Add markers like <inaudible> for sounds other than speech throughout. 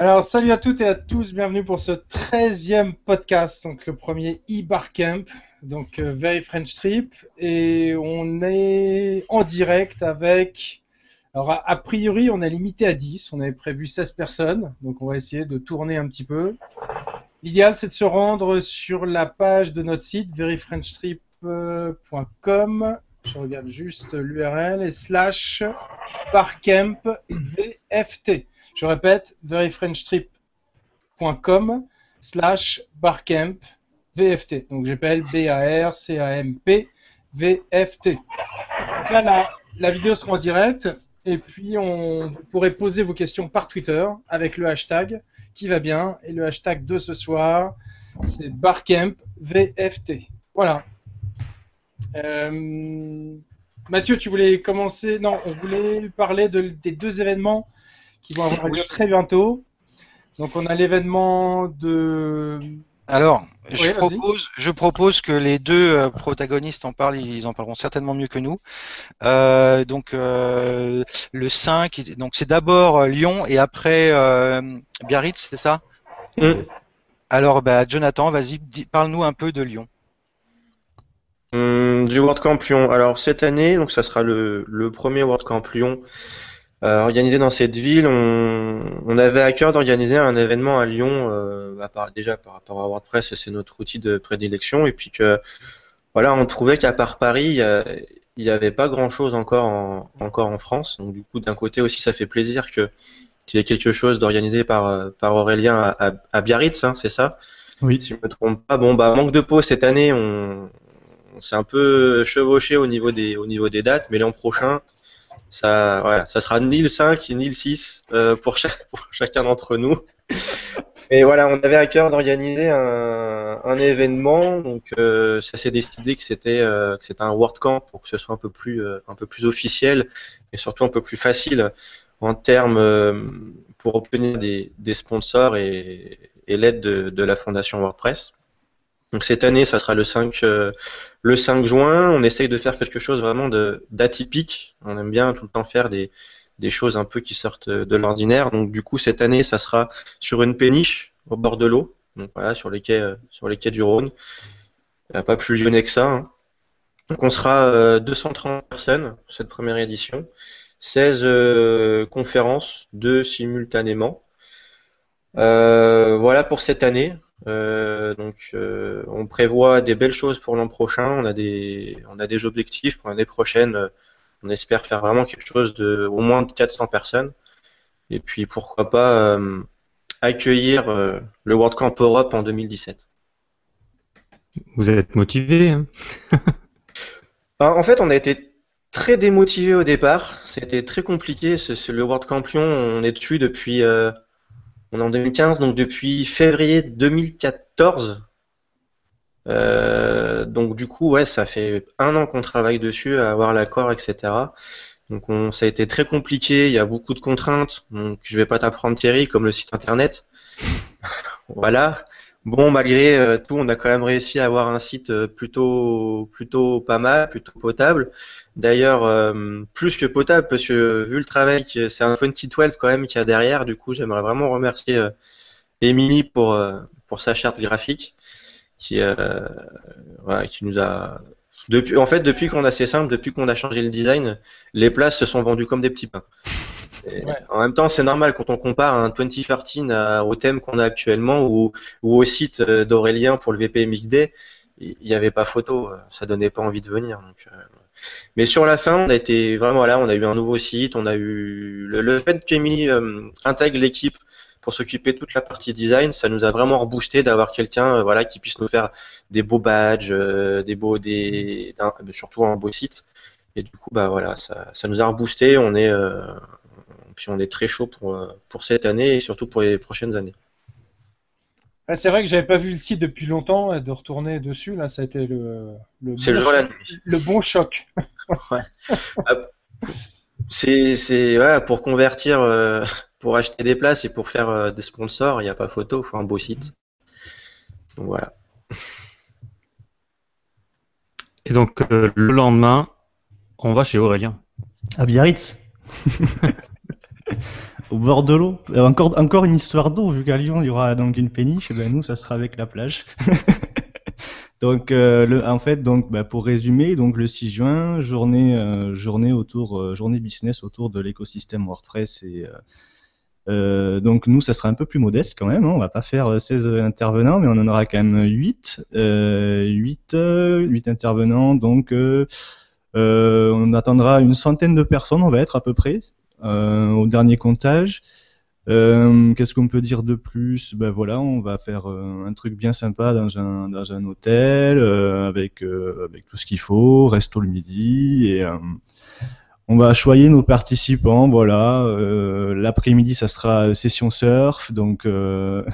Alors, salut à toutes et à tous, bienvenue pour ce 13e podcast, donc le premier e-Barcamp, donc euh, Very French Trip, et on est en direct avec. Alors, a, a priori, on est limité à 10, on avait prévu 16 personnes, donc on va essayer de tourner un petit peu. L'idéal, c'est de se rendre sur la page de notre site, veryfrenchtrip.com. Je regarde juste l'URL et slash barcamp VFT. Je répète, veryfrenchtrip.com slash barcamp VFT. Donc j'appelle B-A-R-C-A-M-P VFT. Donc là, la, vidéo sera en direct et puis on, vous pourrez poser vos questions par Twitter avec le hashtag qui va bien. Et le hashtag de ce soir, c'est barcamp VFT. Voilà. Euh, Mathieu, tu voulais commencer? Non, on voulait parler de- des deux événements qui vont avoir lieu très bientôt. Donc on a l'événement de... Alors, je, Oui, propose, je propose que les deux euh, protagonistes en parlent, ils en parleront certainement mieux que nous. Euh, donc, euh, le 5, donc c'est d'abord Lyon et après euh, Biarritz, c'est ça? Mm. Alors, bah, Jonathan, vas-y, parle-nous un peu de Lyon. Hum, du WordCamp Lyon. Alors cette année, donc ça sera le, le premier WordCamp Lyon euh, organisé dans cette ville. On, on avait à cœur d'organiser un événement à Lyon, euh, bah, par- déjà par rapport à WordPress, c'est notre outil de prédilection, et puis que voilà, on trouvait qu'à part Paris, il n'y avait pas grand-chose encore en, encore en France. Donc du coup, d'un côté aussi, ça fait plaisir que qu'il y ait quelque chose d'organisé par, par Aurélien à, à, à Biarritz, hein, c'est ça? Oui. Si je me trompe pas. Bon, bah, manque de peau cette année, on, on s'est un peu chevauché au niveau des, au niveau des dates, mais l'an prochain, ça, voilà, ça sera ni le 5 ni le 6 euh, pour, chaque, <laughs> pour chacun d'entre nous. Et voilà, on avait à cœur d'organiser un, un événement, donc euh, ça s'est décidé que c'était euh, que c'était un WordCamp pour que ce soit un peu plus euh, un peu plus officiel et surtout un peu plus facile en termes euh, pour obtenir des, des sponsors et, et l'aide de, de la fondation WordPress. Donc cette année, ça sera le 5, euh, le 5 juin. On essaye de faire quelque chose vraiment d'atypique. On aime bien tout le temps faire des, des choses un peu qui sortent de l'ordinaire. Donc du coup, cette année, ça sera sur une péniche au bord de l'eau. Donc voilà, sur les quais, euh, sur les quais du Rhône. Il n'y a pas plus lyonnais que ça. hein. Donc on sera euh, 230 personnes pour cette première édition. 16 euh, conférences, deux simultanément. Euh, voilà pour cette année. Euh, donc, euh, on prévoit des belles choses pour l'an prochain. On a des, on a des objectifs pour l'année prochaine. Euh, On espère faire vraiment quelque chose de au moins de 400 personnes. Et puis, pourquoi pas accueillir le World Camp Europe en 2017. Vous êtes motivé hein? <laughs> Ben, en fait, on a été très démotivés au départ. C'était très compliqué. Ce, ce- le World Camp Lyon, on est dessus depuis, on est en 2015, donc depuis février 2014. Euh, donc du coup, ouais, ça fait un an qu'on travaille dessus, à avoir l'accord, etc. Donc on, ça a été très compliqué. Il y a beaucoup de contraintes. Donc je vais pas t'apprendre Thierry, comme le site internet. <laughs> Voilà. Bon, malgré euh, tout, on a quand même réussi à avoir un site euh, plutôt, plutôt pas mal, plutôt potable. D'ailleurs, euh, plus que potable, parce que vu le travail, c'est un 2012 quand même qu'il y a derrière, du coup, j'aimerais vraiment remercier Émilie pour, sa charte graphique, qui nous a... Depuis, en fait, depuis qu'on a, c'est simple, depuis qu'on a changé le design, les places se sont vendues comme des petits pains. Ouais. En même temps, c'est normal quand on compare un 2013 à- au thème qu'on a actuellement ou, ou au site euh, d'Aurélien pour le VPMXD, il n'y avait pas photo, euh, ça donnait pas envie de venir. Donc, euh, Mais sur la fin, on a été vraiment là, on a eu un nouveau site, on a eu le, le fait qu'Emily euh, intègre l'équipe pour s'occuper de toute la partie design, ça nous a vraiment reboosté d'avoir quelqu'un euh, voilà, qui puisse nous faire des beaux badges, des beaux, des, un- surtout un beau site. Et du coup, bah voilà, ça, ça nous a reboosté. On est, euh, puis on est très chaud pour, euh, pour cette année et surtout pour les prochaines années. Ouais, c'est vrai que j'avais pas vu le site depuis longtemps et de retourner dessus, là, ça a été le, le, C'est le bon, jour choc- le bon choc. <laughs> <laughs> C'est, c'est, ouais, pour convertir, euh, pour acheter des places et pour faire euh, des sponsors, il n'y a pas photo, il faut un beau site. Donc voilà. Et donc, euh, le lendemain, on va chez Aurélien. À Biarritz. <laughs> au bord de l'eau. Euh, Encore, encore une histoire d'eau, vu qu'à Lyon, il y aura donc une péniche, et ben nous, ça sera avec la plage. <laughs> donc, euh, en fait, donc, bah, pour résumer, donc le 6 juin, journée, euh, journée autour, journée business autour de l'écosystème WordPress et donc nous, ça sera un peu plus modeste quand même. Hein. On va pas faire euh, 16 intervenants, mais on en aura quand même 8, euh, 8, euh, 8 intervenants. Donc on attendra une centaine de personnes, on va être à peu près au dernier comptage. Euh, Qu'est-ce qu'on peut dire de plus? Ben voilà, on va faire euh, un truc bien sympa dans un, dans un hôtel euh, avec, euh, avec tout ce qu'il faut, resto le midi et euh, on va choyer nos participants. Voilà, euh, l'après-midi ça sera session surf, donc euh,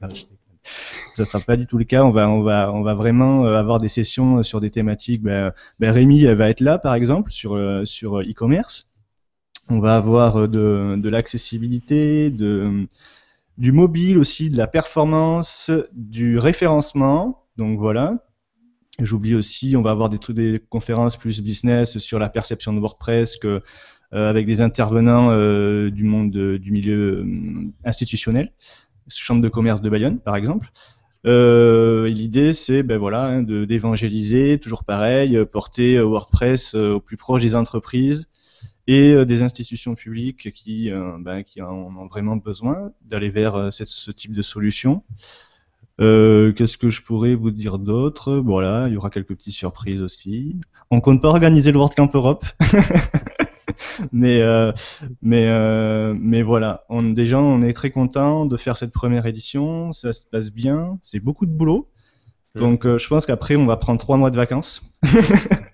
<laughs> ça sera pas du tout le cas. On va, on va, on va vraiment euh, avoir des sessions sur des thématiques. Ben, ben Rémi va être là par exemple sur euh, sur e-commerce. On va avoir euh, de, de l'accessibilité, de, du mobile aussi, de la performance, du référencement. Donc voilà. J'oublie aussi, on va avoir des, des conférences plus business sur la perception de WordPress euh, avec des intervenants euh, du monde de- du milieu institutionnel, chambre de commerce de Bayonne par exemple. L'idée, c'est ben voilà, hein, d'évangéliser, toujours pareil, porter WordPress au plus proche des entreprises et euh, des institutions publiques qui, euh, ben, qui en ont vraiment besoin d'aller vers euh, cette- ce type de solution. Euh, Qu'est-ce que je pourrais vous dire d'autre? Voilà, il y aura quelques petites surprises aussi. On compte pas organiser le WordCamp Europe, <laughs> mais euh, mais euh, mais voilà. On, déjà, on est très content de faire cette première édition. Ça se passe bien. C'est beaucoup de boulot. Donc, euh, je pense qu'après, on va prendre trois mois de vacances. <laughs>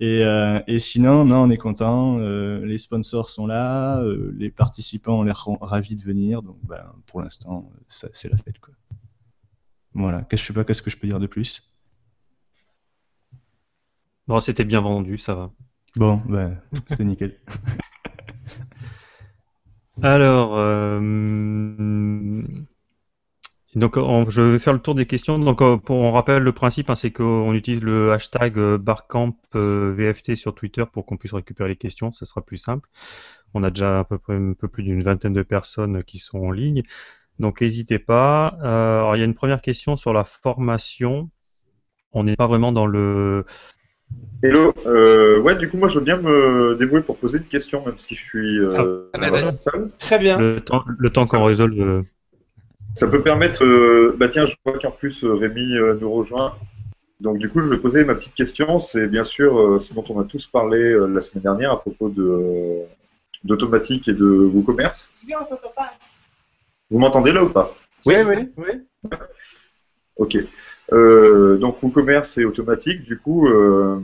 Et, euh, et sinon, non, on est content. euh, les sponsors sont là, euh, les participants ont l'air ra- ravis de venir. Donc, ben, pour l'instant, c'est la fête, quoi. Voilà. Qu'est-ce que je sais pas, qu'est-ce que je peux dire de plus? Bon, c'était bien vendu, ça va. Bon, ben, c'est <laughs> nickel. Alors, donc on- je vais faire le tour des questions. Donc, euh, pour, on rappelle le principe, hein, c'est qu'on utilise le hashtag euh, Barcamp euh, VFT sur Twitter pour qu'on puisse récupérer les questions. Ça sera plus simple. On a déjà à peu près un peu plus d'une vingtaine de personnes qui sont en ligne. Donc, n'hésitez pas. Euh, alors, il y a une première question sur la formation. On n'est pas vraiment dans le. Hello, euh, ouais, du coup, moi, je veux bien me débrouiller pour poser une question, même si je suis euh, Ah, bah, voilà, vas-y. seul. Très bien. Le temps, le temps qu'on résolve. Ça peut permettre. euh, bah tiens, je vois qu'en plus euh, Rémi euh, nous rejoint. Donc du coup, je vais poser ma petite question. C'est bien sûr euh, ce dont on a tous parlé euh, la semaine dernière à propos de euh, d'automatique et de WooCommerce. Vous m'entendez là ou pas? Oui, oui, oui. <laughs> Ok. Euh, donc WooCommerce et automatique. Du coup, euh,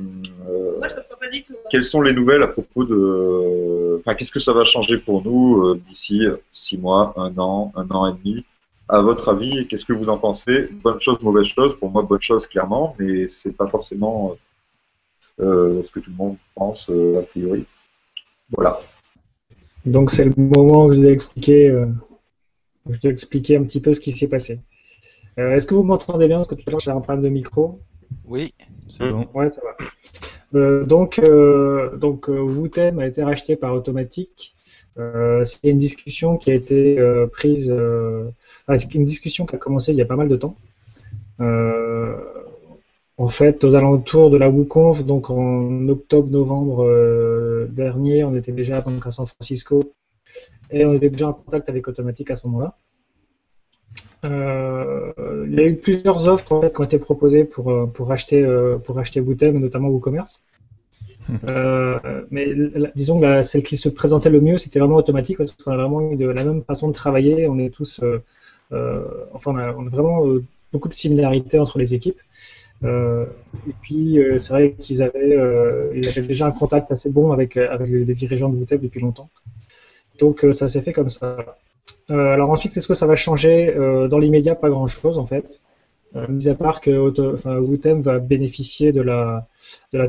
euh, Moi, je t'entends pas du tout. quelles sont les nouvelles à propos de. Enfin, qu'est-ce que ça va changer pour nous euh, d'ici six mois, un an, un an et demi? À votre avis, qu'est-ce que vous en pensez? Bonne chose, mauvaise chose? Pour moi, bonne chose, clairement, mais c'est pas forcément euh, ce que tout le monde pense euh, a priori. Voilà. Donc c'est le moment où je dois expliquer, euh, je dois expliquer un petit peu ce qui s'est passé. Euh, Est-ce que vous m'entendez bien? Parce que tout à l'heure j'ai un problème de micro. Oui. C'est bon. Ouais, ça va. Euh, donc, euh, donc euh, Wootem a été racheté par Automatic. Euh, c'est une discussion qui a été euh, prise, euh, c'est une discussion qui a commencé il y a pas mal de temps. En fait, aux alentours de la WooConf, donc en octobre-novembre dernier, on était déjà à San Francisco et on était déjà en contact avec Automatic à ce moment-là. Il y a eu plusieurs offres qui ont été proposées pour, pour acheter, pour acheter notamment WooCommerce. <laughs> Euh, mais disons que celle qui se présentait le mieux, c'était vraiment automatique parce qu'on a vraiment eu de, la même façon de travailler. On euh, euh, a, vraiment beaucoup de similarités entre les équipes. Et puis, c'est vrai qu'ils avaient, déjà un contact assez bon avec, les, dirigeants de Wootem depuis longtemps. Donc, ça s'est fait comme ça. Alors ensuite, qu'est-ce que ça va changer? Dans l'immédiat, pas grand-chose en fait. Euh, mis à part que Wootem va bénéficier de la,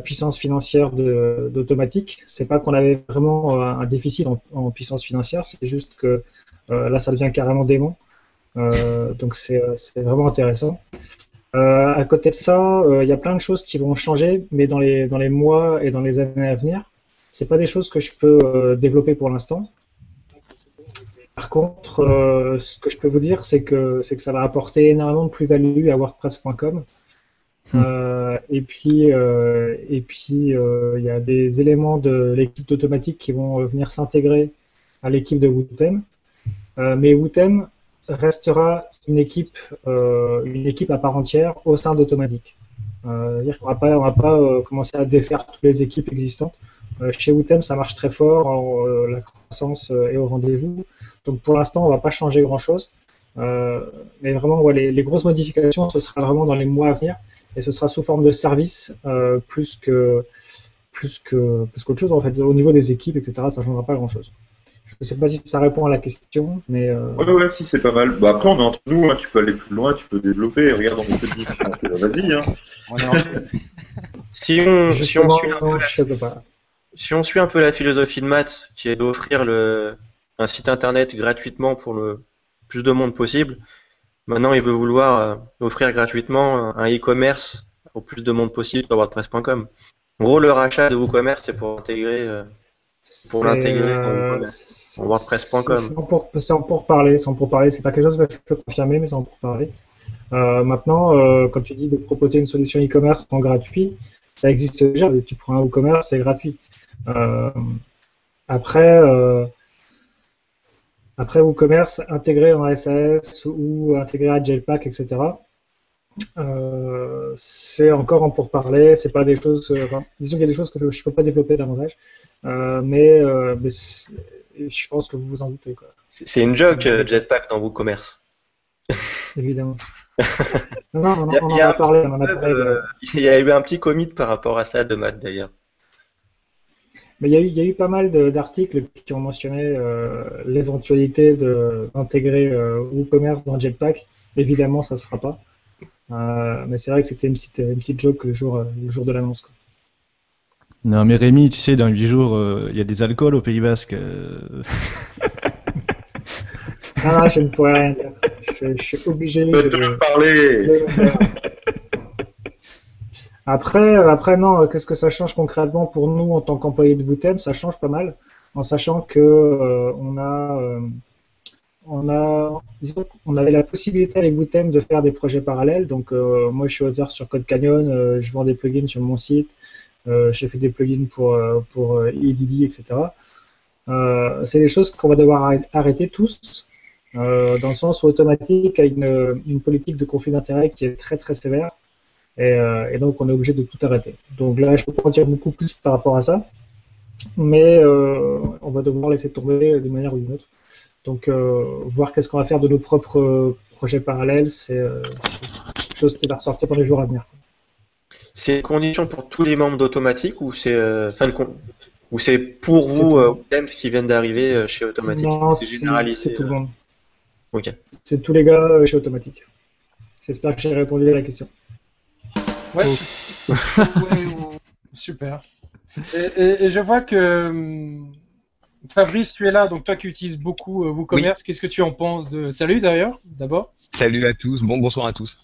puissance financière d'Automatic. C'est pas qu'on avait vraiment euh, un déficit en, puissance financière, c'est juste que euh, là, ça devient carrément. Euh, donc c'est vraiment intéressant. À côté de ça, il y a plein de choses qui vont changer, mais dans les, dans les mois et dans les années à venir, c'est pas des choses que je peux développer pour l'instant. Par contre, euh, ce que je peux vous dire, c'est que, c'est que ça va apporter énormément de plus-value à WordPress.com. Euh, et puis, euh, et puis, il y a des éléments de l'équipe d'automatique qui vont venir s'intégrer à l'équipe de Wootem. Mais Wootem restera une équipe, une équipe à part entière au sein d'Automatique. Euh, dire qu'on va pas, on va pas commencer à défaire toutes les équipes existantes. Euh, chez Wootem, ça marche très fort, en, euh, la croissance euh, est au rendez-vous. Donc pour l'instant, on va pas changer grand-chose. Euh, mais vraiment, ouais, les, les grosses modifications, ce sera vraiment dans les mois à venir, et ce sera sous forme de service euh, plus que plus que plus qu'autre chose en fait. Au niveau des équipes, etc., ça ne changera pas grand-chose. Je ne sais pas si ça répond à la question, mais euh, Ouais, ouais, si, c'est pas mal. Bah, après, on est entre nous, hein, tu peux aller plus loin, tu peux développer. Regarde, on te dit, <laughs> vas-y, hein. Si on, si, on suit un peu la, je ne peux pas. Si on suit un peu la philosophie de Matt, qui est d'offrir le, un site internet gratuitement pour le plus de monde possible, maintenant il veut vouloir euh, offrir gratuitement un e-commerce au plus de monde possible sur WordPress.com. En gros, le rachat de WooCommerce, c'est pour intégrer. euh, Pour l'intégrer euh, en- WordPress.com. C'est en pour, c'est en c'est en pour parler. C'est pas quelque chose que je peux confirmer, mais c'est en pour parler. Euh, maintenant, comme tu dis, de proposer une solution e-commerce en gratuit, ça existe déjà. Tu prends un e-commerce, c'est gratuit. Euh, après, euh, après WooCommerce intégré en SAS ou intégré à Jailpack, etc. Euh, c'est encore en pourparler, c'est pas des choses. euh, Enfin, disons qu'il y a des choses que je ne peux pas développer davantage, euh, mais, euh, mais je pense que vous vous en doutez, C'est une joke, euh, Jetpack, dans WooCommerce. <laughs> évidemment. <laughs> non, non, on, en- a- Euh, parlé. <laughs> il y a eu un petit commit par rapport à ça de Matt, d'ailleurs. Mais il y a eu, il y a eu pas mal d'articles qui ont mentionné euh, l'éventualité de- d'intégrer euh, WooCommerce dans Jetpack. Évidemment, ça ne se fera pas. Euh, mais c'est vrai que c'était une petite, une petite joke le jour, le jour de l'annonce. quoi. Non, mais Rémi, tu sais, dans 8 jours, euh, il y a des alcools au Pays Basque. euh. <laughs> Ah, non, je ne pourrais rien dire. Je, je suis obligé de, parler. de le faire. Après, euh, après non, euh, qu'est-ce que ça change concrètement pour nous en tant qu'employés de Bootem Ça change pas mal, en sachant que euh, on a, euh, on a, disons qu'on avait la possibilité avec Bootem de faire des projets parallèles. Donc, euh, moi, je suis auteur sur Code Canyon, euh, je vends des plugins sur mon site, j'ai fait des plugins pour pour EDD, etc. Euh, c'est des choses qu'on va devoir arrêt- arrêter tous, dans le sens où Automatique a une, une politique de conflit d'intérêts qui est très très sévère. Et, euh, et donc on est obligé de tout arrêter. Donc là, je peux pas en dire beaucoup plus par rapport à ça, mais euh, on va devoir laisser tomber d'une manière ou d'une autre. Donc euh, voir qu'est-ce qu'on va faire de nos propres projets parallèles, c'est quelque chose qui va ressortir dans les jours à venir. C'est une condition pour tous les membres d'Automatique ou c'est ou pour vous, Wootem, qui viennent d'arriver chez Automatique? Non, C'est tout le monde. Ok. C'est tous les gars chez Automatique. J'espère que j'ai répondu à la question. Ouais. Super. Et, et- et je vois que hum, Fabrice, tu es là, donc toi qui utilises beaucoup euh, WooCommerce, qu'est-ce que tu en penses de. Salut d'ailleurs, d'abord. Salut à tous, bon bonsoir à tous.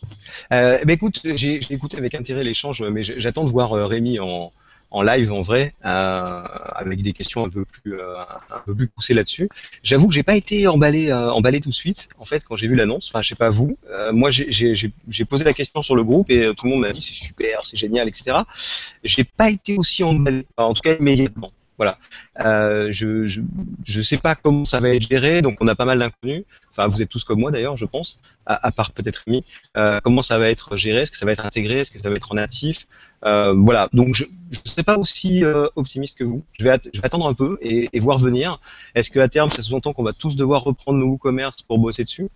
Euh, ben écoute, j'ai écouté avec intérêt l'échange, mais j'attends de voir euh, Rémi en, en live en vrai, euh, avec des questions un peu plus euh, un peu plus poussées là-dessus. J'avoue que j'ai pas été emballé euh, emballé tout de suite en fait quand j'ai vu l'annonce. Enfin, je sais pas vous, Euh, moi j'ai- posé la question sur le groupe et euh, tout le monde m'a dit c'est super, c'est génial, etc. J'ai pas été aussi emballé, en tout cas immédiatement. Voilà. Euh, je, je je sais pas comment ça va être géré, donc on a pas mal d'inconnus. Enfin, vous êtes tous comme moi d'ailleurs, je pense à, part peut-être Rémi, euh, comment ça va être géré, est-ce que ça va être intégré, est-ce que ça va être en natif, euh, voilà. Donc je ne serai pas aussi euh, optimiste que vous. Je vais, je vais attendre un peu et, et voir venir. Est-ce qu'à terme, ça sous-entend qu'on va tous devoir reprendre nos commerces pour bosser dessus?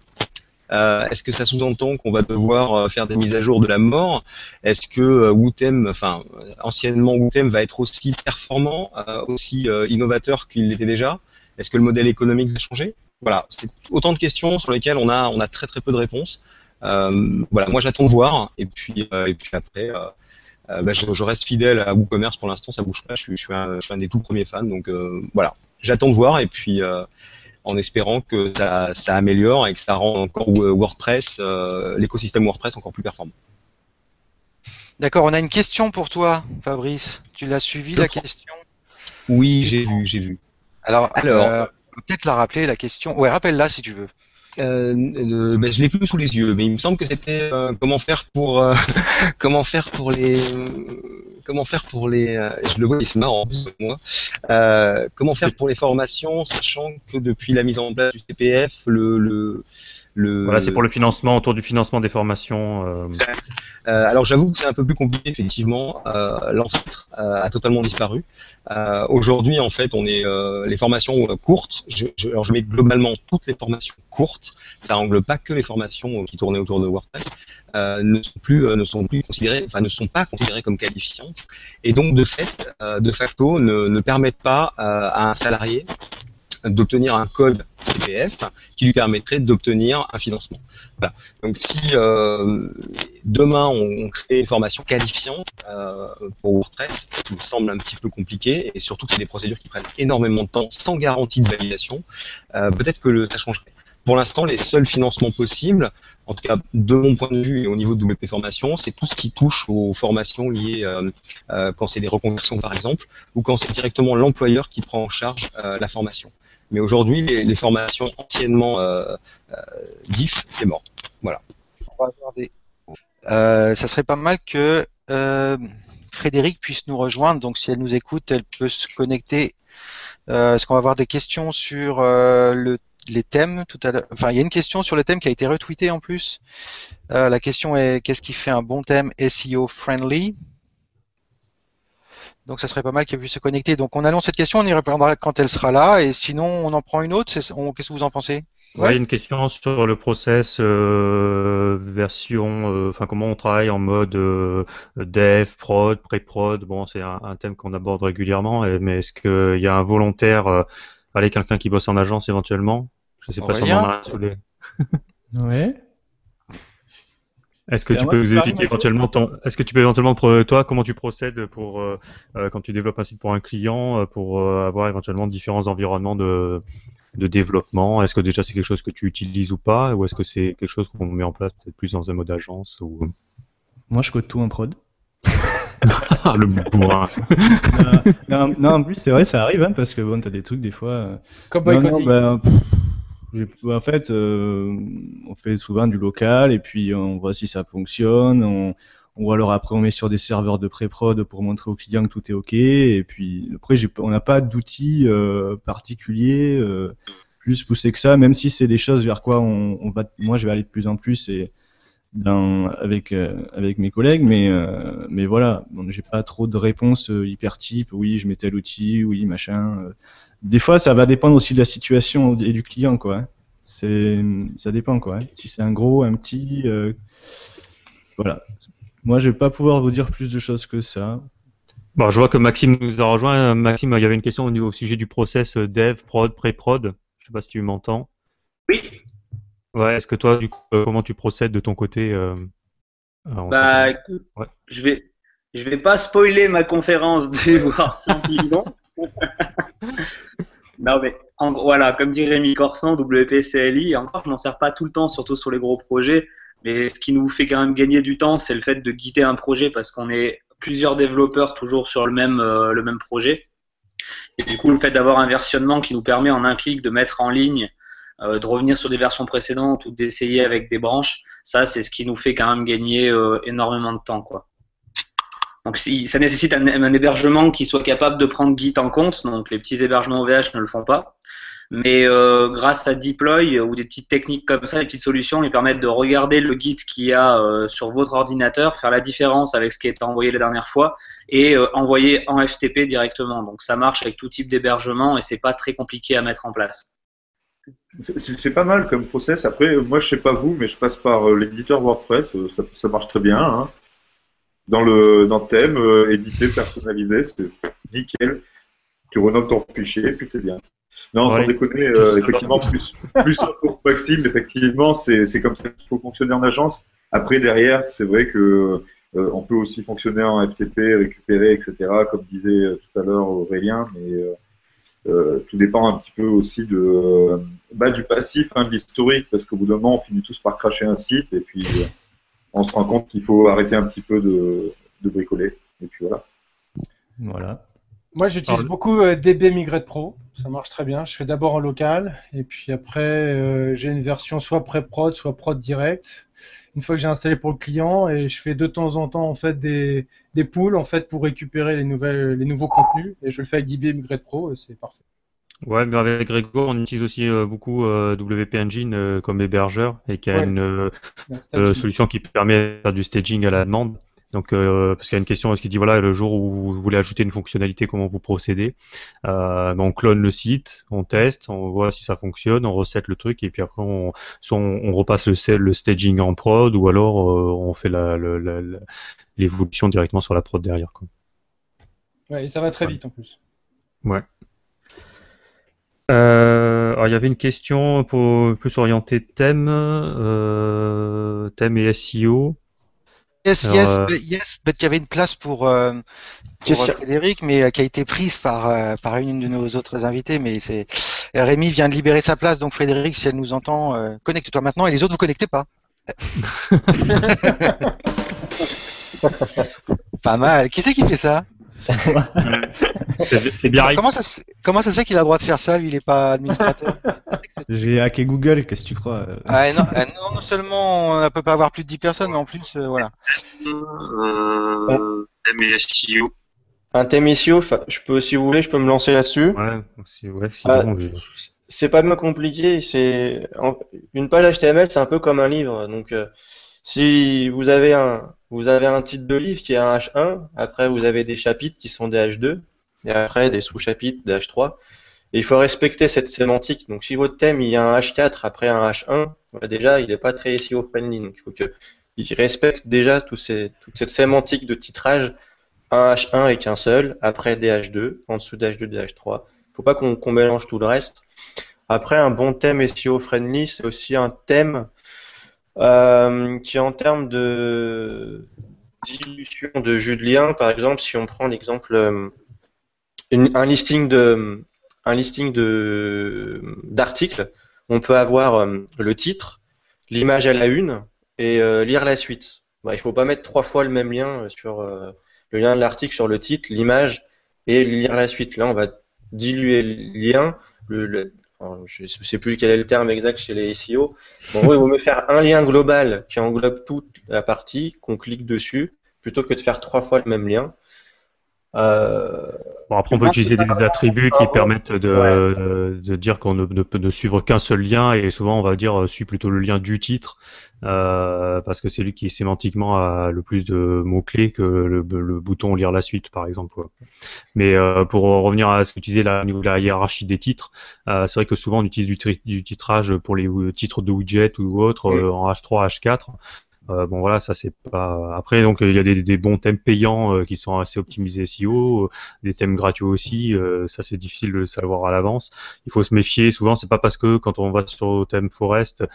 Euh, Est-ce que ça sous-entend qu'on va devoir euh, faire des mises à jour de la mort? Est-ce que euh, Wootem, enfin anciennement Wootem, va être aussi performant, aussi innovateur qu'il l'était déjà? Est-ce que le modèle économique va changer? Voilà, c'est autant de questions sur lesquelles on a, très très peu de réponses. Voilà, moi j'attends de voir et puis et puis après, bah, je, reste fidèle à WooCommerce. Pour l'instant, ça bouge pas. Je un, je suis un des tout premiers fans, donc voilà, j'attends de voir et puis en espérant que ça, ça améliore et que ça rend encore WordPress, euh, l'écosystème WordPress encore plus performant. D'accord, on a une question pour toi, Fabrice. Tu l'as suivi Je la prends. question? Oui, j'ai vu, j'ai vu. Alors, Alors, euh, peut peut-être la rappeler, la question. Ouais, rappelle-la si tu veux. Euh, euh, ben, je l'ai plus sous les yeux, mais il me semble que c'était euh, comment faire pour euh, <laughs> comment faire pour les comment faire pour les euh, je le vois plus de moi. Euh, comment faire pour les formations sachant que depuis la mise en place du CPF le le, le Voilà, c'est pour le financement, autour du financement des formations. euh, Euh, alors j'avoue que c'est un peu plus compliqué effectivement. Euh, L'ancêtre euh, a totalement disparu. Aujourd'hui en fait on est les formations courtes. Je, je, alors je mets globalement toutes les formations courtes. Ça englobe pas que les formations qui tournaient autour de WordPress. Ne sont plus ne sont plus considérées, enfin ne sont pas considérées comme qualifiantes et donc de fait de facto ne, ne permettent pas à un salarié d'obtenir un code CPF qui lui permettrait d'obtenir un financement. Voilà. Donc si euh, demain on, crée une formation qualifiante euh, pour WordPress, ce qui me semble un petit peu compliqué, et surtout que c'est des procédures qui prennent énormément de temps sans garantie de validation, euh, peut-être que le, ça changerait. Pour l'instant, les seuls financements possibles, en tout cas de mon point de vue et au niveau de WP Formation, c'est tout ce qui touche aux formations liées euh, euh, quand c'est des reconversions par exemple, ou quand c'est directement l'employeur qui prend en charge euh, la formation. Mais aujourd'hui, les, les formations anciennement euh, euh, DIF, c'est mort. Voilà. On va regarder. Euh, ça serait pas mal que euh, Frédéric puisse nous rejoindre. Donc, si elle nous écoute, elle peut se connecter. Euh, Est-ce qu'on va avoir des questions sur euh, le, les thèmes tout à l'heure? Enfin, il y a une question sur le thème qui a été retweetée en plus. Euh, la question est qu'est-ce qui fait un bon thème SEO friendly? Donc ça serait pas mal qu'elle puisse se connecter. Donc on annonce cette question, on y répondra quand elle sera là, et sinon on en prend une autre. c'est- on- Qu'est-ce que vous en pensez? Ouais, il y a une question sur le process euh, version, euh, enfin comment on travaille en mode euh, dev, prod, pré-prod. Bon, c'est un, un thème qu'on aborde régulièrement, et- mais est-ce qu'il y a un volontaire, euh, allez, quelqu'un qui bosse en agence éventuellement? Je sais pas si on en a un sous les- Ouais. Est-ce que tu peux nous expliquer éventuellement ton, est-ce que tu peux éventuellement toi comment tu procèdes pour euh, euh, quand tu développes un site pour un client euh, pour euh, avoir éventuellement différents environnements de de développement? Est-ce que déjà c'est quelque chose que tu utilises ou pas? Ou est-ce que c'est quelque chose qu'on met en place peut-être plus dans un mode agence ou Moi, je code tout en prod. <laughs> Ah, le bourrin. <laughs> non, non, en plus, c'est vrai, ça arrive, hein, parce que bon, t'as des trucs des fois. euh, Cowboy non, non, ben, pff, en fait, euh, on fait souvent du local et puis on voit si ça fonctionne. On, ou alors après, on met sur des serveurs de pré-prod pour montrer au client que tout est OK. Et puis après, on n'a pas d'outils euh, particuliers euh, plus poussés que ça, même si c'est des choses vers quoi on, va. Moi, je vais aller de plus en plus avec mes collègues, mais voilà, bon, j'ai pas trop de réponses hyper type. Oui, je mets tel outil, oui, machin. Des fois, ça va dépendre aussi de la situation et du client, quoi. hein. C'est, ça dépend, quoi. hein. Si c'est un gros, un petit, euh, voilà. Moi, je vais pas pouvoir vous dire plus de choses que ça. Bon, je vois que Maxime nous a rejoint. Maxime, il y avait une question au, niveau- au sujet du process euh, dev, prod, pré-prod. Je sais pas si tu m'entends. Oui. Ouais, est-ce que toi, du coup, euh, comment tu procèdes de ton côté euh, Bah, écoute, Ouais. je vais, je vais pas spoiler ma conférence du. <laughs> non, mais en voilà, comme dit Rémi Corsan, WPCLI, encore, je m'en sers pas tout le temps, surtout sur les gros projets. Mais ce qui nous fait quand même gagner du temps, c'est le fait de guider un projet parce qu'on est plusieurs développeurs toujours sur le même, euh, le même projet. Et du coup, le fait d'avoir un versionnement qui nous permet en un clic de mettre en ligne, euh, de revenir sur des versions précédentes ou d'essayer avec des branches, ça, c'est ce qui nous fait quand même gagner euh, énormément de temps, quoi. Donc, ça nécessite un, hébergement qui soit capable de prendre Git en compte. Donc, les petits hébergements OVH ne le font pas. Mais euh, grâce à Deploy ou des petites techniques comme ça, des petites solutions, ils permettent de regarder le Git qu'il y a euh, sur votre ordinateur, faire la différence avec ce qui a été envoyé la dernière fois et euh, envoyer en FTP directement. Donc, ça marche avec tout type d'hébergement et c'est pas très compliqué à mettre en place. C'est- pas mal comme process. Après, moi, je sais pas vous, mais je passe par l'éditeur WordPress. Ça, ça marche très bien. hein. Dans le dans le thème, euh, édité, personnalisé, c'est nickel. Tu renommes ton fichier, puis t'es bien. Non, sans déconner, euh, effectivement, plus, plus pour Maxime, effectivement, c'est c'est comme ça qu'il faut fonctionner en agence. Après, derrière, c'est vrai que euh, on peut aussi fonctionner en FTP, récupérer, etc., comme disait euh, tout à l'heure Aurélien, mais euh, euh, tout dépend un petit peu aussi de, euh, bah, du passif, hein, de l'historique, parce qu'au bout d'un moment, on finit tous par cracher un site, et puis euh, on se rend compte qu'il faut arrêter un petit peu de, de bricoler. Et puis voilà. Voilà. Moi, j'utilise Alors, beaucoup euh, DB Migrate Pro. Ça marche très bien. Je fais d'abord en local et puis après, euh, j'ai une version soit pré-prod, soit prod direct. Une fois que j'ai installé pour le client et je fais de temps en temps en fait des, des pools en fait pour récupérer les nouvelles les nouveaux contenus et je le fais avec DB Migrate Pro et c'est parfait. Ouais, mais avec Gregor, on utilise aussi euh, beaucoup euh, WP Engine euh, comme hébergeur et qui a Ouais. une euh, euh, solution qui permet de faire du staging à la demande. Donc, euh, parce qu'il y a une question, est-ce qu'il dit voilà, le jour où vous voulez ajouter une fonctionnalité, comment vous procédez? Euh, ben, On clone le site, on teste, on voit si ça fonctionne, on recette le truc et puis après on, soit on, on repasse le, le staging en prod ou alors euh, on fait l'évolution directement sur la prod derrière. Quoi. Ouais, et ça va très Ouais. vite en plus. Euh, alors, il y avait une question pour, plus orientée thème, euh, thème et SEO. Yes, Alors, yes, euh, but- yes, but il y avait une place pour, euh, euh, Frédéric, mais euh, qui a été prise par, euh, par une de nos autres invités. Mais c'est euh, Rémi vient de libérer sa place, donc Frédéric, si elle nous entend, euh, connecte-toi maintenant. Et les autres, vous connectez pas. <laughs> pas mal. Qui c'est qui fait ça? C'est Biarritz. Comment ça, se... comment ça se fait qu'il a le droit de faire ça Lui, il est pas administrateur. J'ai hacké Google, qu'est-ce que tu crois euh Ah, et non, non, non seulement on ne peut pas avoir plus de 10 personnes, mais en plus, euh, voilà. Euh, SEO. Un thème SEO, je peux, si vous voulez, je peux me lancer là-dessus. Ouais, c'est ouais, Ah, je- C'est pas bien compliqué. C'est en- une page HTML, c'est un peu comme un livre. Donc, euh, si vous avez un, vous avez un titre de livre qui est un H1, après vous avez des chapitres qui sont des H2, et après des sous-chapitres des H3. Et il faut respecter cette sémantique. Donc, si votre thème il y a un H4 après un H1, bah, déjà il n'est pas très SEO friendly. Donc, il faut que il respecte déjà tous ces, toute cette sémantique de titrage. Un H1 et qu'un seul, après des H2, en dessous des H2, des H3. Faut pas qu'on qu'on mélange tout le reste. Après, un bon thème SEO friendly, c'est aussi un thème euh, qui, en termes de dilution de jus de lien, par exemple, si on prend l'exemple, euh, un listing de, un listing de d'articles, on peut avoir euh, le titre, l'image à la une et lire la suite. Bah, il faut pas mettre trois fois le même lien sur le lien de l'article sur le titre, l'image et lire la suite. Là, on va diluer le lien. Le, je ne sais plus quel est le terme exact chez les SEO. Bon, oui, il vaut mieux faire un lien global qui englobe toute la partie, qu'on clique dessus, plutôt que de faire trois fois le même lien. Euh, Bon, après, on peut utiliser des attributs qui permettent de, Ouais. euh, de dire qu'on ne, ne peut ne suivre qu'un seul lien et souvent on va dire euh, suit plutôt le lien du titre euh, parce que c'est lui qui sémantiquement a le plus de mots-clés que le, le bouton lire la suite par exemple. Mais euh, pour revenir à ce niveau de la hiérarchie des titres, euh, c'est vrai que souvent on utilise du, tri- du titrage pour les titres de widget ou autres euh, en H3, H4. Euh, bon voilà, ça c'est pas. Après donc il y a des, bons thèmes payants euh, qui sont assez optimisés SEO, euh, des thèmes gratuits aussi. euh, ça c'est difficile de savoir à l'avance. Il faut se méfier. Souvent c'est pas parce que quand on va sur le thème Forest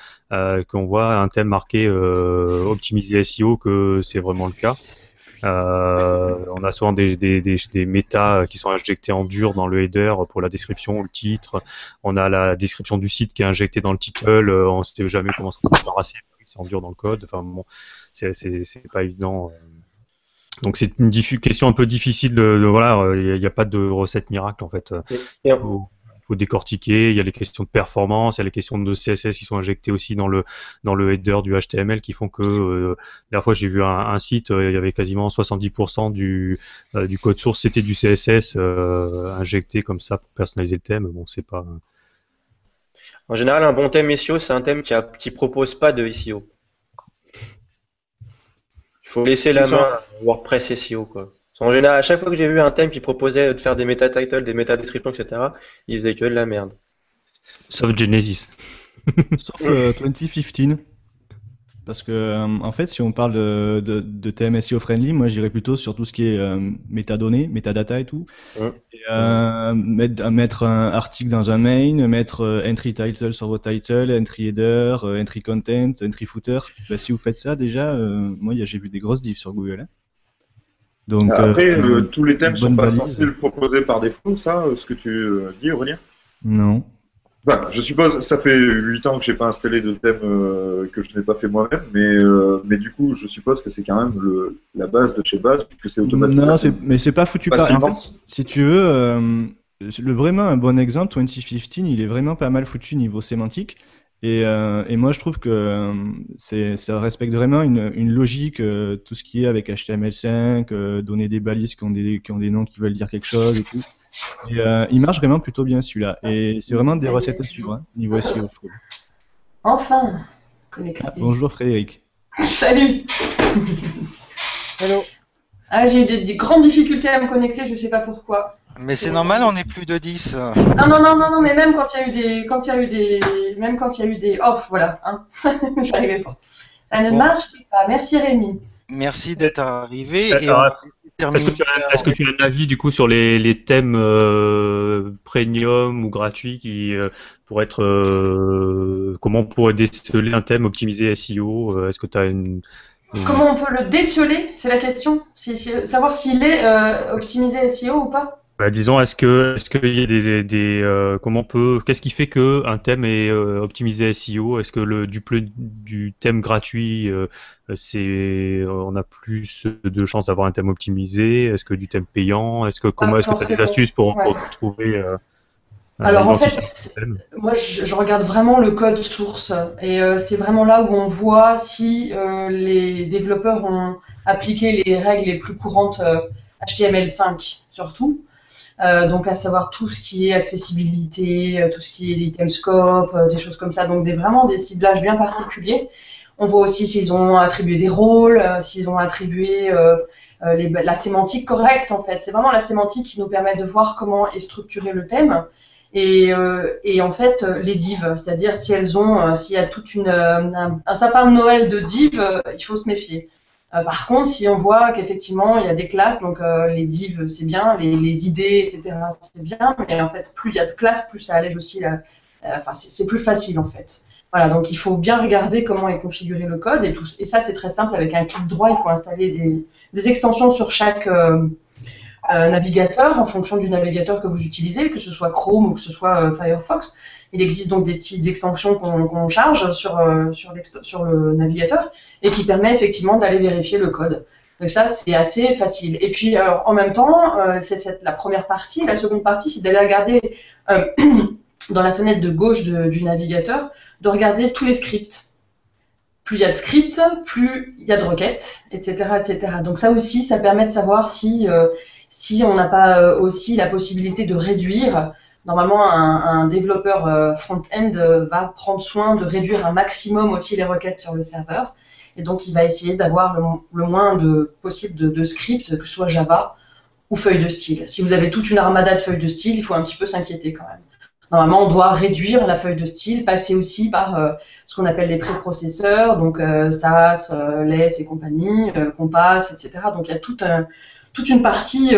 qu'on voit un thème marqué optimisé SEO que c'est vraiment le cas. Euh, on a souvent des, des, des, des méta qui sont injectés en dur dans le header pour la description, le titre. On a la description du site qui est injectée dans le title. Euh, on ne sait jamais comment ça se débarrasser. C'est en dur dans le code. Enfin bon, c'est pas évident. euh. Donc c'est une question un peu difficile. De, de- voilà, il n'y a, pas de recette miracle en fait. et- faut décortiquer. Il y a les questions de performance, il y a les questions de CSS qui sont injectées aussi dans le dans le header du HTML qui font que euh, la dernière fois j'ai vu un, un site, euh, il y avait quasiment 70% du euh, du code source c'était du CSS euh, injecté comme ça pour personnaliser le thème. Bon, c'est pas en général, un bon thème SEO, c'est un thème qui, a, qui propose pas de SEO. Il faut laisser la main à WordPress SEO, quoi. En général, à chaque fois que j'ai vu un thème qui proposait de faire des meta titles, des meta descriptions, etc., il faisait que de la merde. sauf Genesis. <laughs> Sauf euh, 2015. Parce que, euh, en fait, si on parle de, de, de thème SEO friendly, moi j'irais plutôt sur tout ce qui est euh, métadonnées, métadata et tout. Ouais. Et, euh, mettre, mettre un article dans un main, mettre euh, entry title sur votre title, entry header, euh, entry content, entry footer. Ben, si vous faites ça, déjà, euh, moi j'ai vu des grosses diffs sur Google. hein. Donc, Après, euh, le- tous les thèmes sont pas censés le proposer par défaut, ça, euh, ce que tu euh, dis, Aurélien Non. Bah, je suppose, ça fait 8 ans que j'ai pas installé de thème euh, que je n'ai pas fait moi-même, mais, euh, mais du coup, je suppose que c'est quand même le, la base de chez base, puisque c'est automatique. Non, mais c'est pas foutu par. En fait, si tu veux, euh, le vraiment un bon exemple, 2015, il est vraiment pas mal foutu niveau sémantique. Et, euh, et moi, je trouve que euh, c'est, ça respecte vraiment une, une logique, euh, tout ce qui est avec HTML5, euh, donner des balises qui ont des, qui ont des noms qui veulent dire quelque chose et tout. Et euh, il marche vraiment plutôt bien celui-là. Et c'est vraiment des recettes à suivre, hein, niveau SEO, je trouve. Enfin, connecté. Ah, bonjour Frédéric. <laughs> Salut. Hello. Ah, j'ai eu des, des grandes difficultés à me connecter, je sais pas pourquoi. Mais c'est normal, on est plus de 10. euh. Non, non, non, non, non, mais même quand il y a eu des, quand il y a eu des, même quand il y a eu des off, voilà, hein. <laughs> J'arrivais pas. Ça ne Bon. marche pas. Merci Rémi. Merci d'être arrivé. On Est-ce que, tu as, est-ce que tu as un avis du coup sur les, les thèmes euh, premium ou gratuits qui euh, pourraient être euh, comment on pourrait déceler un thème optimisé SEO euh, Est-ce que tu as une, une- Comment on peut le déceler? C'est la question. Savoir s'il est euh, optimisé SEO ou pas? Bah, disons est-ce que est-ce qu'il y a des, des euh, comment on peut qu'est-ce qui fait que un thème est euh, optimisé SEO Est-ce que le du du thème gratuit euh, c'est on a plus de chances d'avoir un thème optimisé? Est-ce que du thème payant? Est-ce que comment Ah, est-ce que tu as des astuces pour, trouver Alors, en fait, Moi, je, je regarde vraiment le code source et euh, c'est vraiment là où on voit si euh, les développeurs ont appliqué les règles les plus courantes euh, HTML5 surtout. Euh, donc à savoir tout ce qui est accessibilité, euh, tout ce qui est item scope, euh, des choses comme ça. Donc des, vraiment des ciblages bien particuliers. On voit aussi s'ils ont attribué des rôles, euh, s'ils ont attribué euh, les- la sémantique correcte en fait. C'est vraiment la sémantique qui nous permet de voir comment est structuré le thème. Et, euh, et en fait, les divs, c'est-à-dire si elles ont, s'il y a toute une, euh, un, un sapin de Noël de divs, il faut se méfier. Euh, par contre, si on voit qu'effectivement il y a des classes, donc euh, les divs c'est bien, les, idées, etc. c'est bien, mais en fait plus il y a de classes, plus ça allège aussi la, enfin c'est plus facile en fait. Voilà, donc il faut bien regarder comment est configuré le code et tout. Et ça c'est très simple avec un clic droit, il faut installer des, extensions sur chaque euh, euh, navigateur en fonction du navigateur que vous utilisez, que ce soit Chrome ou que ce soit Firefox. Il existe donc des petites extensions qu'on charge sur, euh, sur, le navigateur et qui permet effectivement d'aller vérifier le code. Donc ça, c'est assez facile. Et puis, alors, en même temps, euh, c'est la première partie. La seconde partie, c'est d'aller regarder euh, <clears throat> dans la fenêtre de gauche du navigateur, de regarder tous les scripts. Plus il y a de scripts, plus il y a de requêtes, etc., etc. Donc ça aussi, ça permet de savoir si, euh, si on n'a pas euh, aussi la possibilité de réduire. Normalement, un, développeur euh, front-end euh, va prendre soin de réduire un maximum aussi les requêtes sur le serveur. Et donc, il va essayer d'avoir le, moins de, possible de, scripts, que ce soit Java ou feuille de style. Si vous avez toute une armada de feuilles de style, il faut un petit peu s'inquiéter quand même. Normalement, on doit réduire la feuille de style, passer aussi par euh, ce qu'on appelle les préprocesseurs, donc euh, SAS, euh, LESS et compagnie, Compass, etc. Donc, il y a toute une partie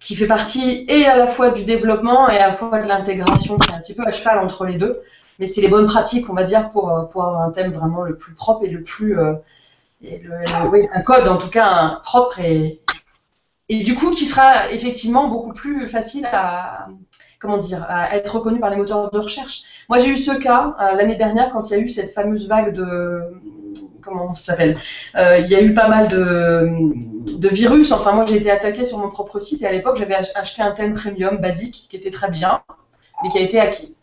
qui fait partie et à la fois du développement et à la fois de l'intégration. C'est un petit peu à cheval entre les deux. Mais c'est les bonnes pratiques, on va dire, pour, euh, pour avoir un thème vraiment le plus propre et le plus. euh, oui, un code en tout cas propre et, et du coup qui sera effectivement beaucoup plus facile à comment dire à être reconnu par les moteurs de recherche. Moi j'ai eu ce cas euh, l'année dernière quand il y a eu cette fameuse vague de comment ça s'appelle Euh, Il y a eu pas mal de, virus. Enfin moi j'ai été attaqué sur mon propre site et à l'époque j'avais ach- acheté un thème premium basique qui était très bien mais qui a été acquis.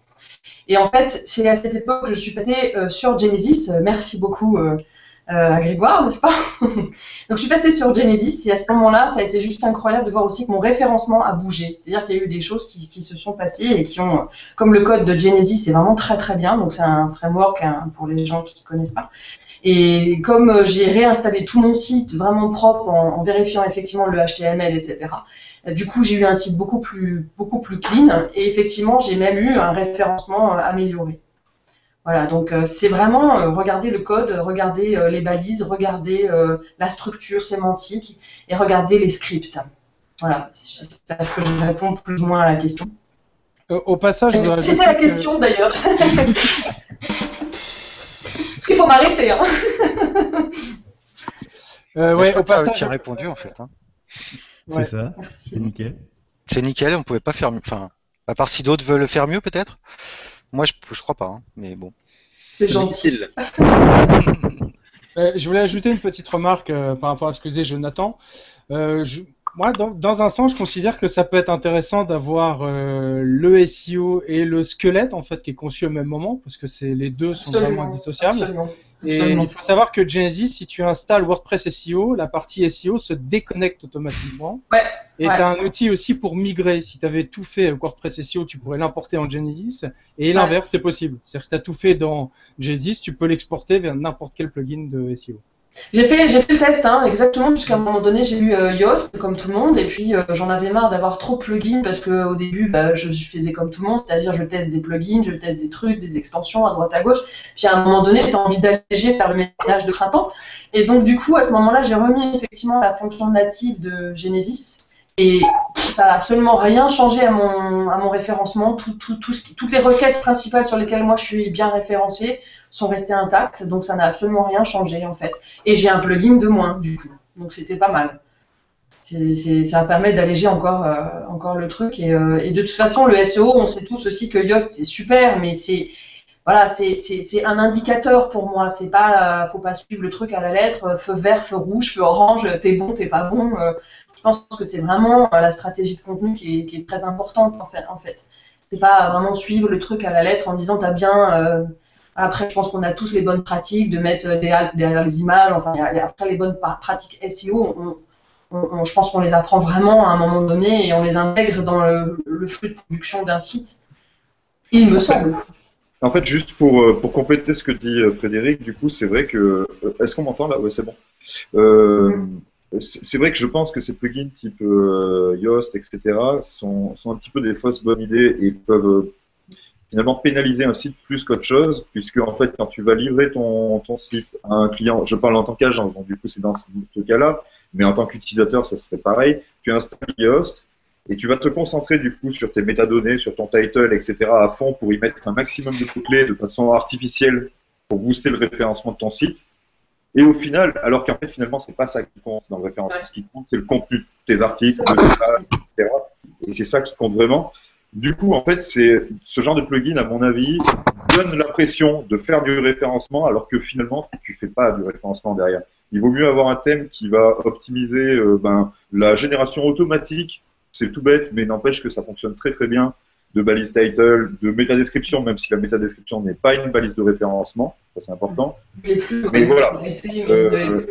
Et en fait, c'est à cette époque que je suis passée euh, sur Genesis. Euh, merci beaucoup à Grégoire, n'est-ce pas? <laughs> Donc je suis passée sur Genesis et à ce moment-là, ça a été juste incroyable de voir aussi que mon référencement a bougé. C'est-à-dire qu'il y a eu des choses qui, se sont passées et qui ont, comme le code de Genesis, c'est vraiment très très bien. Donc c'est un framework hein, pour les gens qui ne connaissent pas. Et comme euh, j'ai réinstallé tout mon site vraiment propre en, en vérifiant effectivement le HTML, etc. euh, Du coup, j'ai eu un site beaucoup plus, beaucoup plus clean et effectivement, j'ai même eu un référencement euh, amélioré. Voilà, donc euh, c'est vraiment euh, regarder le code, regarder euh, les balises, regarder la structure sémantique et regarder les scripts. Voilà, j'espère que je réponds plus ou moins à la question. Au passage, C'était la que- question d'ailleurs. <laughs> Parce qu'il faut m'arrêter. Hein. Euh, ouais, au passage, tu as répondu en fait. hein. Ouais. C'est ça, c'est nickel. C'est nickel, on pouvait pas faire mieux. Enfin, à part si d'autres veulent le faire mieux peut-être? Moi, je, je crois pas, hein, mais bon. C'est gentil. Euh, je voulais ajouter une petite remarque euh, par rapport à ce que disait Jonathan. Euh, je- moi, dans, dans un sens, je considère que ça peut être intéressant d'avoir euh, le SEO et le squelette en fait qui est conçu au même moment parce que c'est les deux sont vraiment Absolument. indissociables. Absolument. Et il faut savoir que Genesis, si tu installes WordPress SEO, la partie SEO se déconnecte automatiquement. Ouais, Et ouais. tu as un outil aussi pour migrer. Si tu avais tout fait avec WordPress SEO, tu pourrais l'importer en Genesis. Et l'inverse, c'est possible. C'est-à-dire que si tu as tout fait dans Genesis, tu peux l'exporter vers n'importe quel plugin de SEO. J'ai fait, j'ai fait le test, hein, exactement, jusqu'à un moment donné, j'ai eu euh, Yoast, comme tout le monde, et puis euh, j'en avais marre d'avoir trop de plugins, parce que au début, bah, je faisais comme tout le monde, c'est-à-dire je teste des plugins, je teste des trucs, des extensions à droite à gauche, puis à un moment donné, tu as envie d'alléger, faire le ménage de printemps, et donc du coup, à ce moment-là, j'ai remis effectivement la fonction native de Genesis, et ça n'a absolument rien changé à mon, référencement, toutes les requêtes principales sur lesquelles moi je suis bien référencé sont restées intactes, donc ça n'a absolument rien changé en fait. Et j'ai un plugin de moins, du coup. Donc c'était pas mal. C'est, c'est- ça permet d'alléger encore, euh, le truc. Et, euh, et de toute façon, le SEO, on sait tous aussi que Yoast, c'est super, mais c'est voilà, c'est, un indicateur pour moi. C'est pas, euh, faut pas suivre le truc à la lettre, feu vert, feu rouge, feu orange, t'es bon, t'es pas bon. Je pense que c'est vraiment euh, la stratégie de contenu qui est, qui est très importante en fait. En fait. C'est pas vraiment suivre le truc à la lettre en disant t'as bien. euh, après, je pense qu'on a tous les bonnes pratiques de mettre euh, des haltes derrière les images. Enfin, après les bonnes pratiques SEO, on, on- on- je pense qu'on les apprend vraiment à un moment donné et on les intègre dans le, le flux de production d'un site. Il me semble. En fait, juste pour, pour compléter ce que dit Frédéric, du coup, c'est vrai que. Est-ce qu'on m'entend là? Oui, c'est bon. Euh, c'est c'est vrai que je pense que ces plugins type euh, Yoast, etc., sont, un petit peu des fausses bonnes idées et peuvent euh, finalement pénaliser un site plus qu'autre chose, puisque en fait, quand tu vas livrer ton, site à un client, je parle en tant qu'agent, donc du coup, c'est dans ce, ce cas-là, mais en tant qu'utilisateur, ça serait pareil. Tu installes Yoast et tu vas te concentrer du coup sur tes métadonnées, sur ton title, etc. à fond pour y mettre un maximum de mots-clés de façon artificielle pour booster le référencement de ton site. Et au final, alors qu'en fait finalement c'est pas ça qui compte dans le référencement, ce qui compte c'est le contenu de tes articles, de tes pages, etc. Et c'est ça qui compte vraiment. Du coup, en fait, c'est ce genre de plugin, à mon avis, donne l'impression de faire du référencement alors que finalement tu fais pas du référencement derrière. Il vaut mieux avoir un thème qui va optimiser euh, ben, la génération automatique c'est tout bête, mais n'empêche que ça fonctionne très très bien de balise title, de métadescription, même si la métadescription n'est pas une balise de référencement, ça c'est important. Mais voilà. Euh,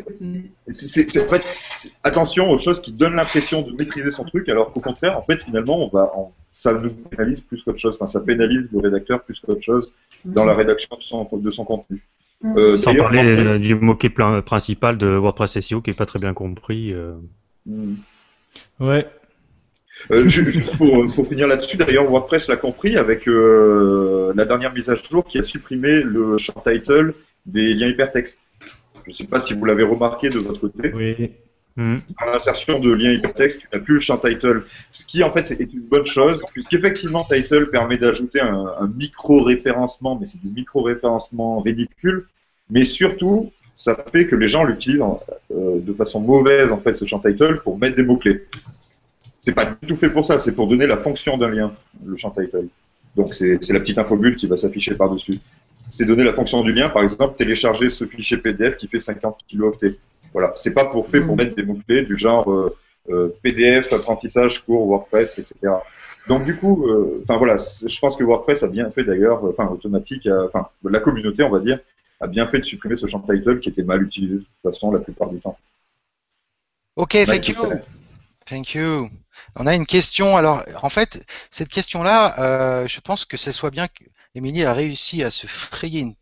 c'est- en fait, attention aux choses qui donnent l'impression de maîtriser son truc, alors qu'au contraire, en fait, finalement, on va, on- ça nous pénalise plus qu'autre chose. Enfin, ça pénalise le rédacteur plus qu'autre chose dans la rédaction de son, de son contenu. Euh, Sans parler WordPress- euh, du mot-clé principal de WordPress SEO qui est pas très bien compris. euh. Hmm. Ouais. Euh, ju- juste pour, pour finir là-dessus, d'ailleurs, WordPress l'a compris avec euh, la dernière mise à jour qui a supprimé le champ title des liens hypertextes. Je ne sais pas si vous l'avez remarqué de votre côté. Oui. Dans l'insertion de liens hypertextes, tu n'as plus le champ title. Ce qui, en fait, est une bonne chose, puisqu'effectivement, title permet d'ajouter un, un micro-référencement, mais c'est du micro-référencement ridicule. Mais surtout, ça fait que les gens l'utilisent en- euh, de façon mauvaise, en fait, ce champ title, pour mettre des mots-clés. C'est pas du tout fait pour ça, c'est pour donner la fonction d'un lien, le champ title. Donc c'est la petite infobulle qui va s'afficher par-dessus. C'est donner la fonction du lien, par exemple, télécharger ce fichier PDF qui fait 50 kilooctets. Voilà, c'est pas pour fait pour mettre des mots-clés du genre euh, euh, PDF, apprentissage, cours, WordPress, etc. Donc du coup, euh, enfin voilà, je pense que WordPress a bien fait d'ailleurs, enfin automatique, enfin la communauté, on va dire, a bien fait de supprimer ce champ title qui était mal utilisé de toute façon la plupart du temps. Ok, thank you. Thank you. On a une question. Alors, en fait, cette question-là, euh, je pense que ce soit bien que Émilie a réussi à se frayer une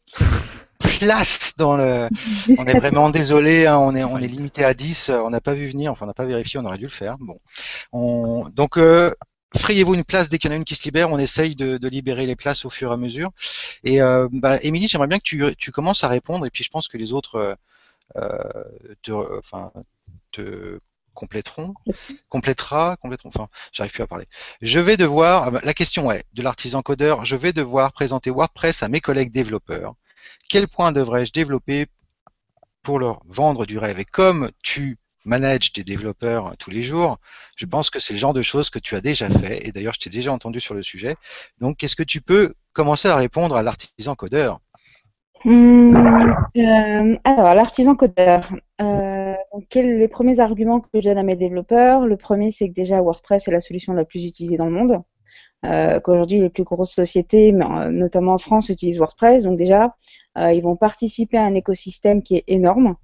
place dans le. <laughs> On est vraiment désolé, hein, on est on est limité à 10, euh, on n'a pas vu venir, enfin on n'a pas vérifié, on aurait dû le faire. Bon, on... donc euh, frayez-vous une place dès qu'il y en a une qui se libère, on essaye de, de libérer les places au fur et à mesure. Et euh, bah, Émilie, j'aimerais bien que tu, tu commences à répondre, et puis je pense que les autres euh, euh, te, enfin, te compléteront, complétera, compléteront, enfin, j'arrive plus à parler. Je vais devoir, ah bah, la question est, de l'artisan codeur, je vais devoir présenter WordPress à mes collègues développeurs. Quel point devrais-je développer pour leur vendre du rêve? Et comme tu manages des développeurs tous les jours, je pense que c'est le genre de choses que tu as déjà fait. Et d'ailleurs, je t'ai déjà entendu sur le sujet. Donc, est-ce que tu peux commencer à répondre à l'artisan codeur? Hmm, euh, alors, l'artisan codeur. Euh, quels les premiers arguments que je donne à mes développeurs? Le premier, c'est que déjà WordPress est la solution la plus utilisée dans le monde. Euh, Qu'aujourd'hui, les plus grosses sociétés, euh, notamment en France, utilisent WordPress. Donc déjà, euh, ils vont participer à un écosystème qui est énorme,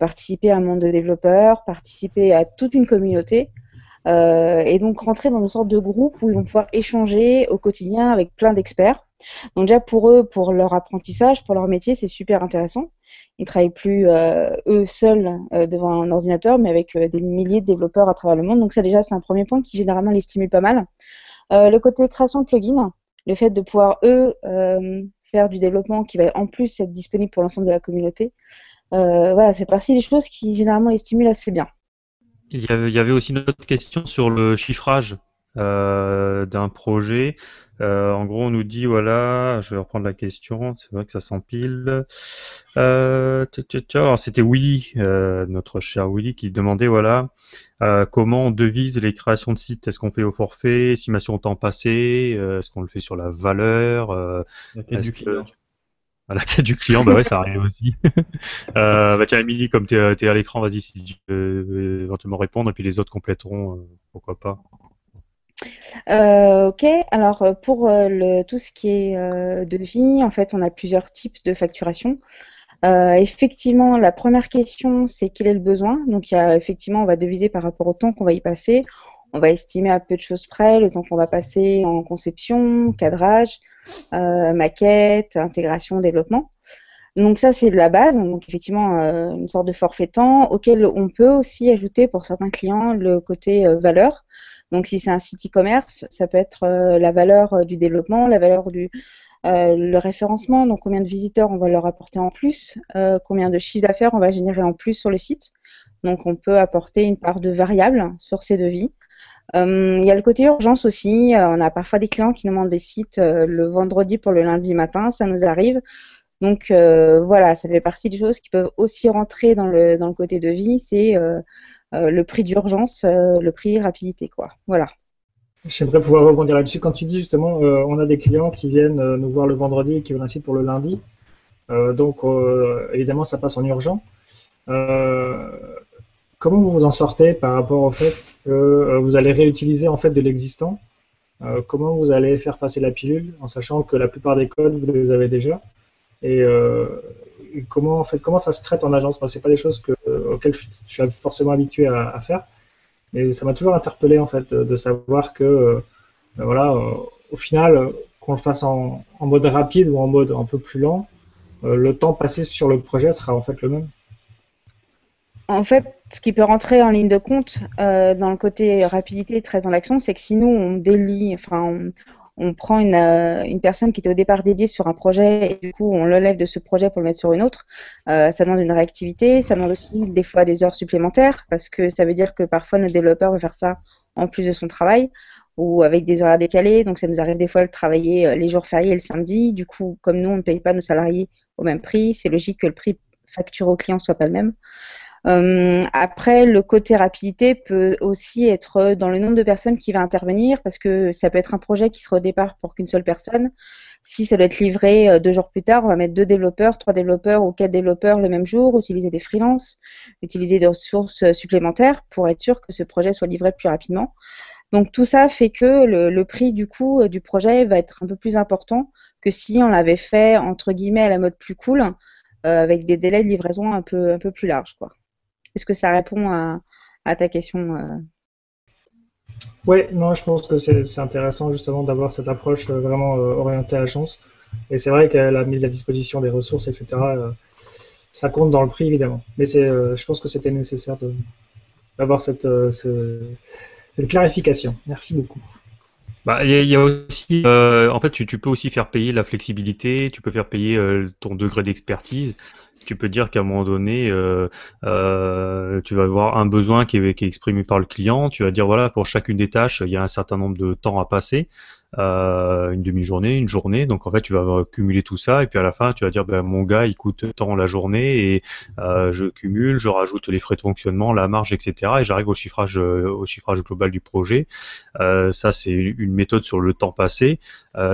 participer à un monde de développeurs, participer à toute une communauté. et donc rentrer dans une sorte de groupe où ils vont pouvoir échanger au quotidien avec plein d'experts. Donc déjà pour eux, pour leur apprentissage, pour leur métier, c'est super intéressant. Ils travaillent plus euh, eux seuls euh, devant un ordinateur, mais avec euh, des milliers de développeurs à travers le monde. Donc ça déjà c'est un premier point qui généralement les stimule pas mal. le côté création de plugins, le fait de pouvoir eux faire du développement qui va en plus être disponible pour l'ensemble de la communauté. voilà, c'est partie des choses qui généralement les stimulent assez bien. Il y avait, il y avait aussi une autre question sur le chiffrage d'un projet. Euh, en gros, on nous dit, voilà, je vais reprendre la question, c'est vrai que ça s'empile. Euh, c'était Willy, euh, notre cher Willy, qui demandait, voilà, comment on devise les créations de sites? Est-ce qu'on fait au forfait, estimation au temps passé, est-ce qu'on le fait sur la valeur La tête du client. <laughs> À la tête du client, bah ouais, ça arrive aussi. <laughs> bah tiens, Emily, comme tu es, à l'écran, vas-y si tu peux éventuellement répondre, et puis les autres compléteront, pourquoi pas. Euh, ok, alors euh, pour euh, le, tout ce qui est euh, devis, en fait, on a plusieurs types de facturation. effectivement, la première question, c'est quel est le besoin? Donc, y a, effectivement, on va deviser par rapport au temps qu'on va y passer. On va estimer à peu de choses près le temps qu'on va passer en conception, cadrage, maquette, intégration, développement. Donc ça, c'est la base. Donc effectivement, une sorte de forfait temps auquel on peut aussi ajouter pour certains clients le côté valeur. Donc si c'est un site e-commerce, ça peut être euh, la valeur euh, du développement, la valeur du euh, référencement, donc combien de visiteurs on va leur apporter en plus, combien de chiffre d'affaires on va générer en plus sur le site. Donc on peut apporter une part de variable sur ces devis. Il y a le côté urgence aussi. on a parfois des clients qui nous demandent des sites le vendredi pour le lundi matin, ça nous arrive. Donc voilà, ça fait partie des choses qui peuvent aussi rentrer dans le, dans le côté devis. C'est euh, le prix d'urgence, euh, le prix rapidité, quoi. Voilà. J'aimerais pouvoir rebondir là-dessus. Quand tu dis justement, euh, on a des clients qui viennent nous voir le vendredi et qui veulent un site pour le lundi, donc évidemment ça passe en urgent. comment vous vous en sortez par rapport au fait que vous allez réutiliser en fait de l'existant Comment vous allez faire passer la pilule en sachant que la plupart des codes vous les avez déjà et, comment en fait comment ça se traite en agence? Moi, c'est pas des choses que, je, suis forcément habitué à, faire, mais ça m'a toujours interpellé en fait de, savoir que euh, ben voilà, euh, au final, qu'on le fasse en, mode rapide ou en mode un peu plus lent, euh, le temps passé sur le projet sera en fait le même. En fait, ce qui peut rentrer en ligne de compte dans le côté rapidité et traitement d'action, c'est que si nous on délie, enfin on, on prend une, euh, une, personne qui était au départ dédiée sur un projet et du coup on l'enlève de ce projet pour le mettre sur une autre, euh, ça demande une réactivité, ça demande aussi des fois des heures supplémentaires parce que ça veut dire que parfois notre développeur veut faire ça en plus de son travail ou avec des horaires décalés, donc ça nous arrive des fois de travailler euh, les jours fériés et le samedi, du coup comme nous on ne paye pas nos salariés au même prix, c'est logique que le prix facturé au client soit pas le même. Euh, après, le côté rapidité peut aussi être dans le nombre de personnes qui va intervenir, parce que ça peut être un projet qui sera au départ pour qu'une seule personne. Si ça doit être livré euh, deux jours plus tard, on va mettre deux développeurs, trois développeurs ou quatre développeurs le même jour, utiliser des freelances, utiliser des ressources euh, supplémentaires pour être sûr que ce projet soit livré plus rapidement. Donc tout ça fait que le, le prix du coût du projet va être un peu plus important que si on l'avait fait entre guillemets à la mode plus cool, euh, avec des délais de livraison un peu un peu plus larges quoi. Est-ce que ça répond à, ta question euh? Oui, non, je pense que c'est intéressant justement d'avoir cette approche euh, vraiment euh, orientée à la chance. Et c'est vrai qu'elle a mis à disposition des ressources, etc. ça compte dans le prix évidemment. Mais je pense que c'était nécessaire d'avoir cette, clarification. Merci beaucoup. Bah, il y, a aussi, en fait, tu, peux aussi faire payer la flexibilité, tu peux faire payer ton degré d'expertise tu peux dire qu'à un moment donné, euh, euh, tu vas avoir un besoin qui est, exprimé par le client. Tu vas dire voilà, pour chacune des tâches, il y a un certain nombre de temps à passer. Euh, une demi-journée, une journée. Donc en fait, tu vas cumuler tout ça et puis à la fin, tu vas dire ben, mon gars, il coûte tant la journée et euh, je cumule, je rajoute les frais de fonctionnement, la marge, etc. Et j'arrive au chiffrage, euh, au chiffrage global du projet. Ça, c'est une méthode sur le temps passé.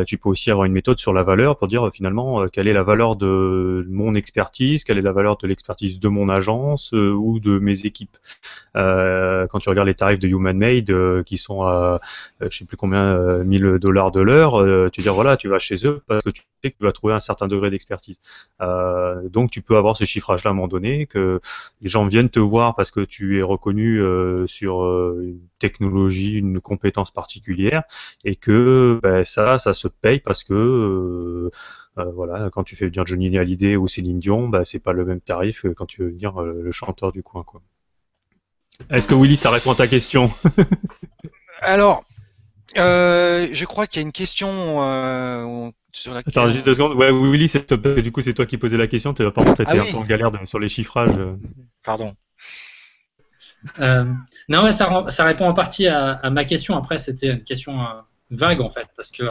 Tu peux aussi avoir une méthode sur la valeur pour dire finalement quelle est la valeur de mon expertise, quelle est la valeur de l'expertise de mon agence ou de mes équipes. quand tu regardes les tarifs de Human Made qui sont à je sais plus combien 1000 dollars de l'heure, tu dis voilà, tu vas chez eux parce que tu sais que tu vas trouver un certain degré d'expertise. donc tu peux avoir ce chiffrage-là à un moment donné, que les gens viennent te voir parce que tu es reconnu euh, sur euh, une technologie, une compétence particulière, et que ben, ça, ça se paye parce que euh, voilà, quand tu fais venir Johnny Hallyday ou Céline Dion, ben, c'est pas le même tarif que quand tu veux venir le chanteur du coin. Est-ce que Willy, ça répond à ta question? Alors, je crois qu'il y a une question Attends, juste deux secondes. Ouais, Willy, du coup, c'est toi qui posais la question. Tu contre, été ah un peu en galère sur les chiffrages. Euh. Pardon. Euh, non, ça, ça, répond en partie à, ma question. Après, c'était une question euh, vague, en fait, parce que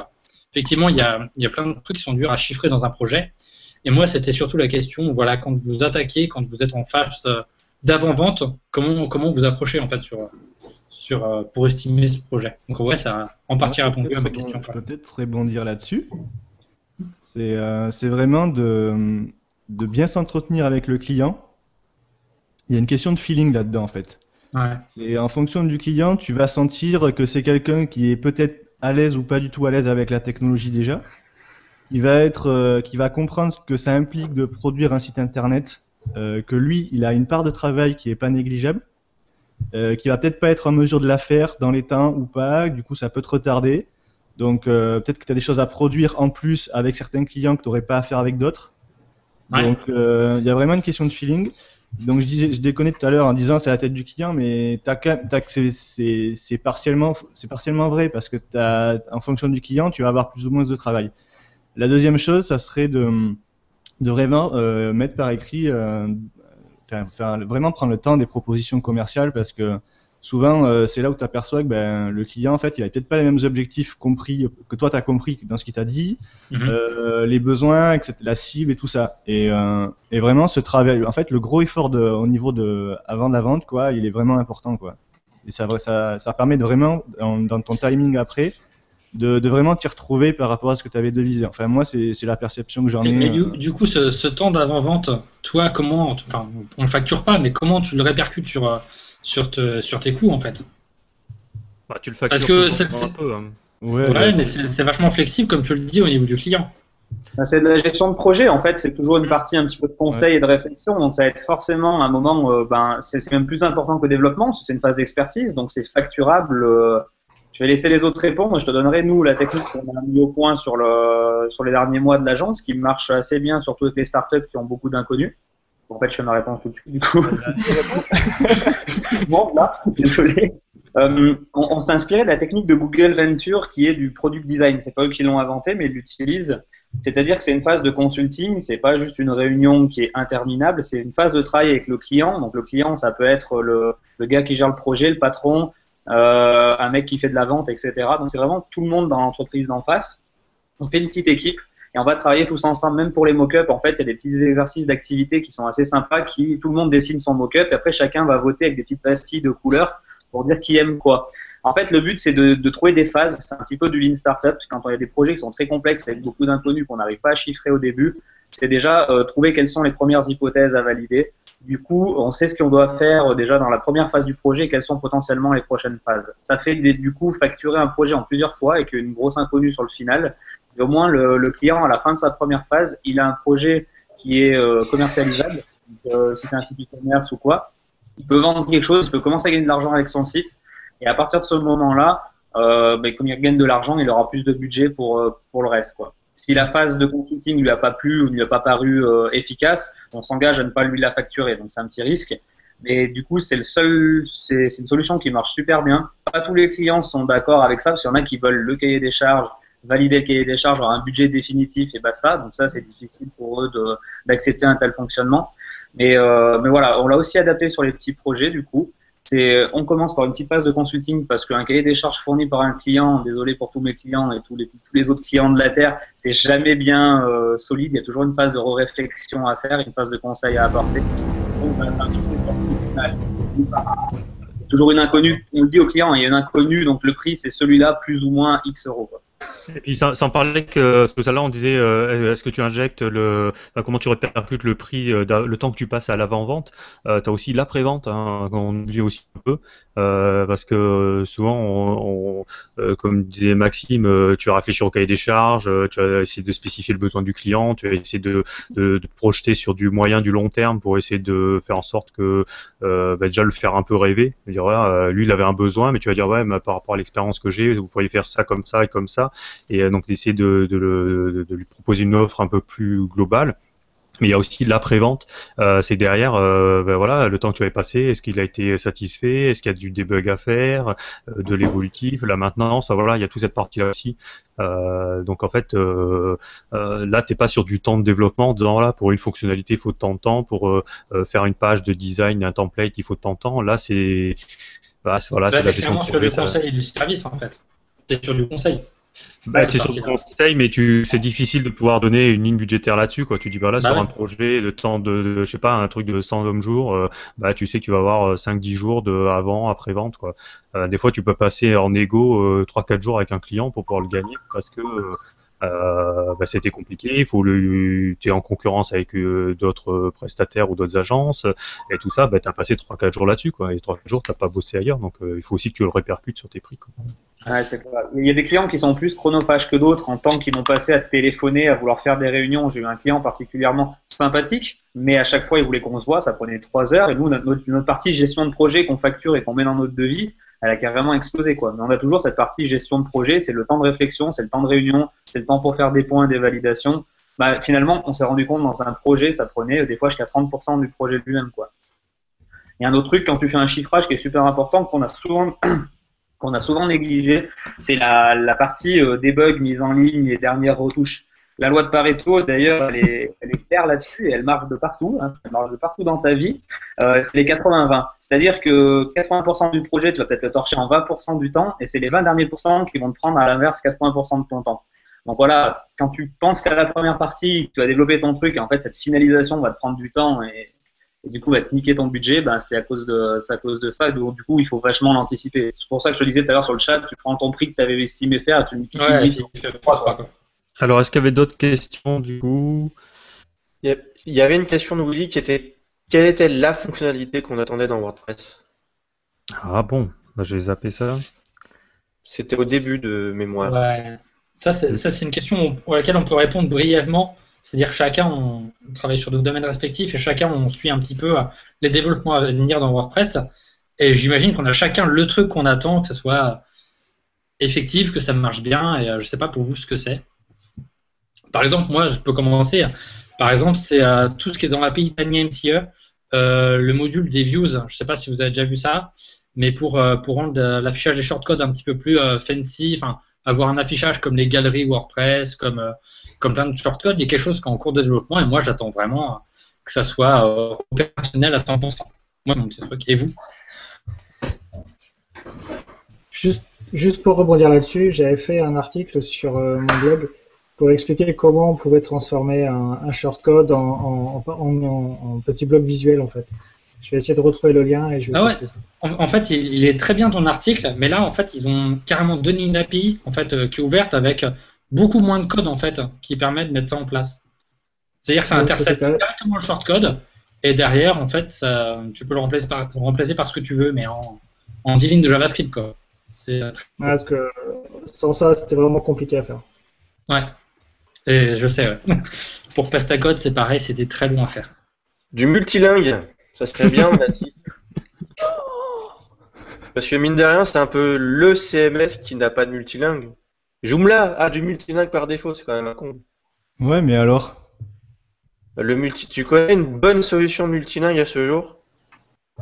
effectivement, il y a, y a, plein de trucs qui sont durs à chiffrer dans un projet. Et moi, c'était surtout la question, voilà, quand vous attaquez, quand vous êtes en phase d'avant-vente, comment, comment vous approchez, en fait, sur, sur, pour estimer ce projet. Donc, ouais, ça a en partie répondu à ma question. Je peux peut-être rebondir là-dessus. Euh, c'est vraiment de, de bien s'entretenir avec le client. Il y a une question de feeling là-dedans en fait. C'est en fonction du client, tu vas sentir que c'est quelqu'un qui est peut-être à l'aise ou pas du tout à l'aise avec la technologie déjà. Il va être, euh, qui va comprendre ce que ça implique de produire un site internet, euh, que lui, il a une part de travail qui est pas négligeable, qui va peut-être pas être en mesure de la faire dans les temps ou pas, du coup ça peut te retarder. Donc euh, peut-être que tu as des choses à produire en plus avec certains clients que tu n'aurais pas à faire avec d'autres. Donc euh, il y a vraiment une question de feeling. Donc je disais, je déconnais tout à l'heure en disant c'est la tête du client, mais c'est partiellement, vrai parce que as, en fonction du client, tu vas avoir plus ou moins de travail. La deuxième chose, ça serait de, de vraiment euh, mettre par écrit, faire, vraiment prendre le temps des propositions commerciales parce que souvent, euh, c'est là où tu aperçois que ben, le client, en fait, il a peut-être pas les mêmes objectifs compris que toi, tu as compris dans ce qu'il t'a dit, mhm. euh, les besoins, etc., la cible et tout ça. Et, euh, et, vraiment, ce travail, en fait, le gros effort de, au niveau de avant de la vente, quoi, il est vraiment important, quoi. Et ça, ça, ça permet de vraiment, dans, ton timing après, de, de vraiment t'y retrouver par rapport à ce que tu avais devisé. Enfin, moi, c'est la perception que j'en ai. Mais du, coup, ce, ce temps d'avant-vente, toi, comment, enfin, on le facture pas, mais comment tu le répercutes sur sur, sur tes coûts en fait? Bah, tu le factures Parce que c'est, un peu. Hein. Ouais, mais c'est, vachement flexible comme tu le dis au niveau du client. Bah, c'est de la gestion de projet en fait, c'est toujours une partie un petit peu de conseil et de réflexion, donc ça va être forcément un moment, où, euh, ben, c'est, même plus important que le développement, c'est une phase d'expertise, donc c'est facturable. Euh, je vais laisser les autres répondre. Je te donnerai, nous, la technique qu'on a mis au point sur, le, sur les derniers mois de l'agence, qui marche assez bien, surtout avec les startups qui ont beaucoup d'inconnus. En fait, je fais ma réponse tout de suite, du coup. <laughs> bon, là, désolé. Euh, on, on inspiré de la technique de Google Venture qui est du product design. C'est pas eux qui l'ont inventé, mais ils l'utilisent. C'est-à-dire que c'est une phase de consulting, c'est pas juste une réunion qui est interminable, c'est une phase de travail avec le client. Donc le client, ça peut être le, le gars qui gère le projet, le patron, euh, un mec qui fait de la vente, etc. Donc c'est vraiment tout le monde dans l'entreprise d'en face. On fait une petite équipe et on va travailler tous ensemble, même pour les mock-ups. En fait, il y a des petits exercices d'activité qui sont assez sympas, qui tout le monde dessine son mock-up, et après chacun va voter avec des petites pastilles de couleurs pour dire qui aime quoi. En fait, le but, c'est de, trouver des phases. C'est un petit peu du lean startup. Quand il y a des projets qui sont très complexes avec beaucoup d'inconnus qu'on n'arrive pas à chiffrer au début, c'est déjà euh, trouver quelles sont les premières hypothèses à valider, du coup, on sait ce qu'on doit faire déjà dans la première phase du projet, quelles sont potentiellement les prochaines phases. Ça fait du coup facturer un projet en plusieurs fois avec une grosse inconnue sur le final. Et au moins, le, client, à la fin de sa première phase, il a un projet qui est euh, commercialisable. Euh, si c'est un site e-commerce ou quoi, il peut vendre quelque chose, il peut commencer à gagner de l'argent avec son site. Et à partir de ce moment-là, euh, ben, comme il gagne de l'argent, il aura plus de budget pour, pour le reste. Quoi. Si la phase de consulting lui a pas plu ou ne lui a pas paru euh, efficace, on s'engage à ne pas lui la facturer. Donc c'est un petit risque. Mais du coup, c'est le seul, c'est une solution qui marche super bien. Pas tous les clients sont d'accord avec ça, parce qu'il y en a qui veulent le cahier des charges, valider le cahier des charges, avoir un budget définitif et basta. Donc ça, c'est difficile pour eux d'accepter un tel fonctionnement. Mais, euh, mais voilà, on l'a aussi adapté sur les petits projets du coup. C'est on commence par une petite phase de consulting parce qu'un cahier des charges fourni par un client, désolé pour tous mes clients et tous les, autres clients de la Terre, c'est jamais bien euh, solide. Il y a toujours une phase de réflexion à faire, une phase de conseil à apporter. Toujours une inconnue. On le dit au client, il y a une inconnue, donc le prix c'est celui-là plus ou moins X euros. Et puis sans, sans parler que tout à l'heure on disait euh, est-ce que tu injectes le comment tu répercutes le prix euh, le temps que tu passes à l'avant-vente euh, tu as aussi l'après-vente hein, on oublie aussi un peu euh, parce que euh, souvent on, on- euh, comme disait Maxime tu as réfléchi au cahier des charges tu as essayé de spécifier le besoin du client tu as essayé de, de, de te projeter sur du moyen du long terme pour essayer de faire en sorte que bah, déjà le faire un peu rêver. Dire voilà lui il avait un besoin mais tu vas dire ouais par rapport à l'expérience que j'ai vous pourriez faire ça comme ça et comme ça et euh, donc d'essayer de, de, le- de- de lui proposer une offre un peu plus globale. Mais il y a aussi l'après-vente, euh, c'est derrière, euh, ben voilà, le temps que tu avais passé, est-ce qu'il a été satisfait, est-ce qu'il y a du debug à faire, euh, de l'évolutif, la maintenance, voilà, il y a toute cette partie-là aussi. Donc en fait, là, t'es pas sur du temps de développement, en disant voilà, pour une fonctionnalité, il faut tant de temps, pour faire une page de design, un template, il faut tant de temps. Là, c'est bah, c'est- voilà, Là, c'est la gestion de clairement sur du projet, ça- conseil et du service en fait. T'es sur du conseil. Bah, tu es sur conseil, mais tu, c'est difficile de pouvoir donner une ligne budgétaire là-dessus, quoi. Tu dis, bah là, Bah sur ouais. un projet, le temps de, de- je sais pas, un truc de 100 hommes jours, euh, bah, tu sais que tu vas avoir 5-10 jours de avant, après vente, quoi. Euh, des fois, tu peux passer en égo euh, 3-4 jours avec un client pour pouvoir le gagner parce que, euh, bah, c'était compliqué, il faut le, tu es en concurrence avec euh, d'autres prestataires ou d'autres agences, et tout ça, bah, t'as passé 3-4 jours là-dessus, quoi. Et 3-4 jours, t'as pas bossé ailleurs, donc, euh, il faut aussi que tu le répercutes sur tes prix. Il y a des clients qui sont plus chronophages que d'autres en tant qu'ils m'ont passé à téléphoner, à vouloir faire des réunions. J'ai eu un client particulièrement sympathique, mais à chaque fois il voulait qu'on se voit, ça prenait trois heures. Et nous, notre partie gestion de projet qu'on facture et qu'on met dans notre devis, elle a carrément explosé. Quoi. Mais on a toujours cette partie gestion de projet, c'est le temps de réflexion, c'est le temps de réunion, c'est le temps pour faire des points, des validations. Bah, finalement, on s'est rendu compte dans un projet, ça prenait euh, des fois jusqu'à 30% du projet lui-même. Il y a un autre truc, quand tu fais un chiffrage qui est super important, qu'on a souvent <clears throat> qu'on a souvent négligé, c'est la, partie euh, mise en ligne et dernières retouches. La loi de Pareto, d'ailleurs, elle est, elle est claire là-dessus et elle marche de partout. hein. elle marche de partout dans ta vie. Euh, c'est les 80-20. C'est-à-dire que 80% du projet, tu vas peut-être le torcher en 20% du temps et c'est les 20 derniers pourcents qui vont te prendre à l'inverse 80% de ton temps. Donc voilà, quand tu penses qu'à la première partie, tu vas développer ton truc et en fait cette finalisation va te prendre du temps et, et du coup va te niquer ton budget, ben, c'est à cause de c'est à cause de ça. Donc, du coup, il faut vachement l'anticiper. C'est pour ça que je te disais tout à l'heure sur le chat, tu prends ton prix que tu avais estimé faire, tu le multiplies Ouais, Alors, est-ce qu'il y avait d'autres questions, du coup? Il y avait une question de Willy qui était quelle était la fonctionnalité qu'on attendait dans WordPress? Ah bon, bah, j'ai zappé ça. C'était au début de mémoire. Ouais. Ça, c'est ça, c'est une question pour laquelle on peut répondre brièvement. C'est-à-dire que chacun, on, travaille sur nos domaines respectifs et chacun, on suit un petit peu euh, les développements à venir dans WordPress. Et j'imagine qu'on a chacun le truc qu'on attend, que ce soit effectif, que ça marche bien. Et euh, je sais pas pour vous ce que c'est. Par exemple, moi, je peux commencer. Par exemple, c'est euh, tout ce qui est dans l'API TinyMCE, euh, le module des views. Je sais pas si vous avez déjà vu ça, mais pour, euh, rendre l'affichage des shortcodes un petit peu plus fancy, avoir un affichage comme les galeries WordPress, comme, comme plein de shortcodes, il y a quelque chose qui est en cours de développement et moi, j'attends vraiment que ça soit opérationnel à 100%. Moi, mon petit truc. Et vous? Juste, juste pour rebondir là-dessus, j'avais fait un article sur mon blog pour expliquer comment on pouvait transformer un, un shortcode en, en, en, en- en petit bloc visuel en fait. Je vais essayer de retrouver le lien et je vais Ah ouais. ça. En, fait, il, il est très bien ton article, mais là, en fait, ils ont carrément donné une API en fait, euh, qui est ouverte avec beaucoup moins de code en fait, qui permet de mettre ça en place. C'est-à-dire que ça Ouais, intercepte directement le shortcode et derrière, en fait, ça, tu peux le remplacer par, le remplacer par ce que tu veux, mais en, en 10 lignes de JavaScript. Quoi. C'est, euh, Ouais, parce que sans ça, c'était vraiment compliqué à faire. ouais. Et je sais, ouais. <laughs> Pour Pastacode, c'est pareil, c'était très long à faire. Du multilingue, ça serait bien, <laughs> dit. Parce que mine de rien, c'est un peu le CMS qui n'a pas de multilingue. Joomla a du multilingue par défaut, c'est quand même un con. Ouais, mais alors? Le multi... Tu connais une bonne solution multilingue à ce jour?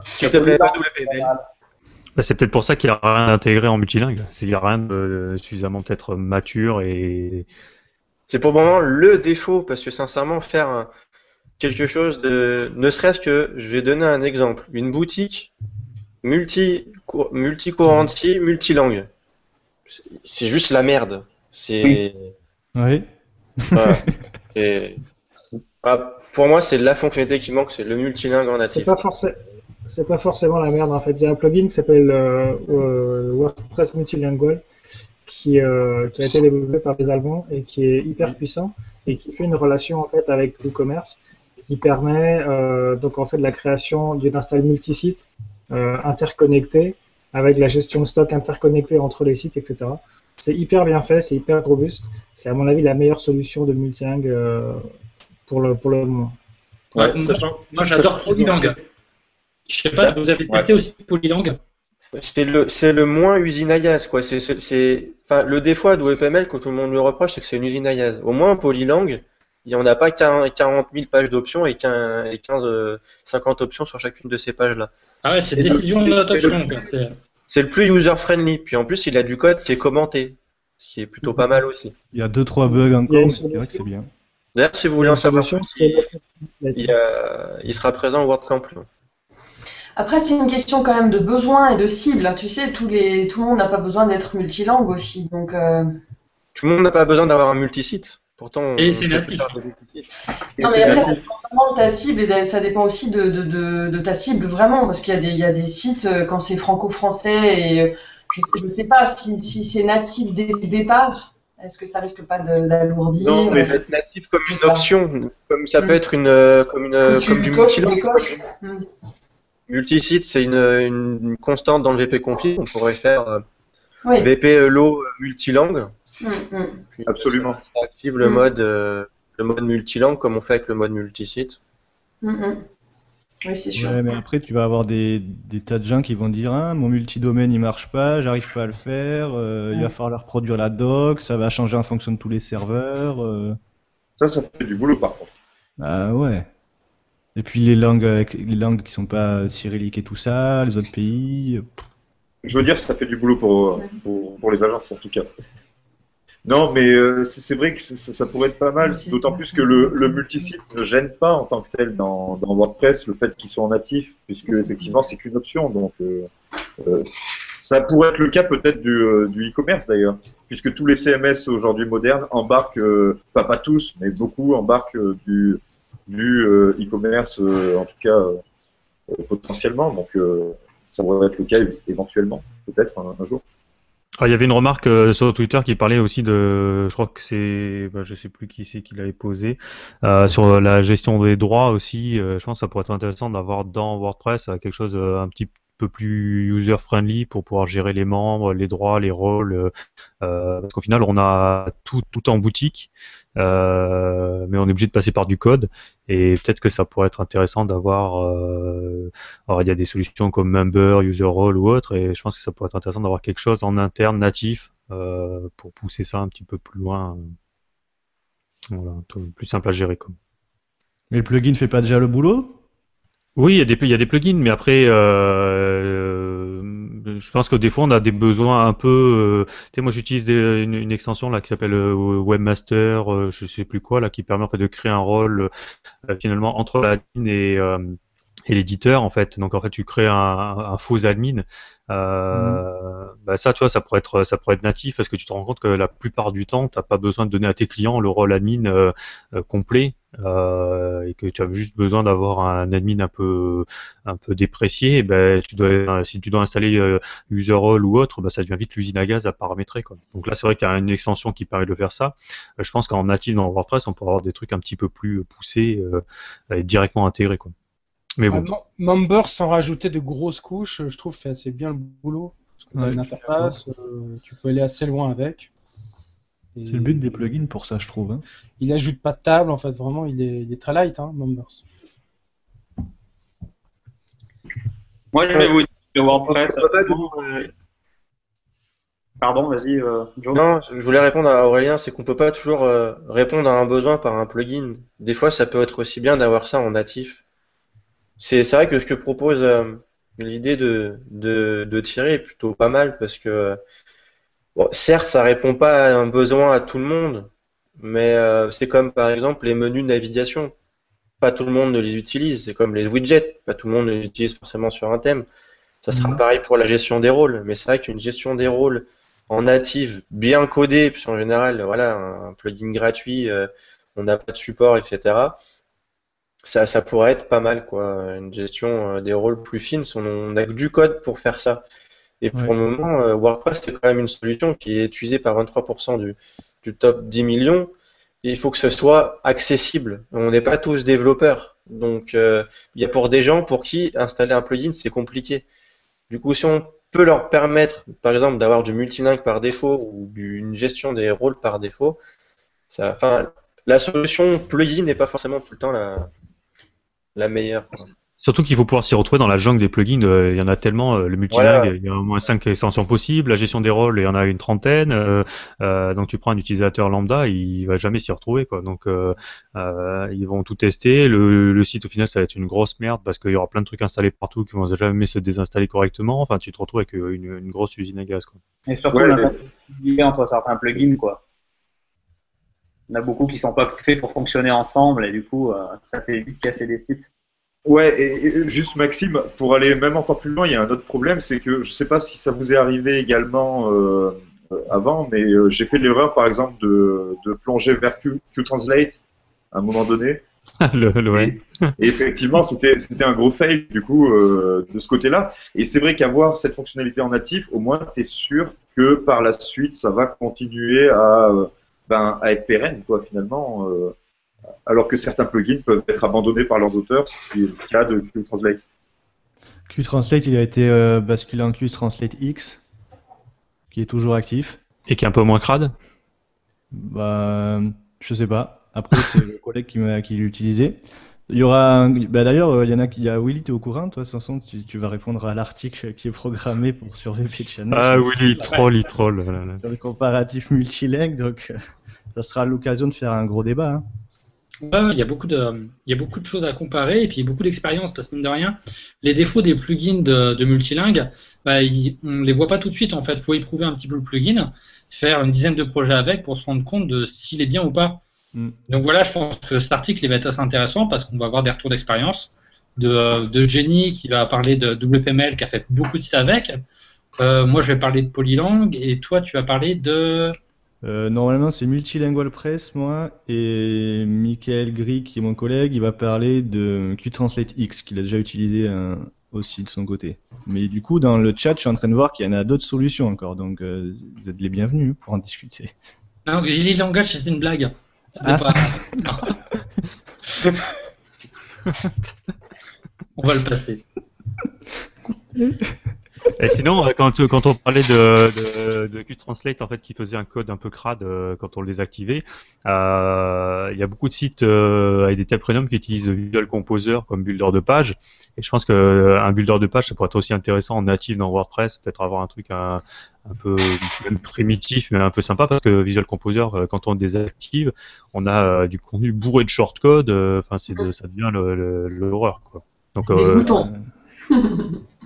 S'il te plaît, pas WPML. Bah, c'est peut-être pour ça qu'il n'y a rien intégré en multilingue. C'est qu'il n'y a rien de suffisamment peut-être mature et. C'est pour le moment le défaut, parce que sincèrement, faire un- quelque chose de. Ne serait-ce que, je vais donner un exemple. Une boutique multi multi multi multilangue. C'est- juste la merde. C'est Oui. voilà. <laughs> Ah, pour moi, c'est la fonctionnalité qui manque, c'est le multilingue en C'est natif. pas. C'est pas forcément la merde en fait. Il y a un plugin qui s'appelle euh, euh, WordPress Multilingual qui, euh, qui a été développé par des Allemands et qui est hyper puissant et qui fait une relation en fait avec WooCommerce qui permet euh, donc en fait de la création d'une install multisite euh, interconnectée avec la gestion de stock interconnectée entre les sites, etc. C'est hyper bien fait, c'est hyper robuste. C'est à mon avis la meilleure solution de multilingue euh, pour le pour le moment. Ouais, moi, j'adore Polylang. Je sais pas, vous avez testé aussi Polylang C'est le, c'est le moins usine à gaz, quoi. C'est, c'est, c'est- enfin, le défaut de WebML, que tout le monde lui reproche, c'est que c'est une usine à gaz. Au moins, Polylang, il n'y en a pas qu'un- 40 000 pages d'options et 15, et 15, euh, 50 options sur chacune de ces pages-là. Ah ouais, c'est décision de notre et le- option. quoi, c'est- le plus user-friendly. Puis en plus, il a du code qui est commenté, ce qui est plutôt pas mal aussi. Il y a deux trois bugs encore, mais c'est vrai que c'est bien. D'ailleurs, si vous voulez en savoir plus, il, sera présent au WordCamp. Après, c'est une question quand même de besoin et de cible. Tu sais, tous les, tout le monde n'a pas besoin d'être multilingue aussi. Donc, euh, Tout le monde n'a pas besoin d'avoir un multisite. Pourtant, Et on c'est natif. Non, mais après, ça dépend vraiment de ta cible et ça dépend aussi de, de, de, de ta cible vraiment, parce qu'il y, a des- il y a des sites, euh, quand c'est franco-français, et euh, je sais, je sais pas si, si c'est natif dès le départ, est-ce que ça risque pas d'alourdir? Non, mais c'est natif comme une ça. option, comme ça Mm. peut être une, comme une, comme du multilingue. Multisite, c'est une, une constante dans le VP config. On pourrait faire euh, Oui. VP low multilangue. Mm, Absolument. Ça active le Mm. mode, euh, le mode multilangue comme on fait avec le mode multisite. Mm, mm. Oui, c'est sûr. Ouais, mais après, tu vas avoir des, des tas de gens qui vont dire ah, mon multidomaine il marche pas, j'arrive pas à le faire, euh, il va falloir reproduire la doc, ça va changer en fonction de tous les serveurs. euh. Ça, ça fait du boulot par contre. Ah ouais. Et puis les langues, avec- les langues qui sont pas cyrilliques et tout ça, les autres pays. euh. Je veux dire, ça fait du boulot pour, pour, pour les agences en tout cas. Non, mais euh, c'est vrai que ça, ça pourrait être pas mal, d'autant plus que le, le multisite ne gêne pas en tant que tel dans, dans WordPress le fait qu'il soit en natif, puisque effectivement c'est qu'une option. Donc euh, euh, ça pourrait être le cas peut-être du, euh, du e-commerce d'ailleurs, puisque tous les CMS aujourd'hui modernes embarquent, euh, enfin pas tous, mais beaucoup embarquent euh, du, du euh, e-commerce, euh, en tout cas euh, potentiellement. Donc ça pourrait être le cas éventuellement, peut-être un, jour. Ah, il y avait une remarque sur Twitter qui parlait aussi de, je crois que c'est, bah, je sais plus qui c'est qui l'avait posé, sur la gestion des droits aussi. je pense que ça pourrait être intéressant d'avoir dans WordPress quelque chose un petit peu plus user friendly pour pouvoir gérer les membres, les droits, les rôles. parce qu'au final, on a tout tout en boutique, euh, mais on est obligé de passer par du code. Et peut-être que ça pourrait être intéressant d'avoir. euh, alors il y a des solutions comme Member, User Role ou autre, et je pense que ça pourrait être intéressant d'avoir quelque chose en interne natif euh, pour pousser ça un petit peu plus loin. Voilà, un peu plus simple à gérer. Quoi. Mais le plugin fait pas déjà le boulot? Oui, il y a des il y a des plugins, mais après, je pense que des fois on a des besoins un peu. euh, tu sais, moi j'utilise des- une, une extension là qui s'appelle euh, Webmaster, euh, je sais plus quoi là, qui permet en fait de créer un rôle euh, finalement entre l'admin et euh, et l'éditeur en fait. Donc en fait tu crées un, un faux admin. Euh, bah ça, tu vois, ça pourrait être ça pourrait être natif parce que tu te rends compte que la plupart du temps, t'as pas besoin de donner à tes clients le rôle admin euh, euh, complet euh, et que tu as juste besoin d'avoir un admin un peu un peu déprécié. et Ben tu dois si tu dois installer euh, user role ou autre, bah ça devient vite l'usine à gaz à paramétrer quoi. Donc là, c'est vrai qu'il y a une extension qui permet de faire ça. Euh, je pense qu'en natif dans WordPress, on pourrait avoir des trucs un petit peu plus poussés euh, et directement intégrés quoi. Mais bon. Ah, Mem- Member sans rajouter de grosses couches, je trouve fait assez bien le boulot. Parce que tu as Ouais, une interface, euh, tu peux aller assez loin avec. Et C'est le but des plugins pour ça, je trouve. hein. Il ajoute pas de table, en fait, vraiment, il est, il est très light, hein, Members. Moi, je vais vous dire que WordPress. Euh, Pardon, vas-y, euh, Joe. Non, je voulais répondre à Aurélien, c'est qu'on peut pas toujours euh, répondre à un besoin par un plugin. Des fois, ça peut être aussi bien d'avoir ça en natif. C'est vrai que ce que propose euh, l'idée de, de, de Thierry est plutôt pas mal parce que, bon, certes, ça répond pas à un besoin à tout le monde, mais euh, c'est comme par exemple les menus de navigation. Pas tout le monde ne les utilise, c'est comme les widgets, pas tout le monde ne les utilise forcément sur un thème. Ça sera Mhm. pareil pour la gestion des rôles, mais c'est vrai qu'une gestion des rôles en native, bien codée, puisqu'en général, voilà, un plugin gratuit, euh, on n'a pas de support, etc. Ça, ça pourrait être pas mal, quoi. Une gestion euh, des rôles plus fine, on n'a que du code pour faire ça. Et pour Ouais. le moment, euh, WordPress, c'est quand même une solution qui est utilisée par 23% du, du top 10 millions. Et il faut que ce soit accessible. On n'est pas tous développeurs. Donc, euh, il y a pour des gens pour qui installer un plugin, c'est compliqué. Du coup, si on peut leur permettre, par exemple, d'avoir du multilingue par défaut ou une gestion des rôles par défaut, ça, la solution plugin n'est pas forcément tout le temps la, la meilleure. quoi. Surtout qu'il faut pouvoir s'y retrouver dans la jungle des plugins. euh, Il y en a tellement. euh, le multilingue, Voilà. il y a au moins 5 extensions possibles. La gestion des rôles, il y en a une trentaine. euh, euh, donc tu prends un utilisateur lambda, il va jamais s'y retrouver. Quoi. Donc euh, euh, ils vont tout tester. Le, le site au final, ça va être une grosse merde parce qu'il y aura plein de trucs installés partout qui vont jamais se désinstaller correctement. Enfin, tu te retrouves avec une, une grosse usine à gaz. Quoi. Et surtout Ouais, l'incompatibilité entre certains plugins, quoi. Il y en a beaucoup qui sont pas faits pour fonctionner ensemble et du coup, euh, ça fait vite casser des sites. Ouais, et, et juste Maxime, pour aller même encore plus loin, il y a un autre problème, c'est que je sais pas si ça vous est arrivé également euh, avant, mais euh, j'ai fait l'erreur par exemple de, de plonger vers Q, Translate à un moment donné. <laughs> le, le- ouais. Et effectivement, c'était c'était un gros fail du coup euh, de ce côté-là. Et c'est vrai qu'avoir cette fonctionnalité en natif, au moins tu es sûr que par la suite, ça va continuer à, ben, à être pérenne quoi finalement. Alors que certains plugins peuvent être abandonnés par leurs auteurs, ce qui est le cas de QTranslate. QTranslate, il a été euh, basculé en QTranslate X, qui est toujours actif. Et qui est un peu moins crade? Bah, je sais pas. Après, c'est le <laughs> collègue qui m'a qui l'utilisait. Il y aura, un- bah d'ailleurs, euh, il y en a qui, il y a Willy, t'es au courant, toi, façon, tu, tu vas répondre à l'article <laughs> qui est programmé pour sur VP Channel. Ah sur- oui, il troll, il troll. voilà, là. sur le comparatif multilingue, donc euh, ça sera l'occasion de faire un gros débat. hein. Ouais, il y a beaucoup de, il y a beaucoup de choses à comparer et puis beaucoup d'expérience parce que mine de rien, les défauts des plugins de, de multilingue, bah, ils- on les voit pas tout de suite en fait. Faut éprouver un petit peu le plugin, faire une dizaine de projets avec pour se rendre compte de s'il est bien ou pas. Mm. Donc voilà, je pense que cet article il va être assez intéressant parce qu'on va avoir des retours d'expérience de, de Jenny qui va parler de WPML qui a fait beaucoup de sites avec. Euh, moi je vais parler de Polylang et toi tu vas parler de Euh, normalement, c'est Multilingual Press, moi, et Michael Gris, qui est mon collègue, il va parler de QTranslate X, qu'il a déjà utilisé euh, aussi de son côté. Mais du coup, dans le chat, je suis en train de voir qu'il y en a d'autres solutions encore, donc euh, vous êtes les bienvenus pour en discuter. Non, Gilly Langage, c'était une blague. C'était Ah. pas. <laughs> On va le passer. <laughs> Et sinon, euh, quand, euh, quand on parlait de, de, de QTranslate, en fait, qui faisait un code un peu crade euh, quand on le désactivait, euh, il y a beaucoup de sites euh, avec des tab premium qui utilisent Visual Composer comme builder de page. Et je pense qu'un builder de page, ça pourrait être aussi intéressant en natif dans WordPress, peut-être avoir un truc un, un peu même primitif, mais un peu sympa, parce que Visual Composer, quand on le désactive, on a du contenu bourré de shortcode. Enfin, c'est de- ça devient l'horreur, quoi. Donc, Des euh, boutons. <laughs>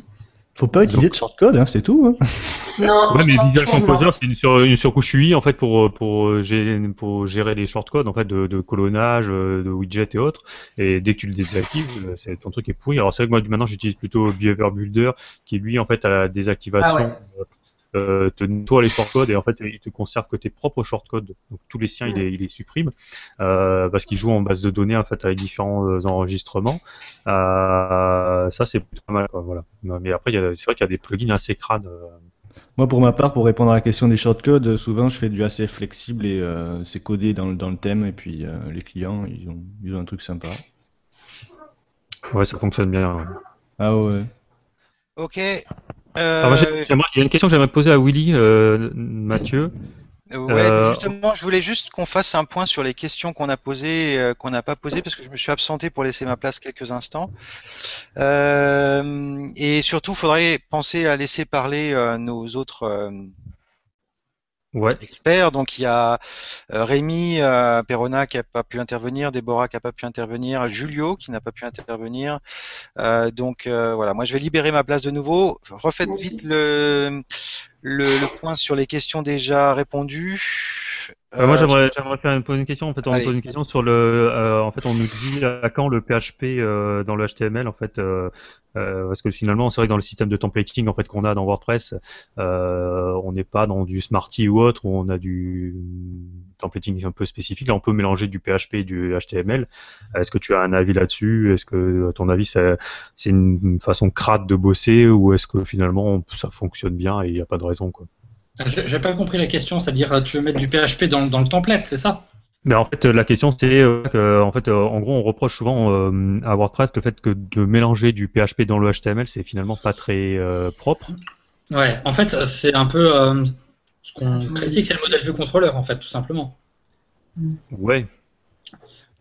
Faut pas utiliser de shortcode, hein, c'est tout. hein. <laughs> Non, Ouais, mais Visual Composer, c'est une, sur, une surcouche UI en fait pour pour gérer, pour gérer les shortcodes en fait de, de colonnage, euh, de widgets et autres. Et dès que tu le désactives, euh, c'est ton truc est pourri. Alors c'est vrai que moi maintenant j'utilise plutôt Behavior Builder qui lui en fait à la désactivation Ah ouais. Euh, te nettoie les shortcodes et en fait il te conserve que tes propres shortcodes. Donc tous les siens il, les, il les supprime euh, parce qu'il joue en base de données en fait avec différents euh, enregistrements. Euh, ça c'est plutôt pas mal quoi, voilà. Mais après c'est vrai qu'il y a des plugins assez crades. Moi, pour ma part, pour répondre à la question des shortcodes, souvent je fais du assez flexible et euh, c'est codé dans, le- dans le thème, et puis euh, les clients, ils ont, ils ont un truc sympa. Ouais, ça fonctionne bien. Ah ouais. Ok. Alors, Euh, il y a une question que j'aimerais poser à Willy, euh, Mathieu. Ouais, Euh, justement, je voulais juste qu'on fasse un point sur les questions qu'on a posées, qu'on n'a pas posées, parce que je me suis absenté pour laisser ma place quelques instants. Et surtout, il faudrait penser à laisser parler nos autres Ouais. experts. Donc, il y a euh, Rémi euh, Perrona qui n'a pas pu intervenir, Déborah qui n'a pas pu intervenir, Julio qui n'a pas pu intervenir. Euh, donc, euh, voilà, moi, je vais libérer ma place de nouveau. Refaites Merci. vite le, le, le point sur les questions déjà répondues. Euh, moi, Euh, j'aimerais, j'aimerais faire une, question. En fait, on Allez. pose une question sur le. euh, en fait, on nous dit à quand le PHP euh, dans le HTML. En fait, euh, euh, parce que finalement, c'est vrai que dans le système de templating en fait qu'on a dans WordPress, euh, on n'est pas dans du Smarty ou autre où on a du templating un peu spécifique. Là, on peut mélanger du PHP et du HTML. Est-ce que tu as un avis là-dessus? Est-ce que, à ton avis, c'est, une façon crade de bosser ou est-ce que finalement ça fonctionne bien et il n'y a pas de raison quoi? J'ai pas compris la question, c'est-à-dire euh, tu veux mettre du PHP dans, dans le template, c'est ça? Mais en fait, la question c'est euh, que, en fait, euh, en gros, on reproche souvent euh, à WordPress le fait que de mélanger du PHP dans le HTML, c'est finalement pas très euh, propre. Ouais, en fait, c'est un peu euh, ce qu'on critique, c'est le modèle vue contrôleur, en fait, tout simplement. Ouais.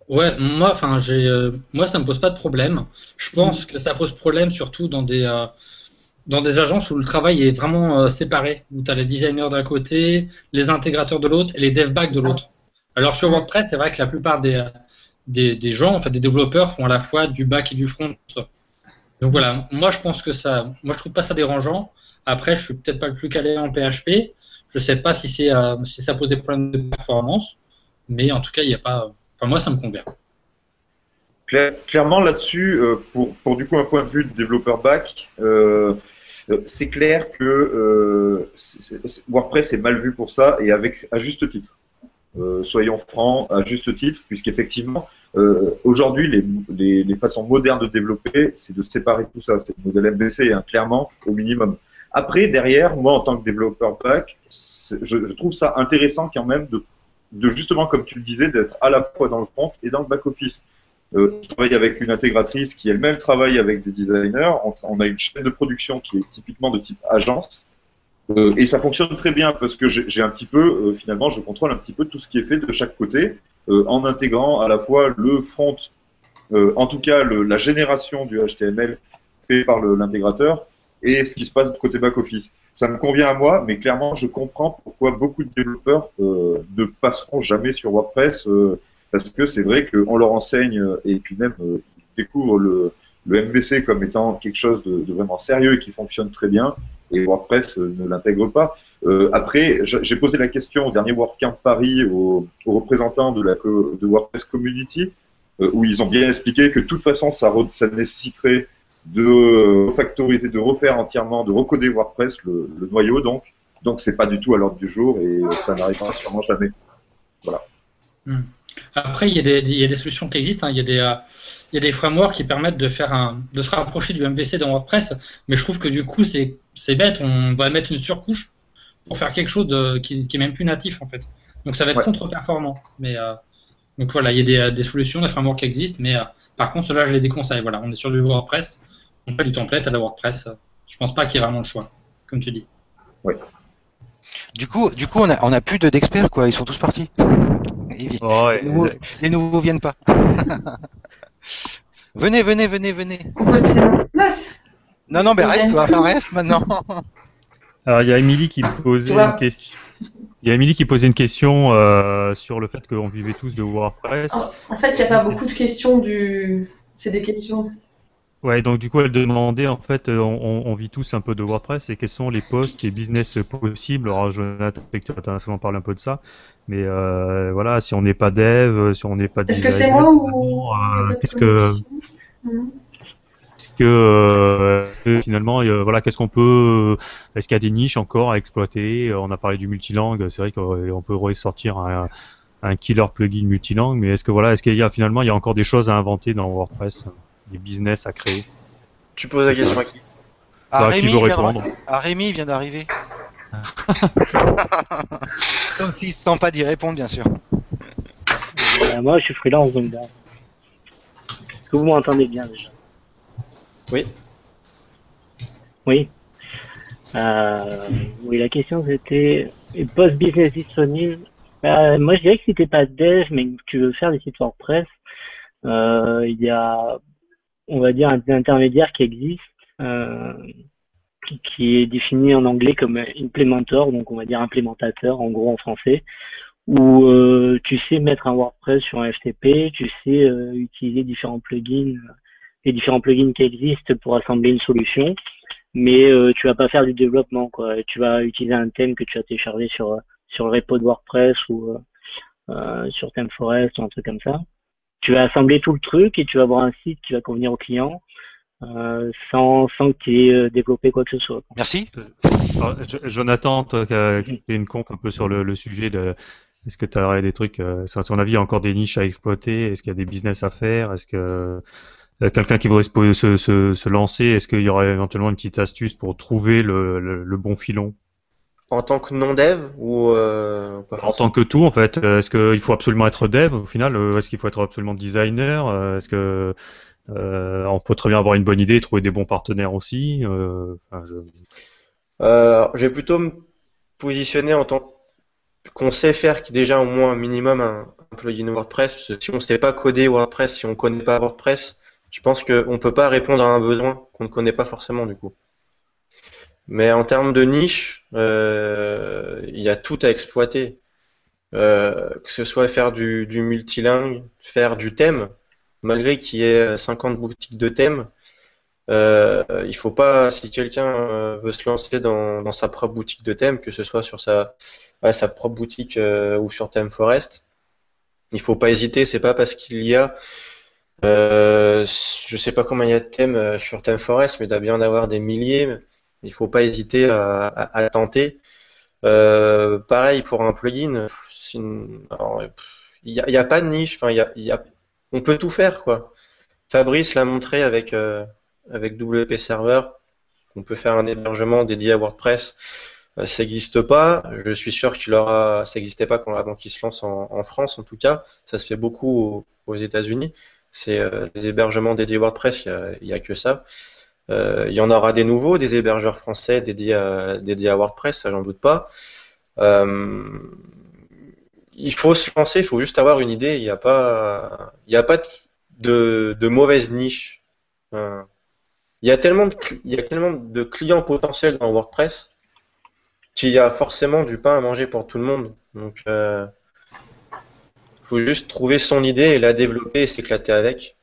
Ouais, moi, enfin, j'ai, euh, moi, ça me pose pas de problème. Je pense que ça pose problème surtout dans des, euh, dans des agences où le travail est vraiment euh, séparé, où tu as les designers d'un côté, les intégrateurs de l'autre et les dev back de l'autre. Alors sur WordPress, c'est vrai que la plupart des, des, des gens, en fait, des développeurs font à la fois du back et du front. Donc voilà, moi je pense que ça, moi je trouve pas ça dérangeant. Après, je suis peut-être pas le plus calé en PHP. Je sais pas si euh, si ça pose des problèmes de performance, mais en tout cas, il n'y a pas. Enfin, moi, ça me convient. Claire- clairement là-dessus, euh, pour, pour du coup un point de vue de développeur back, euh, c'est clair que WordPress est mal vu pour ça et avec à juste titre. Soyons francs, à juste titre, puisqu'effectivement, aujourd'hui, les, les, façons modernes de développer, c'est de séparer tout ça. C'est le modèle MVC, hein, clairement, au minimum. Après, derrière, moi, en tant que développeur back, je, trouve ça intéressant quand même de, justement, comme tu le disais, d'être à la fois dans le front et dans le back-office. Euh, je travaille avec une intégratrice qui elle-même travaille avec des designers. On, a une chaîne de production qui est typiquement de type agence. Euh, et ça fonctionne très bien parce que j'ai un petit peu, euh, finalement, je contrôle un petit peu tout ce qui est fait de chaque côté en intégrant à la fois le front, en tout cas la génération du HTML fait par l'intégrateur et ce qui se passe de côté back-office. Ça me convient à moi, mais clairement, je comprends pourquoi beaucoup de développeurs euh, ne passeront jamais sur WordPress euh, parce que c'est vrai qu'on leur enseigne euh, et puis même euh, ils découvrent le, le MVC comme étant quelque chose de, de vraiment sérieux et qui fonctionne très bien et WordPress euh, ne l'intègre pas. Euh, après, j'ai posé la question au dernier WordCamp Paris aux, aux représentants de la de WordPress Community euh, où ils ont bien expliqué que de toute façon ça, ça nécessiterait de refactoriser, de refaire entièrement, de recoder WordPress, le, le noyau donc. Donc c'est pas du tout à l'ordre du jour et ça n'arrivera sûrement jamais. Voilà. Hmm. Après, il y, a des, il y a des solutions qui existent. hein. Il, y a des, euh, il y a des frameworks qui permettent de, faire un, de se rapprocher du MVC dans WordPress, mais je trouve que du coup, c'est c'est bête. On va mettre une surcouche pour faire quelque chose de, qui, qui est même plus natif en fait. Donc ça va être Ouais. contre-performant. Mais euh, donc voilà, il y a des, des solutions, des frameworks qui existent, mais euh, par contre, cela je les déconseille. Voilà, on est sur du WordPress, on fait du template à la WordPress. Je pense pas qu'il y ait vraiment le choix, comme tu dis. Du coup, du coup, on a, on a plus de d'experts quoi. Ils sont tous partis. Oh, les, nouveaux, les nouveaux viennent pas. <laughs> venez, venez, venez, venez. On peut laisser dans la place. Non, non, mais Ils reste, toi, reste maintenant. Alors il y a Émilie qui posait une question. Il y a Émilie qui posait une question euh, sur le fait qu'on vivait tous de WordPress. En fait, il n'y a pas beaucoup de questions du. C'est des questions. Ouais, donc du coup, elle demandait en fait, euh, on, on vit tous un peu de WordPress et quels sont les postes et business possibles. Alors, Jonathan, tu as souvent parlé un peu de ça, mais euh, voilà, si on n'est pas dev, si on n'est pas Est-ce que c'est moi ou. euh, est-ce que euh, finalement, euh, voilà, qu'est-ce qu'on peut, est-ce qu'il y a des niches encore à exploiter? On a parlé du multilangue, c'est vrai qu'on peut ressortir un, un killer plugin multilangue, mais est-ce que voilà, est-ce qu'il y a finalement, il y a encore des choses à inventer dans WordPress, des business à créer Tu poses la question à qui Ah, Bah, qui Rémi veut de- répondre ah, Rémi vient d'arriver. <laughs> Comme s'il ne se sent pas d'y répondre, bien sûr. Euh, moi, je suis freelance, donc bon. Est-ce que vous m'entendez bien déjà? Oui. Oui. Euh, oui, la question c'était post-business disponible. Euh, moi, je dirais que si t'es pas dev, mais que tu veux faire des sites WordPress, euh, il y a, on va dire, un intermédiaire qui existe, euh, qui, est défini en anglais comme implementor, donc on va dire implémentateur en gros en français, où euh, tu sais mettre un WordPress sur un FTP, tu sais euh, utiliser différents plugins, les différents plugins qui existent pour assembler une solution, mais tu vas pas faire du développement quoi. Tu vas utiliser un thème que tu as téléchargé sur sur le repo de WordPress ou sur ThemeForest ou un truc comme ça. Tu vas assembler tout le truc et tu vas avoir un site qui va convenir au client euh, sans, sans que tu aies euh, développé quoi que ce soit. Merci. Alors, Jo- Jonathan, toi qui as as une conf un peu sur le, le sujet de. Est-ce que tu aurais des trucs, euh, sur ton avis, il y a encore des niches à exploiter? Est-ce qu'il y a des business à faire? Est-ce que euh, quelqu'un qui voudrait se, se, se, se lancer, est-ce qu'il y aurait éventuellement une petite astuce pour trouver le, le, le bon filon? En tant que non-dev ou euh, En tant que tout, en fait, euh, est-ce qu'il faut absolument être dev au final euh, Est-ce qu'il faut être absolument designer Euh, Est-ce que euh, on peut très bien avoir une bonne idée et trouver des bons partenaires aussi euh, enfin, je- Euh, je vais plutôt me positionner en tant qu'on sait faire qui déjà au moins un minimum un, un plugin WordPress. Parce que si on ne sait pas coder WordPress, si on ne connaît pas WordPress, je pense qu'on ne peut pas répondre à un besoin qu'on ne connaît pas forcément du coup. Mais en termes de niche, il y a tout à exploiter. Euh, que ce soit faire du, multilingue, faire du thème, malgré qu'il y ait 50 boutiques de thèmes, euh, il faut pas, si quelqu'un euh, veut se lancer dans, sa propre boutique de thème, que ce soit sur sa, propre boutique euh, ou sur ThemeForest, il faut pas hésiter. C'est pas parce qu'il y a, euh, je sais pas combien il y a de thèmes euh, sur ThemeForest, mais il doit bien en avoir des milliers. Il faut pas hésiter à, tenter. Euh, pareil pour un plugin. Il n'y a, pas de niche. On peut tout faire, quoi. Fabrice l'a montré avec, euh, WP Server, qu'on peut faire un hébergement dédié à WordPress. Euh, ça n'existe pas. Je suis sûr qu'il aura, ça n'existait pas quand, avant qu'il se lance en, France, en tout cas. Ça se fait beaucoup aux, États-Unis. C'est les hébergements dédiés WordPress, il n'y a que ça. Euh, il y en aura des nouveaux, des hébergeurs français dédiés à, WordPress, ça j'en doute pas. Euh, il faut se lancer, il faut juste avoir une idée. Il n'y a pas, il n'y a pas de, de mauvaise niche. Il y a tellement de, il y a tellement de clients potentiels dans WordPress qu'il y a forcément du pain à manger pour tout le monde. Donc, euh, faut juste trouver son idée et la développer et s'éclater avec.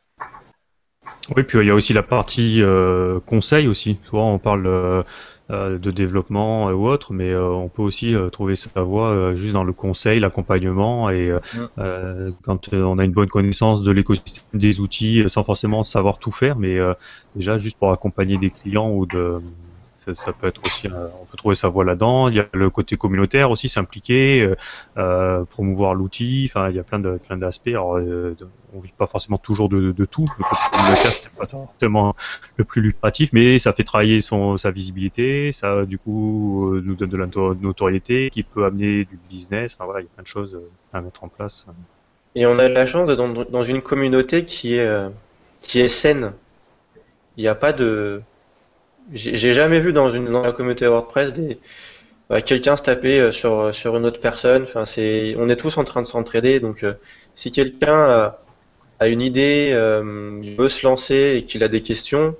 Oui, puis il y a aussi la partie euh, conseil aussi. Souvent, on parle euh, euh, de développement euh, ou autre, mais euh, on peut aussi euh, trouver sa voie euh, juste dans le conseil, l'accompagnement et euh, quand on a une bonne connaissance de l'écosystème des outils, sans forcément savoir tout faire, mais euh, déjà juste pour accompagner des clients ou de ça, peut être aussi, on peut trouver sa voie là-dedans. Il y a le côté communautaire aussi, s'impliquer, euh, euh, promouvoir l'outil. Enfin, il y a plein de plein d'aspects. Alors, euh, on vit pas forcément toujours de, tout. Le communautaire, c'est pas forcément le plus lucratif, mais ça fait travailler son sa visibilité. Ça, du coup, nous donne de la noto- notoriété qui peut amener du business. Enfin, voilà, il y a plein de choses à mettre en place. Et on a la chance d'être dans, une communauté qui est, qui est saine. Il n'y a pas de. J'ai jamais vu dans, une, dans la communauté WordPress des, bah, quelqu'un se taper euh, sur, sur une autre personne. Enfin, c'est, on est tous en train de s'entraider. Donc, euh, si quelqu'un a, a une idée, euh, il veut se lancer et qu'il a des questions,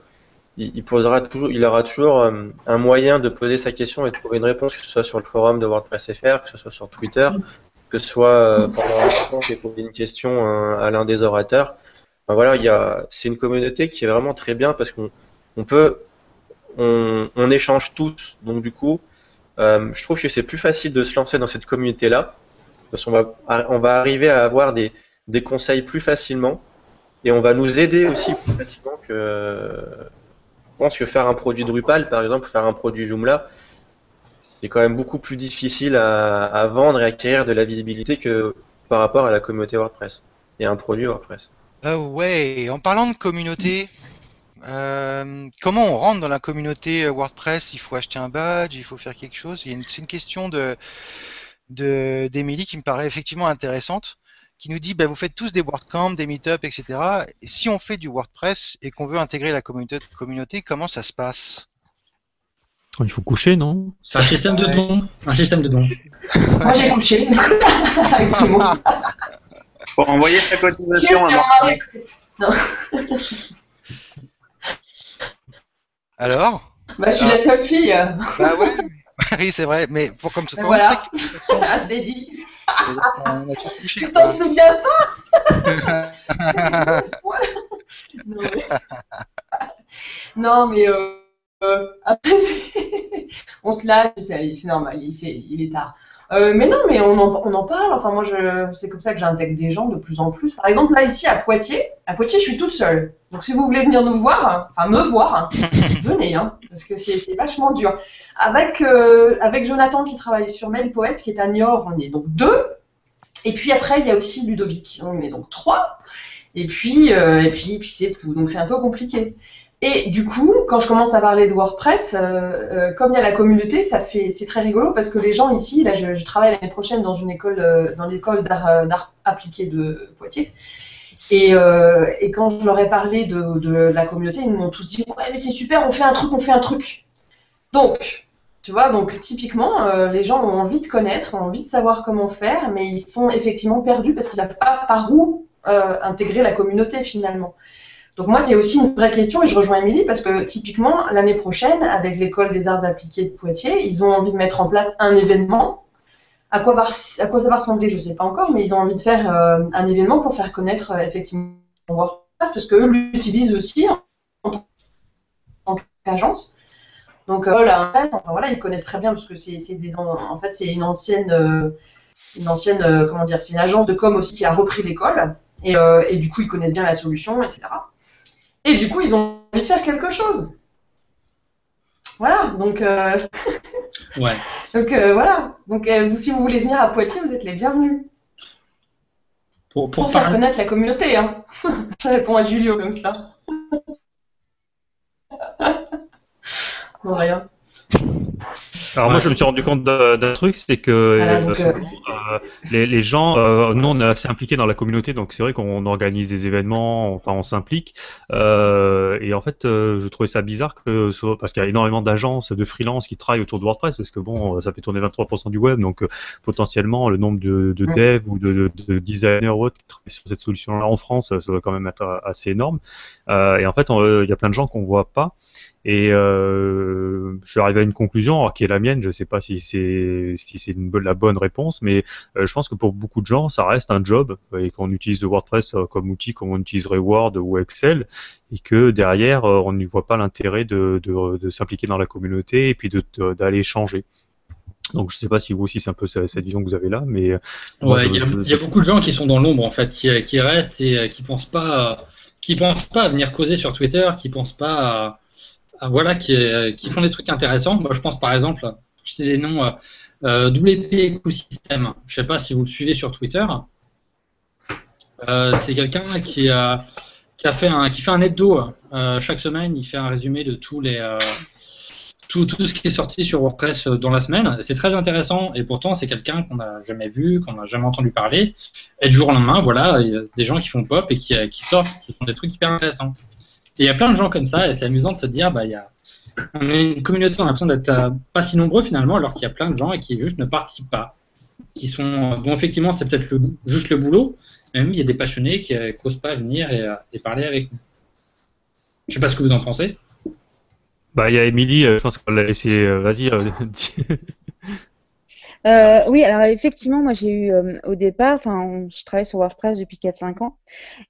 il, il posera toujours, il aura toujours euh, un moyen de poser sa question et de trouver une réponse, que ce soit sur le forum de WordPress FR, que ce soit sur Twitter, que ce soit euh, pendant un instant, j'ai posé une question euh, à l'un des orateurs. Enfin, voilà, il y a, c'est une communauté qui est vraiment très bien parce qu'on on peut, on, échange tous. Donc du coup, euh, je trouve que c'est plus facile de se lancer dans cette communauté-là parce qu'on va, on va arriver à avoir des, conseils plus facilement et on va nous aider aussi plus facilement que. Je pense que faire un produit Drupal, par exemple, faire un produit Joomla, c'est quand même beaucoup plus difficile à, vendre et acquérir de la visibilité que par rapport à la communauté WordPress et un produit WordPress. Euh, ouais, en parlant de communauté, euh, comment on rentre dans la communauté WordPress? Il faut acheter un badge, il faut faire quelque chose. Il y a une- C'est une question de de- d'Émilie qui me paraît effectivement intéressante, qui nous dit bah, vous faites tous des WordCamp, des meetups, etc. Et si on fait du WordPress et qu'on veut intégrer la communauté, communauté, comment ça se passe? Il faut coucher, non? C'est un système de dons. Un système de dons. <laughs> Moi, j'ai couché <laughs> avec tout le monde. Pour envoyer sa cotisation à <laughs> Martin. mari à côté Non. Alors? Bah, je suis la seule fille. Bah ouais, <laughs> oui c'est vrai, mais pour comme Mais pour voilà. c'est <laughs> dit. Tu t'en souviens pas? <laughs> Non, mais... non, mais euh, euh, après, on se lâche, c'est c'est normal, il, fait, il est tard. Euh, mais non, mais on en, on en parle. Enfin, moi, c'est comme ça que j'intègre des gens de plus en plus. Par exemple, là, ici, à Poitiers, à Poitiers, je suis toute seule. Donc, si vous voulez venir nous voir, enfin, me voir, hein, <laughs> venez, hein, parce que c'est, c'est vachement dur. Avec, euh, avec Jonathan qui travaille sur Mail Poète, qui est à Niort, on est donc deux. Et puis après, il y a aussi Ludovic. On est donc trois. Et puis, euh, et puis, puis c'est tout. Donc, c'est un peu compliqué. Et du coup, quand je commence à parler de WordPress, euh, euh, comme il y a la communauté, ça fait, c'est très rigolo parce que les gens ici, là, je, travaille l'année prochaine dans une école, euh, dans l'école d'art, appliqué de Poitiers. Et, quand je leur ai parlé de, la communauté, ils m'ont tous dit ouais mais c'est super, on fait un truc, on fait un truc. Donc, tu vois, donc typiquement, les gens ont envie de connaître, ont envie de savoir comment faire, mais ils sont effectivement perdus parce qu'ils savent pas par où intégrer la communauté finalement. Donc moi, c'est aussi une vraie question et je rejoins Émilie parce que typiquement, l'année prochaine, avec l'école des arts appliqués de Poitiers, ils ont envie de mettre en place un événement. À quoi, à quoi ça va ressembler, je ne sais pas encore, mais ils ont envie de faire euh, un événement pour faire connaître euh, effectivement WordPress parce qu'eux l'utilisent aussi en tant qu'agence. Donc euh, là, enfin, voilà, ils connaissent très bien parce que c'est en, fait c'est une ancienne euh, une ancienne comment dire, c'est une agence de com aussi qui a repris l'école et, et du coup ils connaissent bien la solution, etc. Et du coup, ils ont envie de faire quelque chose. Voilà, donc, euh, <laughs> Ouais. donc euh, voilà. Donc, euh, vous, si vous voulez venir à Poitiers, vous êtes les bienvenus. Pour, Pour, pour faire parler- connaître la communauté, hein. <laughs> Je réponds à Julio comme ça. <laughs> non, rien. Alors moi je me suis rendu compte d'un truc, c'est que Voilà, euh, donc, euh, euh, les, les gens, euh, nous on est assez impliqués dans la communauté, donc c'est vrai qu'on organise des événements, enfin on s'implique. Euh, et en fait, euh, je trouvais ça bizarre que parce qu'il y a énormément d'agences, de freelance qui travaillent autour de WordPress, parce que bon, ça fait tourner 23% du web, donc euh, potentiellement le nombre de, de Mm. devs ou de, de, de designers ou autres qui travaillent sur cette solution-là en France, ça doit quand même être assez énorme. Euh, et en fait, il y a plein de gens qu'on voit pas. Et euh, je suis arrivé à une conclusion, alors qui est la mienne, je ne sais pas si c'est si c'est la bonne réponse, mais euh, je pense que pour beaucoup de gens, ça reste un job et qu'on utilise WordPress euh, comme outil, comme on utiliserait Word ou Excel, et que derrière, euh, on n'y voit pas l'intérêt de, de, de s'impliquer dans la communauté et puis d'aller changer. Donc je ne sais pas si vous aussi c'est un peu cette vision que vous avez là, mais euh, Ouais, il y, je- y a beaucoup de gens qui sont dans l'ombre en fait, qui, qui restent et qui pensent pas, qui pensent pas à venir causer sur Twitter, qui pensent pas à- voilà, qui, euh, qui font des trucs intéressants. Moi, je pense par exemple, sais des noms, euh, euh, WP Ecosystem. Je sais pas si vous le suivez sur Twitter. C'est quelqu'un qui a, fait un, qui fait hebdo chaque semaine. Il fait un résumé de tous les tout, ce qui est sorti sur WordPress dans la semaine. C'est très intéressant et pourtant c'est quelqu'un qu'on n'a jamais vu, qu'on n'a jamais entendu parler. Et du jour au lendemain, voilà, il y a des gens qui font pop et qui sortent, qui font des trucs hyper intéressants. Il y a plein de gens comme ça et c'est amusant de se dire, bah il y a on est une communauté, on a l'impression d'être euh, pas si nombreux finalement, alors qu'il y a plein de gens et qui juste ne participent pas, qui sont euh, bon effectivement c'est peut-être juste le boulot, mais même il y a des passionnés qui n'osent pas venir et, euh, parler avec nous. Je sais pas ce que vous en pensez. bah il y a Émilie, euh, je pense qu'on l'a laissé, euh, vas-y. <laughs> euh, Euh, oui, alors effectivement, moi j'ai eu euh, au départ, enfin, je travaille sur WordPress depuis 4-5 ans,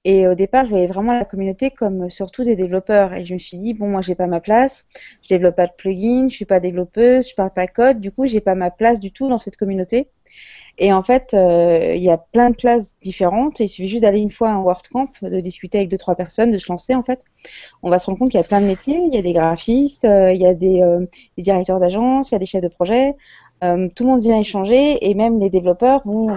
et au départ, je voyais vraiment la communauté comme surtout des développeurs, et je me suis dit, bon, moi j'ai pas ma place, je développe pas de plugin, je suis pas développeuse, je parle pas code, du coup, j'ai pas ma place du tout dans cette communauté. Et en fait, euh, il y a plein de places différentes, il suffit juste d'aller une fois à un WordCamp, de discuter avec deux trois personnes, de se lancer en fait. On va se rendre compte qu'il y a plein de métiers, il y a des graphistes, euh, il y a des, euh, des directeurs d'agence, il y a des chefs de projet. Euh, tout le monde vient échanger et même les développeurs vont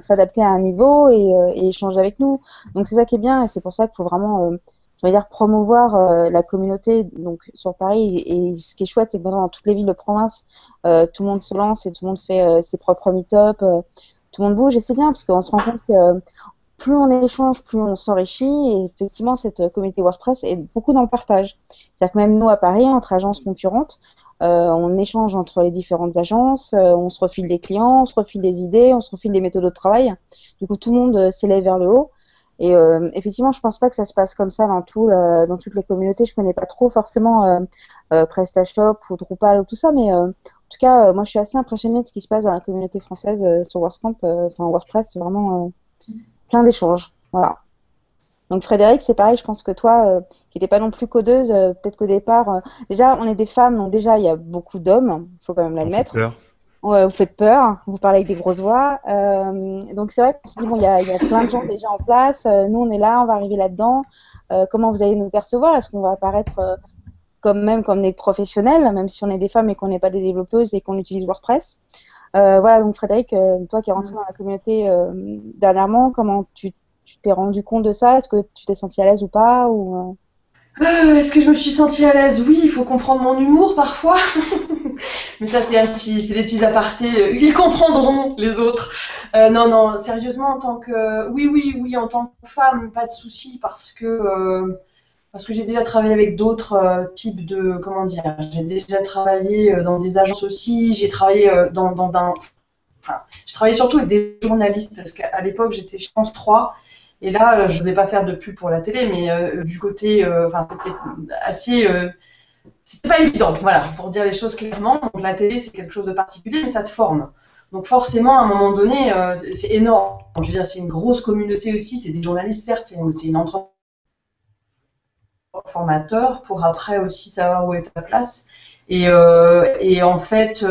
s'adapter à un niveau et, euh, et échanger avec nous. Donc c'est ça qui est bien et c'est pour ça qu'il faut vraiment, euh, dire, promouvoir la communauté donc sur Paris. Et, ce qui est chouette, c'est que dans toutes les villes de province, tout le monde se lance et tout le monde fait ses propres meet-up, tout le monde bouge et c'est bien parce qu'on se rend compte que plus on échange, plus on s'enrichit. Et effectivement, cette communauté WordPress est beaucoup dans le partage. C'est-à-dire que même nous à Paris, entre agences concurrentes, on échange entre les différentes agences, euh, on se refile des clients, on se refile des idées, on se refile des méthodes de travail. Du coup, tout le monde euh, s'élève vers le haut. Et euh, effectivement, je pense pas que ça se passe comme ça dans, tout, euh, dans toutes les communautés. Je connais pas trop forcément euh, euh, PrestaShop ou Drupal ou tout ça, mais euh, en tout cas, euh, moi, je suis assez impressionnée de ce qui se passe dans la communauté française euh, sur WordCamp. euh, Enfin, WordPress, c'est vraiment euh, plein d'échanges. Voilà. Donc Frédéric, c'est pareil, je pense que toi, euh, qui n'étais pas non plus codeuse, euh, peut-être qu'au départ, euh, déjà on est des femmes, donc déjà il y a beaucoup d'hommes, il faut quand même l'admettre. Ouais, vous faites peur, vous parlez avec des grosses voix. Euh, donc c'est vrai qu'on se dit, bon, il y a, il y a plein de gens déjà en place, euh, nous on est là, on va arriver là-dedans. Euh, comment vous allez nous percevoir? Est-ce qu'on va apparaître euh, comme même comme des professionnels, même si on est des femmes et qu'on n'est pas des développeuses et qu'on utilise WordPress? Euh, Voilà, donc Frédéric, euh, toi qui es rentré dans la communauté euh, dernièrement, comment tu tu t'es rendu compte de ça? Est-ce que tu t'es senti à l'aise ou pas euh, Euh, Est-ce que je me suis sentie à l'aise? Oui, il faut comprendre mon humour parfois. <laughs> Mais ça, c'est petit, des petits apartés. Ils comprendront les autres. Euh, non, non, sérieusement, en tant que, oui, oui, oui, en tant que femme, pas de souci parce que parce que j'ai déjà travaillé avec d'autres types de, comment dire, j'ai déjà travaillé dans des agences aussi. J'ai travaillé dans, dans, dans- enfin, j'ai travaillé surtout avec des journalistes parce qu'à l'époque, j'étais, je pense, 3 et là, euh, je ne vais pas faire de pub pour la télé, mais euh, du côté, euh, enfin, c'était assez, c'était pas évident, voilà, pour dire les choses clairement. Donc la télé, c'est quelque chose de particulier, mais ça te forme. Donc forcément, à un moment donné, c'est énorme. Je veux dire, c'est une grosse communauté aussi. C'est des journalistes, certes, c'est une, entreprise formateur pour après aussi savoir où est ta place. Et, et en fait,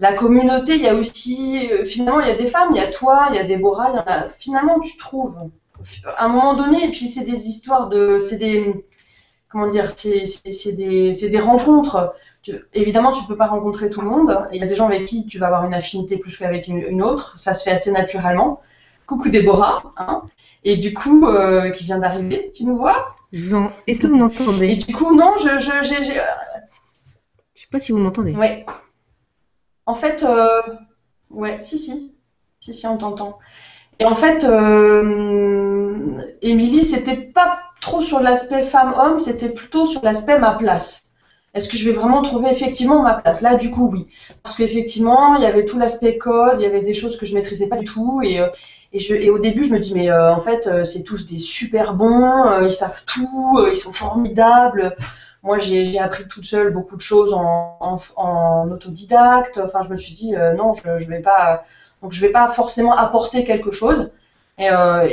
la communauté, il y a aussi, euh, finalement, il y a des femmes, il y a toi, il y a Déborah, il y en a. Finalement, tu trouves, à un moment donné, et puis c'est des histoires de, c'est des, comment dire, c'est des, c'est des rencontres. Tu- évidemment, tu peux pas rencontrer tout le monde. Il y a des gens avec qui tu vas avoir une affinité plus qu'avec une, une autre. Ça se fait assez naturellement. Coucou Déborah, hein. Et du coup, euh, qui vient d'arriver, tu nous vois? Est-ce que vous m'entendez? Et du coup, non, je, je, j'ai, j'ai- Je sais pas si vous m'entendez. Ouais. En fait, euh, ouais, si, si. Si, si, on t'entend. Et en fait, euh, Émilie, c'était pas trop sur l'aspect femme-homme, c'était plutôt sur l'aspect ma place. Est-ce que je vais vraiment trouver effectivement ma place? Là, du coup, oui. Parce qu'effectivement, il y avait tout l'aspect code, il y avait des choses que je maîtrisais pas du tout. Et, euh, et, je, et au début, je me dis, mais en fait, c'est tous des super bons, ils savent tout, ils sont formidables. Moi, j'ai appris toute seule beaucoup de choses en, autodidacte. Enfin, je me suis dit, euh, non, je, je vais pas, donc je vais pas forcément apporter quelque chose. Et, euh,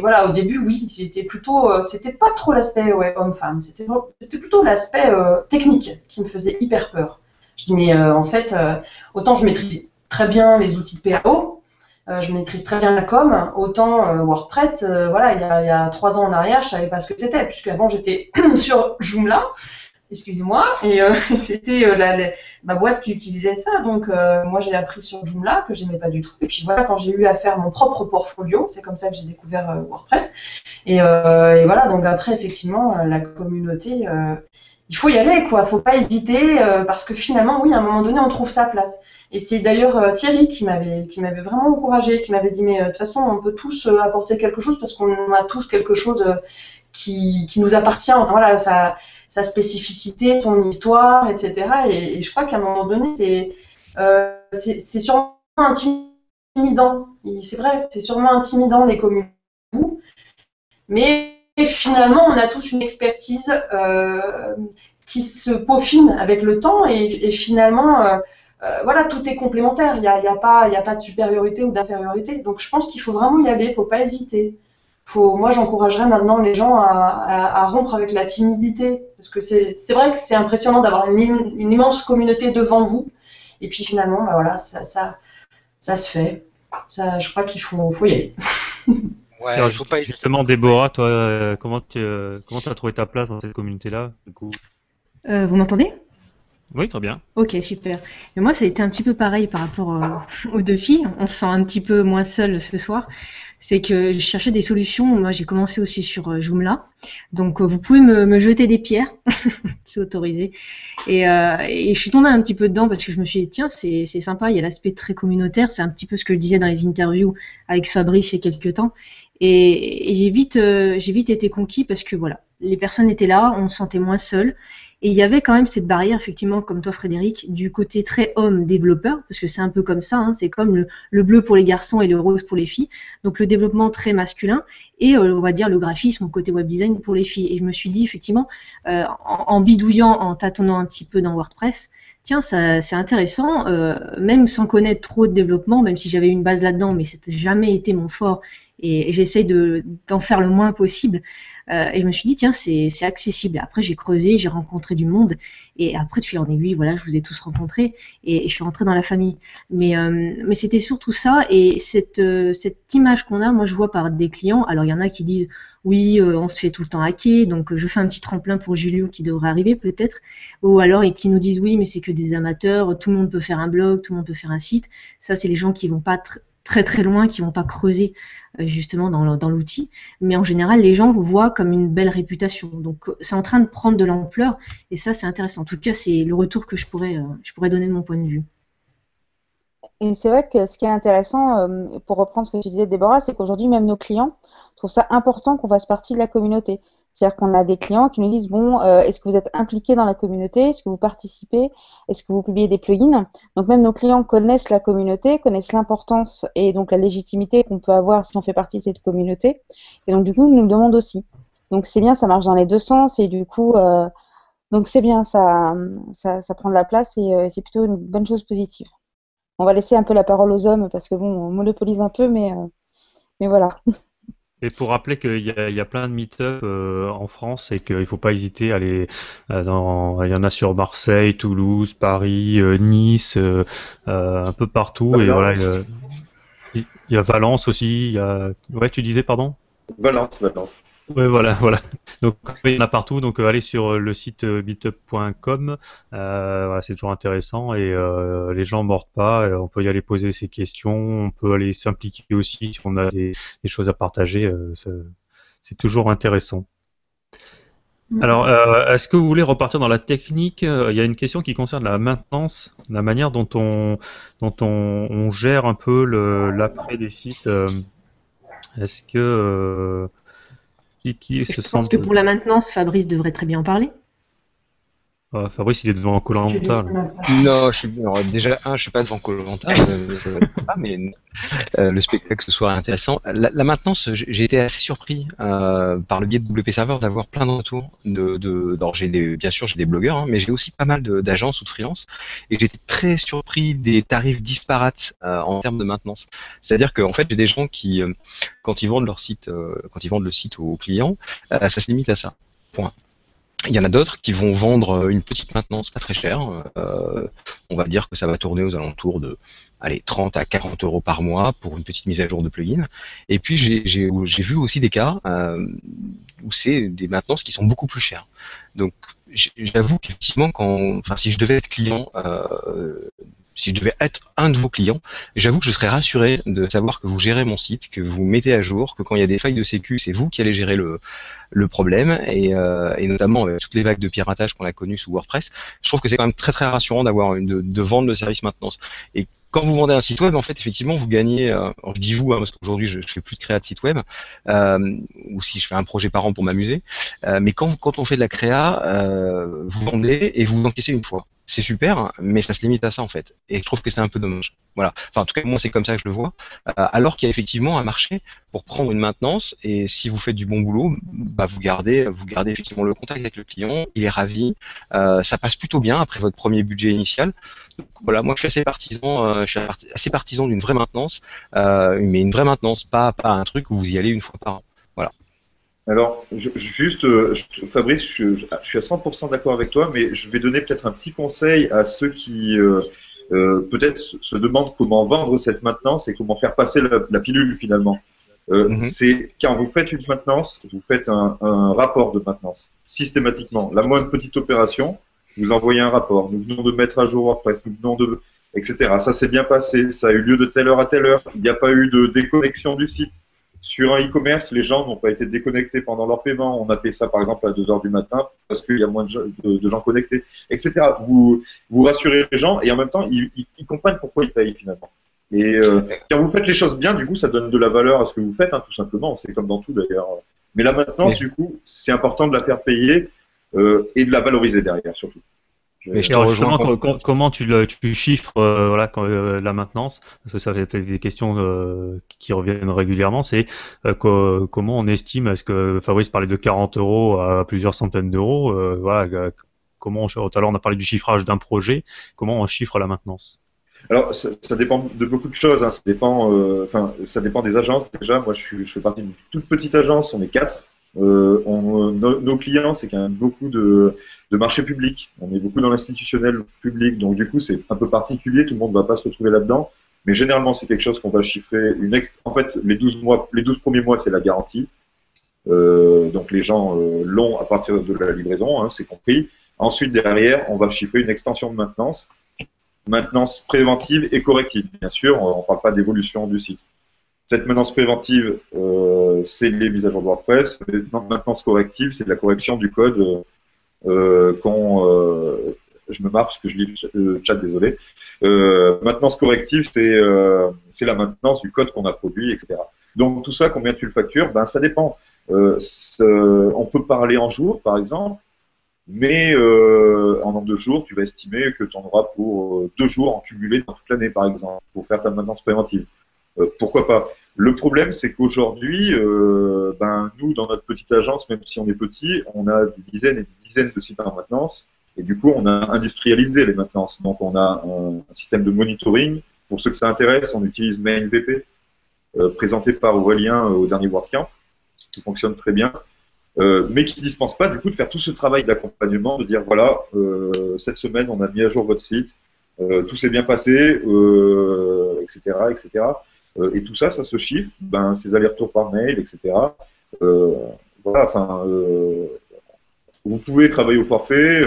voilà, au début, oui, c'était plutôt, euh, c'était pas trop l'aspect ouais, homme-femme, c'était plutôt l'aspect technique qui me faisait hyper peur. Je dis, mais en fait, autant je maîtrise très bien les outils de PAO, euh, je maîtrise très bien la com, autant euh, WordPress, euh, voilà, il y, a, il y a trois ans en arrière, je savais pas ce que c'était, puisque avant j'étais <clears throat> sur Joomla, excusez-moi, et euh, <laughs> c'était euh, la- la- ma boîte qui utilisait ça, donc euh, moi j'ai appris sur Joomla que j'aimais pas du tout, et puis voilà, quand j'ai eu à faire mon propre portfolio, c'est comme ça que j'ai découvert WordPress, et, et voilà, donc après effectivement, la communauté, il faut y aller, quoi, faut pas hésiter, parce que finalement, oui, à un moment donné, on trouve sa place. Et c'est d'ailleurs euh, Thierry qui m'avait qui m'avait vraiment encouragé, qui m'avait dit mais euh, de toute façon on peut tous euh, apporter quelque chose parce qu'on a tous quelque chose qui, qui nous appartient. Voilà sa, sa spécificité, son histoire, etc. Et, je crois qu'à un moment donné c'est euh, c'est sûrement intimidant. C'est vrai, c'est sûrement intimidant les communes. Mais finalement, on a tous une expertise qui se peaufine avec le temps et, finalement, euh, voilà, tout est complémentaire. Il n'y a, y a, pas- il y a pas de supériorité ou d'infériorité. Donc je pense qu'il faut vraiment y aller, il ne faut pas hésiter. Faut, moi, j'encouragerais maintenant les gens à, à- à rompre avec la timidité. Parce que c'est vrai que c'est impressionnant d'avoir une, im- une immense communauté devant vous. Et puis finalement, bah voilà, ça, ça, ça se fait. Ça, je crois qu'il faut, faut y aller. <laughs> Alors, justement, Déborah, toi, euh, comment tu euh, comment as trouvé ta place dans cette communauté-là du coup? Euh, vous m'entendez? Oui, très bien. Ok, super. Moi, ça a été un petit peu pareil par rapport euh, aux deux filles. On se sent un petit peu moins seul ce soir. C'est que je cherchais des solutions. Moi, j'ai commencé aussi sur euh, Joomla. Donc, euh, vous pouvez me, jeter des pierres. <laughs> c'est autorisé. Et, je suis tombée un petit peu dedans parce que je me suis dit, tiens, c'est sympa. Il y a l'aspect très communautaire. C'est un petit peu ce que je disais dans les interviews avec Fabrice il y a quelques temps. Et, et j'ai vite, j'ai vite été conquis parce que voilà, les personnes étaient là, on se sentait moins seul. Et il y avait quand même cette barrière, effectivement, comme toi, Frédéric, du côté très homme développeur, parce que c'est un peu comme ça, hein, c'est comme le, le bleu pour les garçons et le rose pour les filles. Donc le développement très masculin et euh, on va dire le graphisme, côté web design pour les filles. Et je me suis dit, effectivement, euh, en, bidouillant, en tâtonnant un petit peu dans WordPress, tiens, c'est intéressant, euh, même sans connaître trop de développement, même si j'avais une base là-dedans, mais c'était jamais été mon fort et, et j'essaye de, d'en faire le moins possible. Euh, et je me suis dit, tiens, c'est accessible. Après, j'ai creusé, j'ai rencontré du monde. Et après, tu en aiguille, voilà, je vous ai tous rencontrés. Et, je suis rentrée dans la famille. Mais, euh, mais c'était surtout ça. Et cette, euh, cette image qu'on a, moi, je vois par des clients. Alors, il y en a qui disent, oui, euh, on se fait tout le temps hacker, donc euh, je fais un petit tremplin pour Julio qui devrait arriver peut-être, ou alors et qui nous disent oui, mais c'est que des amateurs, tout le monde peut faire un blog, tout le monde peut faire un site. Ça, c'est les gens qui vont pas très très loin, qui vont pas creuser euh, justement dans, l'outil. Mais en général, les gens vous voient comme une belle réputation. Donc c'est en train de prendre de l'ampleur, et ça, c'est intéressant. En tout cas, c'est le retour que je pourrais, euh, je pourrais donner de mon point de vue. Et c'est vrai que ce qui est intéressant, euh, pour reprendre ce que tu disais, Déborah, c'est qu'aujourd'hui, même nos clients trouvent ça important qu'on fasse partie de la communauté. C'est-à-dire qu'on a des clients qui nous disent, bon, euh, est-ce que vous êtes impliqués dans la communauté? Est-ce que vous participez? Est-ce que vous publiez des plugins? Donc même nos clients connaissent la communauté, connaissent l'importance et donc la légitimité qu'on peut avoir si on fait partie de cette communauté. Et donc du coup, ils nous le demandent aussi. Donc c'est bien, ça marche dans les deux sens et du coup, euh, donc c'est bien, ça, ça, prend de la place et euh, c'est plutôt une bonne chose positive. On va laisser un peu la parole aux hommes parce que bon, on monopolise un peu, mais, mais voilà. <laughs> Et pour rappeler qu'il y a, il y a plein de meet-up euh, en France et qu'il ne faut pas hésiter à aller euh, dans. Il y en a sur Marseille, Toulouse, Paris, euh, Nice, un peu partout. Et voilà, il y a- il y a Valence aussi. Il y a... Ouais, tu disais, pardon? Valence, Valence. Ouais, voilà, <laughs> voilà. Donc, il y en a partout. Donc, euh, allez sur euh, le site euh, meetup.com. Euh, voilà, c'est toujours intéressant et euh, les gens mordent pas. Euh, on peut y aller poser ses questions. On peut aller s'impliquer aussi si on a des, des choses à partager. euh, c'est- toujours intéressant. Alors, euh, est-ce que vous voulez repartir dans la technique? Euh, Il y a une question qui concerne la maintenance, la manière dont on, dont on, on gère un peu l'après des sites. euh, Est-ce que euh, qui, qui se Je sent pense que pour la maintenance, Fabrice devrait très bien en parler. Ah, Fabrice, il est devant Koh-Lanta. là. Non, je suis alors, déjà un, je suis pas devant euh, ça va pas, mais euh, le spectacle ce soir est intéressant. La, la maintenance, j'ai été assez surpris euh, par le biais de WP Server d'avoir plein de retours. De, de, alors j'ai des, bien sûr j'ai des blogueurs, hein, mais j'ai aussi pas mal d'agences ou de freelance, et j'étais très surpris des tarifs disparates euh, en termes de maintenance. C'est-à-dire qu'en fait j'ai des gens qui, euh, quand ils vendent leur site, euh, quand ils vendent le site aux clients, euh, ça se limite à ça. Point. Il y en a d'autres qui vont vendre euh, une petite maintenance pas très chère. euh, on va dire que ça va tourner aux alentours de allez, 30 à 40 euros par mois pour une petite mise à jour de plugin. Et puis j'ai vu aussi des cas euh, où c'est des maintenances qui sont beaucoup plus chères. Donc j'avoue qu'effectivement, quand, enfin, si je devais être client, euh, si je devais être un de vos clients, j'avoue que je serais rassuré de savoir que vous gérez mon site, que vous mettez à jour, que quand il y a des failles de sécu, c'est vous qui allez gérer le, le problème, et, euh, et notamment avec toutes les vagues de piratage qu'on a connues sous WordPress, je trouve que c'est quand même très très rassurant d'avoir une de, vendre le service maintenance. Quand vous vendez un site web, en fait, effectivement, vous gagnez. euh, je dis vous, hein, parce qu'aujourd'hui, je, je fais plus de créa de site web, euh, ou si je fais un projet par an pour m'amuser. euh, mais quand, quand on fait de la créa, euh, vous vendez et vous encaissez une fois. C'est super, mais ça se limite à ça en fait. Et je trouve que c'est un peu dommage. Voilà. Enfin, en tout cas, moi, c'est comme ça que je le vois. Euh, alors qu'il y a effectivement un marché pour prendre une maintenance. Et si vous faites du bon boulot, bah, vous gardez, vous gardez effectivement le contact avec le client. Il est ravi. Euh, ça passe plutôt bien après votre premier budget initial. Voilà, moi, je suis assez partisan. euh, je suis assez partisan d'une vraie maintenance, euh, mais une vraie maintenance, pas pas un truc où vous y allez une fois par an. Voilà. Alors, je- juste, euh, je- Fabrice, je, suis à 100% d'accord avec toi, mais je vais donner peut-être un petit conseil à ceux qui euh, peut-être se- demandent comment vendre cette maintenance et comment faire passer la, la pilule finalement. Euh, C'est quand vous faites une maintenance, vous faites un, un rapport de maintenance systématiquement. La moindre petite opération, vous envoyez un rapport. Nous venons de mettre à jour WordPress, nous venons de, etc. Ça s'est bien passé, ça a eu lieu de telle heure à telle heure. Il n'y a pas eu de déconnexion du site. Sur un e-commerce, les gens n'ont pas été déconnectés pendant leur paiement. On a fait ça par exemple à 2 heures du matin parce qu'il y a moins de, gens- de- de gens connectés, etc. Vous, vous rassurez les gens et en même temps, ils, ils- ils comprennent pourquoi ils payent finalement. Et euh, quand vous faites les choses bien, du coup, ça donne de la valeur à ce que vous faites, hein, tout simplement. C'est comme dans tout d'ailleurs. Mais la maintenance, du coup, c'est important de la faire payer et de la valoriser derrière, surtout. Alors, justement, comment tu, le, tu chiffres euh, voilà, quand, euh, la maintenance? Parce que ça fait des questions euh, qui reviennent régulièrement. C'est euh, co- comment on estime? Est-ce que Fabrice parlait de 40 euros à plusieurs centaines d'euros? Euh, Voilà. euh, Comment on, tout à l'heure on a parlé du chiffrage d'un projet. Comment on chiffre la maintenance? Alors, ça, ça dépend de beaucoup de choses. hein. Ça dépend, euh, enfin, ça dépend des agences. Déjà, moi, je, suis, je fais partie d'une toute petite agence. On est quatre. Euh, on- nos, clients, c'est quand même beaucoup de, de marché public. On est beaucoup dans l'institutionnel public, donc du coup, c'est un peu particulier. Tout le monde ne va pas se retrouver là-dedans. Mais généralement, c'est quelque chose qu'on va chiffrer. En fait, les 12 mois, les 12 premiers mois, c'est la garantie. Euh, donc les gens euh, l'ont à partir de la livraison, hein, c'est compris. Ensuite, derrière, on va chiffrer une extension de maintenance, maintenance préventive et corrective. Bien sûr, on ne parle pas d'évolution du site. Cette maintenance préventive, euh, c'est les mises à jour de WordPress. Maintenance corrective, c'est la correction du code euh, euh, qu'on. euh, je me marre parce que je lis le chat, désolé. Maintenance corrective, c'est la maintenance du code qu'on a produit, etc. Donc tout ça, combien tu le factures? Ben ça dépend. On peut parler en jours, par exemple, mais en nombre de jours, tu vas estimer que tu en auras pour deux jours en cumulé dans toute l'année, par exemple, pour faire ta maintenance préventive. Euh, pourquoi pas? Le problème, c'est qu'aujourd'hui, euh, ben, nous, dans notre petite agence, même si on est petit, on a des dizaines et des dizaines de sites en maintenance, et du coup, on a industrialisé les maintenances. Donc, on a un, système de monitoring. Pour ceux que ça intéresse, on utilise MainVP, euh, présenté par Aurélien au dernier WordCamp, qui fonctionne très bien mais qui ne dispense pas du coup de faire tout ce travail d'accompagnement, de dire voilà, cette semaine on a mis à jour votre site, tout s'est bien passé, etc., etc. Euh, et tout ça, ça se chiffre, ben ces allers-retours par mail, etc. Euh, voilà, enfin, euh, vous pouvez travailler au forfait.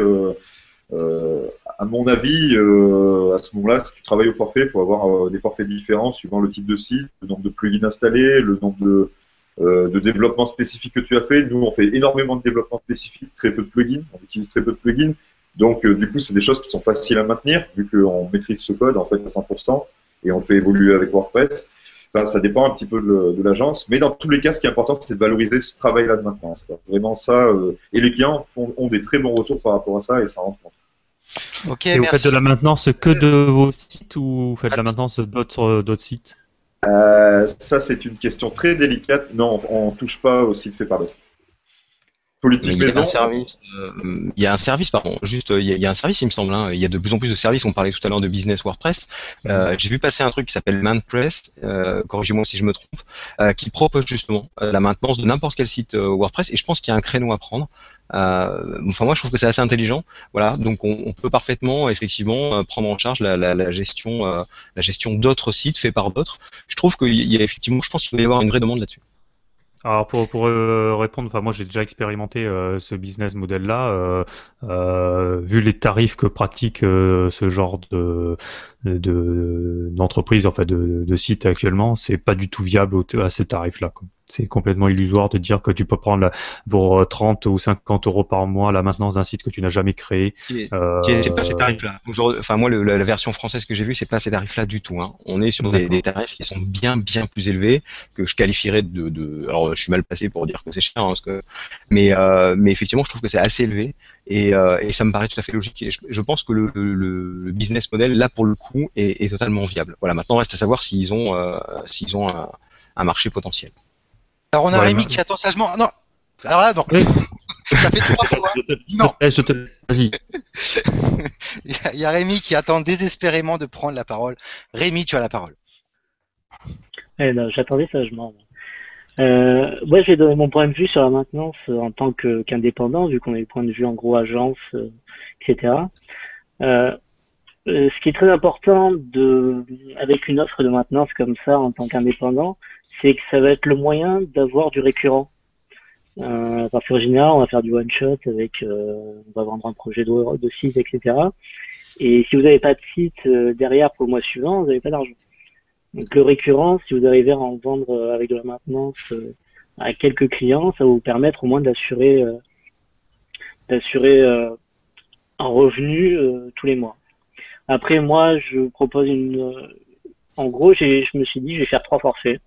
à mon avis, à ce moment-là, si tu travailles au forfait, il faut avoir des forfaits différents suivant le type de site, le nombre de plugins installés, le nombre de, de développement spécifique que tu as fait. Nous, on fait énormément de développement spécifique, très peu de plugins, on utilise très peu de plugins. Donc, du coup, c'est des choses qui sont faciles à maintenir, vu qu'on maîtrise ce code en fait à 100%, et on le fait évoluer avec WordPress. Enfin, ça dépend un petit peu de, de l'agence, mais dans tous les cas, ce qui est important, c'est de valoriser ce travail-là de maintenance. quoi. Vraiment ça, euh, et les clients font- ont des très bons retours par rapport à ça, et ça rentre compte. Ok, Et vous merci. faites de la maintenance que de vos sites ou vous faites de la maintenance d'autres d'autres sites? Euh, ça, c'est une question très délicate. Non, on, on touche pas au site fait par d'autres. Politique il y a maison. un service, euh, il y a un service, pardon, juste, il y a, il y a un service, il me semble. hein. il y a de plus en plus de services. On parlait tout à l'heure de business WordPress. Euh, J'ai vu passer un truc qui s'appelle MantPress, euh, corrigez-moi si je me trompe, euh, qui propose justement euh, la maintenance de n'importe quel site euh, WordPress. Et je pense qu'il y a un créneau à prendre. Euh, enfin, moi, je trouve que c'est assez intelligent. Voilà, donc on, on peut parfaitement, effectivement, prendre en charge la, la, la gestion, euh, la gestion d'autres sites faits par d'autres. Je trouve qu'il y a effectivement, je pense qu'il va y avoir une vraie demande là-dessus. Alors pour, pour euh, répondre, enfin moi j'ai déjà expérimenté euh, ce business model-là. euh, euh, vu les tarifs que pratique euh, ce genre de de- d'entreprise, enfin de, de site actuellement, c'est pas du tout viable à ces tarifs-là. C'est complètement illusoire de dire que tu peux prendre la, pour euh, 30 ou 50 euros par mois la maintenance d'un site que tu n'as jamais créé. Euh, c'est pas ces tarifs-là. Enfin, moi, le- la, la version française que j'ai vue, c'est pas ces tarifs-là du tout. Hein. On est sur des, tarifs qui sont bien, bien plus élevés que je qualifierais de. de alors, je suis mal placé pour dire que c'est cher, hein, parce que, mais, euh, mais effectivement, je trouve que c'est assez élevé et, euh, et ça me paraît tout à fait logique. Et je, je pense que le, le- le business model, là, pour le coup, est, est totalement viable. Voilà. Maintenant, reste à savoir s'ils ont, euh, s'ils ont un, un marché potentiel. Alors on a Voilà. Rémi qui attend sagement. Non. Alors là, non. Oui. Ça fait trois <laughs> fois. Non. Je te laisse. Vas-y. <laughs> Il y, y a Rémi qui attend désespérément de prendre la parole. Rémi, tu as la parole. Eh ben, j'attendais sagement. Euh, moi, je vais donner mon point de vue sur la maintenance euh, en tant qu'indépendant, vu qu'on a le point de vue en gros agence, euh, etc. Euh, euh, ce qui est très important de, avec une offre de maintenance comme ça en tant qu'indépendant, c'est que ça va être le moyen d'avoir du récurrent. Euh, parce qu'en général, on va faire du one shot avec, euh, on va vendre un projet de, de site, etc. Et si vous n'avez pas de site euh, derrière pour le mois suivant, vous n'avez pas d'argent. Donc le récurrent, si vous arrivez à en vendre euh, avec de la maintenance euh, à quelques clients, ça va vous permettre au moins d'assurer euh, d'assurer un revenu tous les mois. Après moi, je propose une en gros, j'ai je me suis dit je vais faire trois forfaits.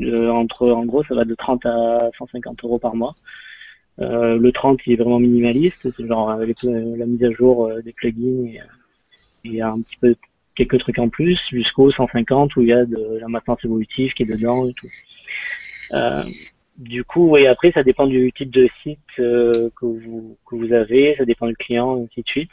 Euh, entre en gros, ça va de 30 à 150 euros par mois. Euh, le 30 il est vraiment minimaliste, c'est genre les- la mise à jour des plugins et, et un petit peu quelques trucs en plus, jusqu'au 150 où il y a de la maintenance évolutive qui est dedans et tout. Euh, du coup, et après, ça dépend du type de site euh, que, vous, que vous avez, ça dépend du client, et ainsi de suite.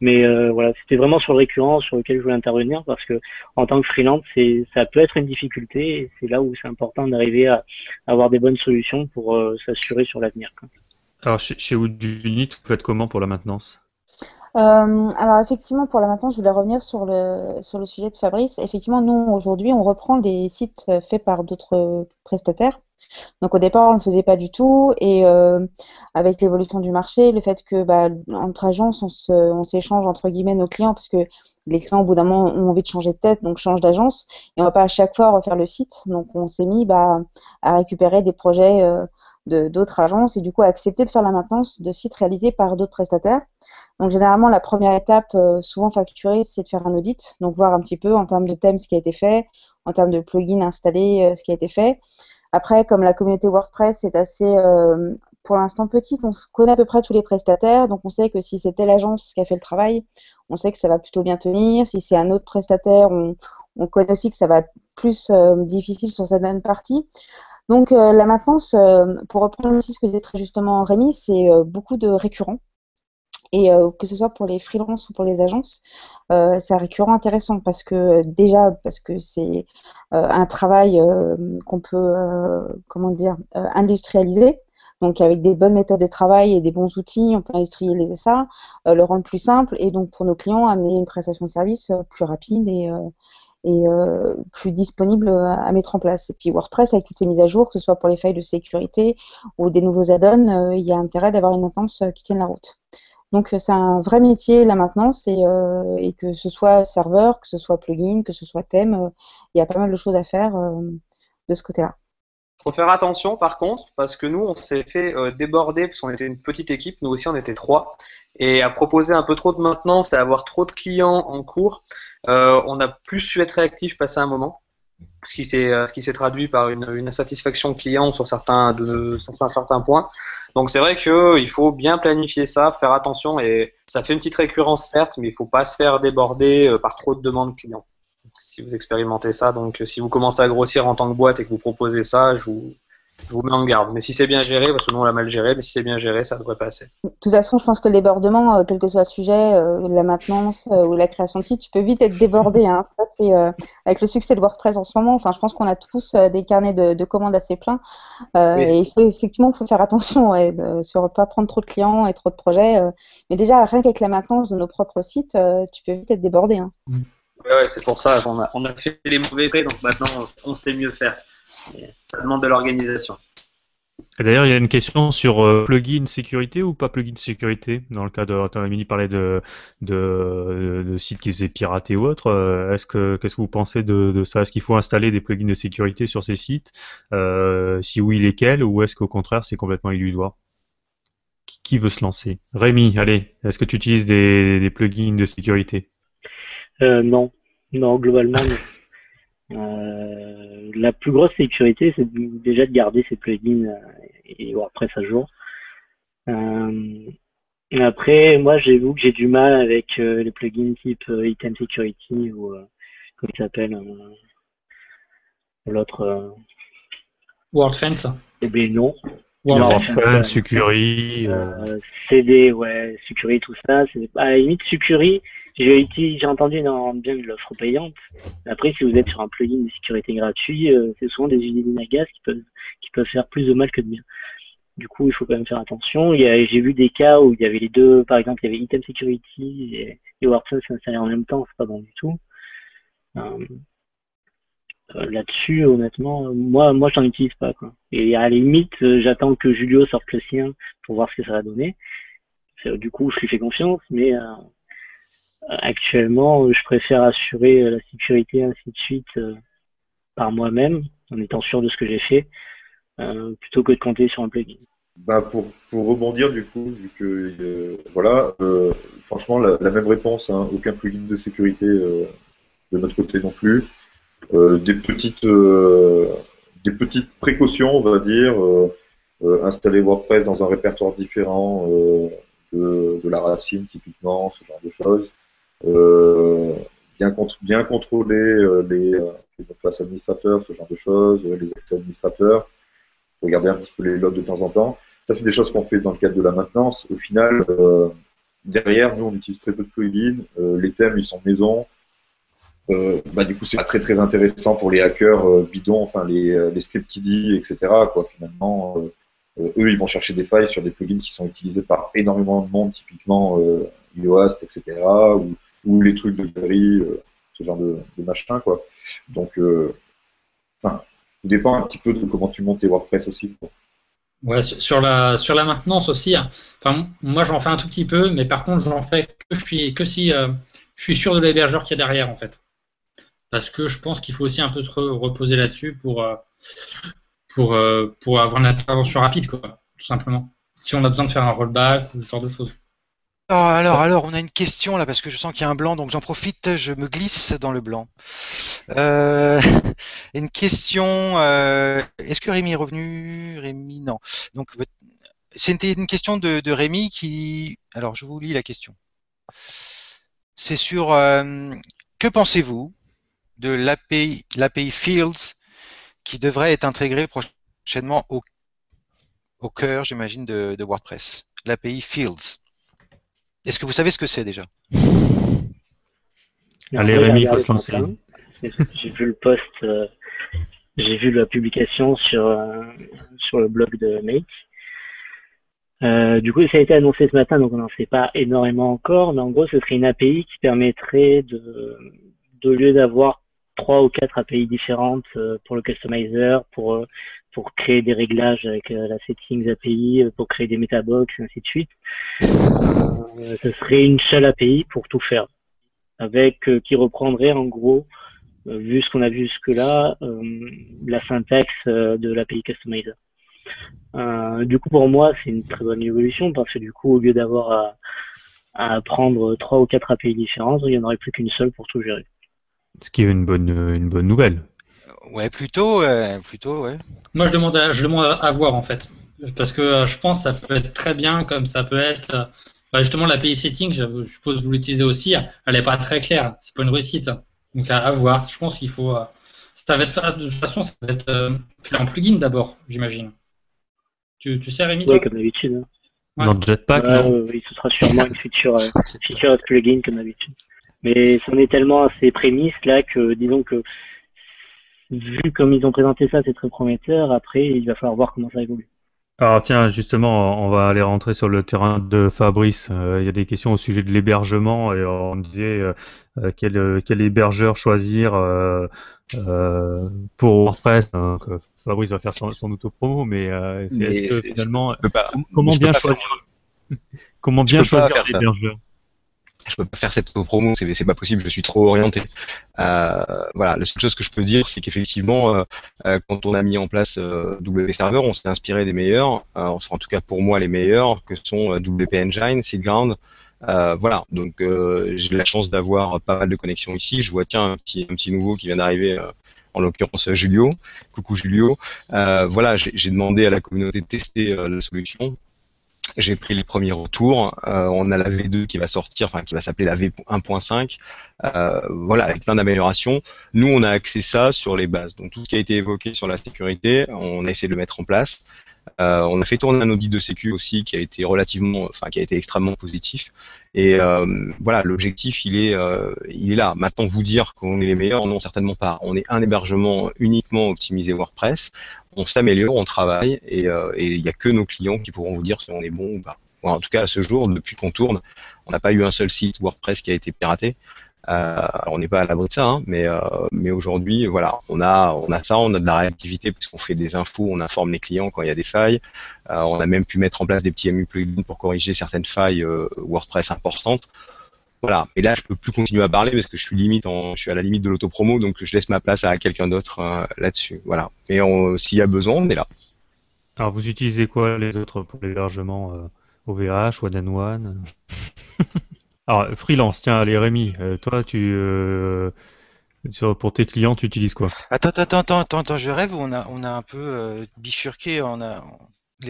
Mais euh, voilà, c'était vraiment sur le récurrent sur lequel je voulais intervenir parce que en tant que freelance, c'est ça peut être une difficulté et c'est là où c'est important d'arriver à, avoir des bonnes solutions pour s'assurer sur l'avenir. Alors chez, chez Woodunit, vous faites comment pour la maintenance? Euh, alors effectivement, pour la maintenance, je voulais revenir sur le, sur le sujet de Fabrice. Effectivement, nous, aujourd'hui, on reprend des sites faits par d'autres prestataires. Donc au départ, on ne le faisait pas du tout. Et euh, avec l'évolution du marché, le fait que bah, entre agences, on s'échange entre guillemets nos clients, parce que les clients, au bout d'un moment, ont envie de changer de tête, donc changent d'agence. Et on ne va pas à chaque fois refaire le site. Donc on s'est mis bah, à récupérer des projets euh, d'autres agences et du coup accepter de faire la maintenance de sites réalisés par d'autres prestataires. Donc généralement, la première étape, euh, souvent facturée, c'est de faire un audit, donc voir un petit peu en termes de thèmes ce qui a été fait, en termes de plugins installés, ce qui a été fait. Après, comme la communauté WordPress est assez, euh, pour l'instant, petite, on connaît à peu près tous les prestataires, donc on sait que si c'était l'agence qui a fait le travail, on sait que ça va plutôt bien tenir. Si c'est un autre prestataire, on, connaît aussi que ça va être plus euh, difficile sur certaines parties. Donc euh, la maintenance, pour reprendre aussi ce que disait très justement Rémi, c'est beaucoup de récurrents et euh, que ce soit pour les freelances ou pour les agences, euh, c'est un récurrent intéressant parce que déjà parce que c'est euh, un travail qu'on peut comment dire industrialiser. Donc avec des bonnes méthodes de travail et des bons outils, on peut industrialiser ça, le rendre plus simple et donc pour nos clients amener une prestation de service plus rapide et et plus disponible à, mettre en place. Et puis WordPress, avec toutes les mises à jour, que ce soit pour les failles de sécurité ou des nouveaux add-ons, il y a intérêt d'avoir une maintenance qui tienne la route. Donc euh, c'est un vrai métier la maintenance et, euh, et, que ce soit serveur, que ce soit plugin, que ce soit thème, euh, il y a pas mal de choses à faire de ce côté-là. Faut faire attention par contre parce que nous on s'est fait déborder parce qu'on était une petite équipe, nous aussi on était trois et à proposer un peu trop de maintenance et à avoir trop de clients en cours, on a plus su être réactif passé un moment ce qui s'est euh, traduit par une, une, insatisfaction client sur certains de sur certains points. Donc c'est vrai que il faut bien planifier ça, faire attention et ça fait une petite récurrence certes, mais il faut pas se faire déborder euh, par trop de demandes clients. Si vous expérimentez ça, donc si vous commencez à grossir en tant que boîte et que vous proposez ça, je vous je vous mets en garde. Mais si c'est bien géré, parce que nous on l'a mal géré, mais si c'est bien géré, ça devrait passer. De toute façon, je pense que le débordement, euh, quel que soit le sujet, euh, la maintenance euh, ou la création de site, tu peux vite être débordé. Hein. <laughs> Ça, c'est avec le succès de WordPress en ce moment. Enfin, je pense qu'on a tous des carnets de, commandes assez pleins. Et il faut, effectivement, il faut faire attention et de, sur pas prendre trop de clients et trop de projets. mais déjà, rien qu'avec la maintenance de nos propres sites, tu peux vite être débordé. Hein. Ouais, c'est pour ça qu'on a, on a fait les mauvais faits, donc maintenant on sait mieux faire. Ça demande de l'organisation. D'ailleurs, il y a une question sur euh, plugin sécurité ou pas plugin sécurité? Dans le cas de Mini parlait de, de, de, sites qui faisaient pirater ou autre. Euh, est-ce que qu'est-ce que vous pensez de, ça? Est-ce qu'il faut installer des plugins de sécurité sur ces sites? Euh, Si oui, lesquels? Ou est-ce qu'au contraire, c'est complètement illusoire? Qui, veut se lancer? Rémi, allez, est-ce que tu utilises des, des plugins de sécurité? Non, non, globalement. Euh, la plus grosse sécurité, c'est déjà de garder ses plugins euh, et WordPress à jour. Euh, après, moi, j'avoue que j'ai du mal avec les plugins type Item Security ou comment il s'appelle l'autre. WordFence. Eh bien non. WordFence, Sucuri. CD, ouais, Sucuri, tout ça. À la limite, Sucuri, j'ai entendu énormément bien de l'offre payante. Après, si vous êtes sur un plugin de sécurité gratuit, euh, c'est souvent des usines à gaz qui peuvent, qui peuvent faire plus de mal que de bien. Du coup, il faut quand même faire attention. J'ai vu des cas où il y avait les deux, par exemple, il y avait Item Security et, et WordPress installés en même temps, c'est pas bon du tout. Euh, euh, là-dessus, honnêtement, moi, moi, j'en utilise pas. Quoi. Et à la limite, j'attends que Julio sorte le sien pour voir ce que ça va donner. Du coup, je lui fais confiance, mais actuellement, je préfère assurer la sécurité ainsi de suite euh, par moi-même, en étant sûr de ce que j'ai fait, euh, plutôt que de compter sur un plugin. Bah pour, pour rebondir du coup, vu que euh, voilà, franchement la, même réponse, hein, aucun plugin de sécurité de notre côté non plus. Des petites des petites précautions, on va dire, installer WordPress dans un répertoire différent de, la racine typiquement, ce genre de choses. Euh, bien, bien contrôler euh, les, euh, les classes administrateurs, ce genre de choses, les accès administrateurs, regarder un petit peu les logs de temps en temps. Ça, c'est des choses qu'on fait dans le cadre de la maintenance. Au final, derrière, nous, on utilise très peu de plugins. Euh, les thèmes, ils sont maison. Euh, bah, du coup, c'est pas très très intéressant pour les hackers euh, bidons, enfin les, euh, les script kiddie, etc. Quoi, finalement, eux, ils vont chercher des failles sur des plugins qui sont utilisés par énormément de monde, typiquement Yoast, etc. Ou, ou les trucs de galerie, ce genre de, de machin, quoi. Donc, enfin, tout dépend un petit peu de comment tu montes tes WordPress aussi. Quoi. Ouais, sur la sur la maintenance aussi. hein. Enfin, moi j'en fais un tout petit peu, mais par contre j'en fais que je suis que si euh, je suis sûr de l'hébergeur qu'il y a derrière en fait. Parce que je pense qu'il faut aussi un peu se re- reposer là-dessus pour euh, pour euh, pour avoir une intervention rapide quoi, tout simplement. Si on a besoin de faire un rollback ou ce genre de choses. Oh, alors, alors, on a une question là parce que je sens qu'il y a un blanc, donc j'en profite, je me glisse dans le blanc. Euh, <laughs> une question. Est-ce que Rémi est revenu? Rémi, non. Donc, c'était une question de, Rémi qui. Alors, je vous lis la question. C'est sur que pensez-vous? De l'API, l'API Fields qui devrait être intégré prochainement au, au cœur, j'imagine, de, de WordPress. L'API Fields. Est-ce que vous savez ce que c'est déjà? Allez, J'ai Rémi, il faut se lancer. J'ai j'ai vu le post, euh, j'ai vu la publication sur, euh, sur le blog de Make. Euh, du coup, ça a été annoncé ce matin, donc on n'en sait pas énormément encore, mais en gros, ce serait une API qui permettrait de, de lieu d'avoir trois ou quatre API différentes euh, pour le customizer, pour, euh, pour créer des réglages avec euh, la settings API, pour créer des metabox, et ainsi de suite. Ce serait une seule API pour tout faire avec qui reprendrait en gros, vu ce qu'on a vu jusque-là, la syntaxe de l'API Customizer. Du coup, pour moi, c'est une très bonne évolution parce que du coup, au lieu d'avoir à, à prendre trois ou quatre API différentes, il n'y en aurait plus qu'une seule pour tout gérer. Ce qui est une bonne, une bonne nouvelle. Ouais, plutôt, euh, plutôt, ouais. Moi, je demande à, je demande à, voir en fait, parce que euh, je pense que ça peut être très bien, comme ça peut être. euh, bah, justement, l'API setting, je je suppose que vous l'utilisez aussi, elle n'est pas très claire, c'est pas une réussite. Donc à, à voir. Je pense qu'il faut. euh, ça va être de toute façon, ça va être euh, fait en plugin d'abord, j'imagine. Tu, tu sais, Rémi, Oui, comme d'habitude. hein. Ouais. Dans Jetpack, Ouais, non? oui, ce sera sûrement une feature, euh, <laughs> feature plugin comme d'habitude. Mais c'en est tellement à ces prémices là que disons que vu comme ils ont présenté ça, c'est très prometteur. Après, il va falloir voir comment ça évolue. Alors tiens, justement, on va aller rentrer sur le terrain de Fabrice. Euh, il y a des questions au sujet de l'hébergement et on disait euh, euh, quel, quel hébergeur choisir euh, euh, pour WordPress. Donc, Fabrice va faire son, son auto-promo, mais, euh, Mais est-ce que finalement, comment bien choisir <laughs> Comment bien choisir l'hébergeur? Je peux pas faire cette promo, c'est c'est pas possible, je suis trop orienté. Euh, voilà, la seule chose que je peux dire, c'est qu'effectivement, euh, euh, quand on a mis en place WP Server, on s'est inspiré des meilleurs, en tout cas pour moi les meilleurs, que sont WP Engine, SiteGround. Euh, voilà, donc j'ai la chance d'avoir pas mal de connexions ici. Je vois tiens un petit nouveau qui vient d'arriver. en l'occurrence Julio, coucou Julio. Voilà, j'ai demandé à la communauté de tester la solution. J'ai pris les premiers retours. Euh, on a la V2 qui va sortir, enfin qui va s'appeler la V1.5. Euh, voilà, avec plein d'améliorations. Nous, on a axé ça sur les bases. Donc tout ce qui a été évoqué sur la sécurité, on a essayé de le mettre en place. Euh, on a fait tourner un audit de sécu aussi qui a été relativement, enfin qui a été extrêmement positif. Et voilà, l'objectif il est, il est là. Maintenant, vous dire qu'on est les meilleurs, non certainement pas. On est un hébergement uniquement optimisé WordPress. On s'améliore, on travaille, et euh, il n'y a que nos clients qui pourront vous dire si on est bon ou pas. En tout cas, à ce jour, depuis qu'on tourne, on n'a pas eu un seul site WordPress qui a été piraté. Euh, alors on n'est pas à l'abri de ça, hein, mais, euh, mais aujourd'hui, voilà, on a, on a ça, on a de la réactivité puisqu'on fait des infos, on informe les clients quand il y a des failles. On a même pu mettre en place des petits MU plugins pour corriger certaines failles WordPress importantes. Voilà. Et là, je peux plus continuer à parler parce que je suis limite, en, je suis à la limite de l'autopromo, donc je laisse ma place à quelqu'un d'autre euh, là-dessus. Voilà. Mais on- s'il y a besoin, on est là. Alors vous utilisez quoi les autres pour l'hébergement euh, OVH, One and One <laughs> Alors freelance, tiens, allez Rémi, euh, toi tu euh, sur- pour tes clients tu utilises quoi? Attends, attends, attends, attends, attends, je rêve ou on a, on a un peu euh, bifurqué, on a,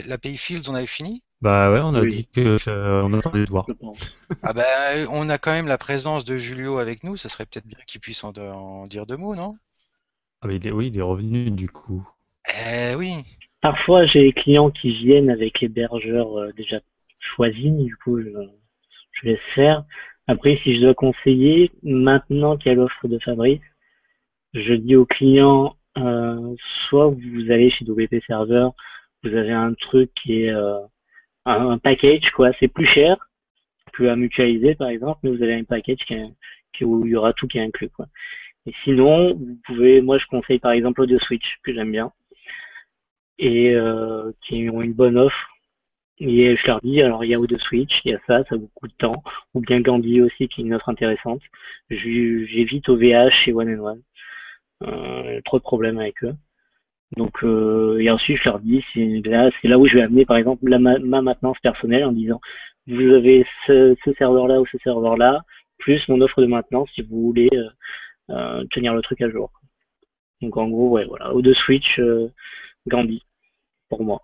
l'API Fields, on avait fini? Bah ouais, on a Oui. dit que euh, on attendait de voir. Ah ben, on a quand même la présence de Julio avec nous, ça serait peut-être bien qu'il puisse en, en dire deux mots, non? Ah il est- oui, il est revenu du coup. Eh oui. Parfois, j'ai des clients qui viennent avec l'hébergeur euh, déjà choisi. Du coup, je, je laisse faire. Après, si je dois conseiller, maintenant qu'il y a l'offre de Fabrice, je dis aux clients, euh, soit vous allez chez WP Server, vous avez un truc qui est euh, un, package, quoi, c'est plus cher, plus à mutualiser par exemple, mais vous avez un package qui, qui- où il y aura tout qui est inclus, quoi. Et sinon, vous pouvez, moi je conseille par exemple Audio Switch, que j'aime bien, et euh, qui ont une bonne offre. Et je leur dis, alors il y a Audio Switch, il y a ça, ça beaucoup de temps, ou bien Gandhi aussi, qui est une offre intéressante. J'évite OVH et One and One. Euh, trop de problèmes avec eux. Donc euh, et ensuite je leur dis c'est là c'est là où je vais amener par exemple la, ma, ma maintenance personnelle en disant vous avez ce, ce serveur là ou ce serveur là plus mon offre de maintenance si vous voulez euh, euh, tenir le truc à jour. Donc en gros ouais voilà ou de switch euh, Gandhi pour moi.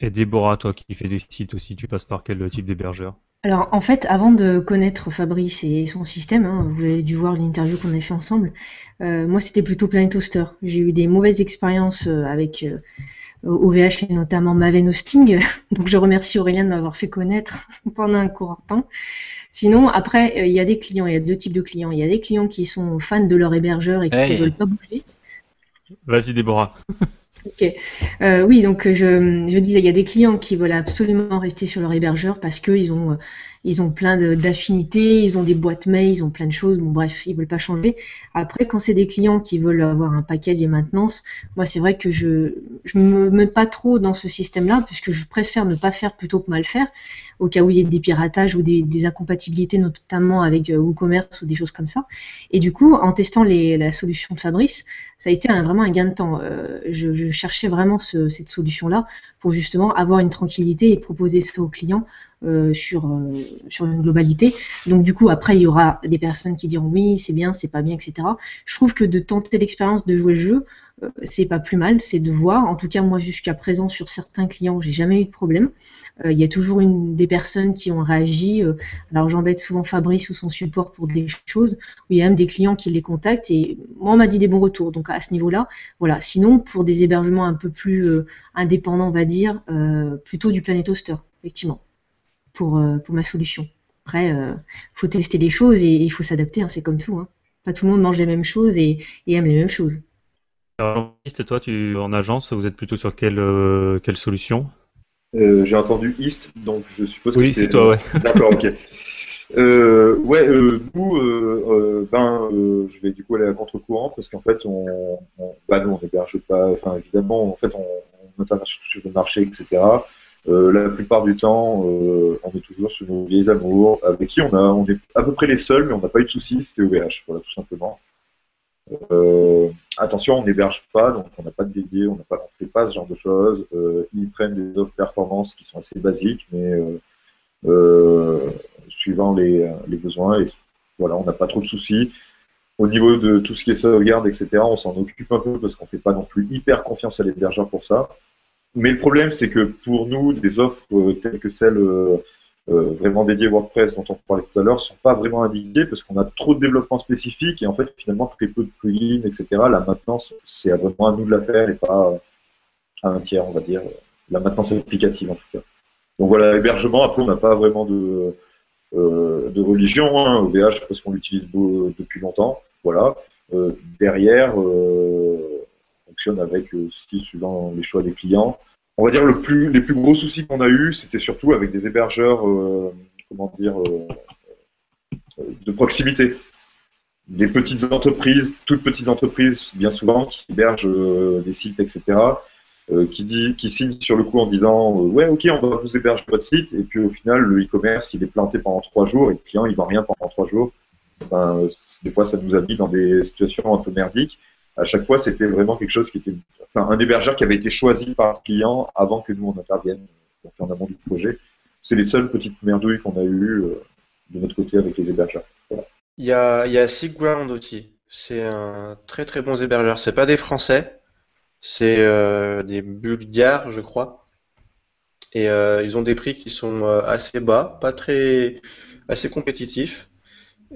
Et Déborah, toi qui fais des sites aussi, tu passes par quel type d'hébergeur? Alors, en fait, avant de connaître Fabrice et son système, hein, vous avez dû voir l'interview qu'on a fait ensemble, euh, moi c'était plutôt Planet Hoster. J'ai eu des mauvaises expériences euh, avec euh, OVH et notamment Maven Hosting, <laughs> donc je remercie Aurélien de m'avoir fait connaître <laughs> pendant un court temps. Sinon, après, euh, il y a des clients, il y a deux types de clients. Il y a des clients qui sont fans de leur hébergeur et qui Hey. ne veulent pas bouger. Vas-y Déborah. <laughs> Ok. Euh, oui, donc euh, je, je disais, il y a des clients qui veulent absolument rester sur leur hébergeur parce qu'ils ont, euh, ils ont plein d'affinités, ils ont des boîtes mail, ils ont plein de choses. Bon, bref, ils veulent pas changer. Après, quand c'est des clients qui veulent avoir un package et maintenance, moi, c'est vrai que je, je me mets pas trop dans ce système-là puisque je préfère ne pas faire plutôt que mal faire au cas où il y ait des piratages ou des, incompatibilités, notamment avec euh, WooCommerce ou des choses comme ça. Et du coup, en testant les, la solution de Fabrice, ça a été vraiment un gain de temps. Euh, je, je cherchais vraiment ce- cette solution-là pour justement avoir une tranquillité et proposer ça aux clients euh, sur, euh, sur une globalité. Donc du coup, après, il y aura des personnes qui diront oui, c'est bien, c'est pas bien, etc. Je trouve que de tenter l'expérience de jouer le jeu, euh, c'est pas plus mal, c'est de voir. En tout cas, moi, jusqu'à présent, sur certains clients, j'ai jamais eu de problème. Euh, Il y a toujours une, des personnes qui ont réagi. euh, alors, j'embête souvent Fabrice ou son support pour des choses il y a même des clients qui les contactent et moi, on m'a dit des bons retours. Donc, à ce niveau-là, voilà. Sinon, pour des hébergements un peu plus indépendants, on va dire, plutôt du Planet Hoster, effectivement, pour, euh, pour ma solution. Après, il faut tester les choses et il faut s'adapter, hein, c'est comme tout. Hein. Pas tout le monde mange les mêmes choses et, et aime les mêmes choses. Alors, toi, tu en agence, vous êtes plutôt sur quelle, euh, quelle solution? Euh, J'ai entendu East, donc je suppose que Oui, c'est c'est toi, ouais. <laughs> D'accord, ok. Euh, ouais, euh, nous, euh, euh, ben, euh, je vais du coup aller à contre-courant parce qu'en fait, on, on, bah, nous, on héberge pas, enfin, évidemment, en fait, on, on intervient sur le marché, etc. Euh, la plupart du temps, euh, on est toujours sur nos vieilles amours, avec qui on est à peu près les seuls, mais on n'a pas eu de soucis, c'était OVH, voilà, tout simplement. Euh, attention, on n'héberge pas, donc on n'a pas de dédié, on on fait pas ce genre de choses. Ils prennent des offres performance qui sont assez basiques, mais suivant les, les besoins. Et voilà, on n'a pas trop de soucis. Au niveau de tout ce qui est sauvegarde, etc., on s'en occupe un peu parce qu'on fait pas non plus hyper confiance à l'hébergeur pour ça. Mais le problème, c'est que pour nous, des offres euh, telles que celles euh, euh, vraiment dédiées WordPress dont on parlait tout à l'heure sont pas vraiment indiquées parce qu'on a trop de développement spécifique et en fait finalement très peu de plugins, etc. La maintenance, c'est vraiment à nous de la faire et pas à un tiers, on va dire. La maintenance applicative en tout cas. Donc voilà, hébergement, après on n'a pas vraiment de, euh, de religion, hein, OVH parce qu'on l'utilise depuis longtemps. Voilà. Euh, derrière, euh, fonctionne avec euh, aussi suivant les choix des clients. On va dire les plus gros soucis qu'on a eu, c'était surtout avec des hébergeurs, euh, comment dire, euh, euh, de proximité. Des petites entreprises, toutes petites entreprises, bien souvent, qui hébergent euh, des sites, etc euh, qui, dit, qui signe sur le coup en disant euh, ouais ok on va vous héberger votre site et puis au final le e-commerce il est planté pendant trois jours et le client il vend rien pendant trois jours. Euh, des fois ça nous a mis dans des situations un peu merdiques. À chaque fois c'était vraiment quelque chose qui était un hébergeur qui avait été choisi par le client avant que nous on intervienne donc en amont du projet. C'est les seules petites merdouilles qu'on a eues euh, de notre côté avec les hébergeurs. Il y a, il aussi. C'est un très très bon hébergeur. C'est pas des Français, c'est euh, des Bulgares, je crois. Et euh, ils ont des prix qui sont assez bas, pas très, assez compétitifs.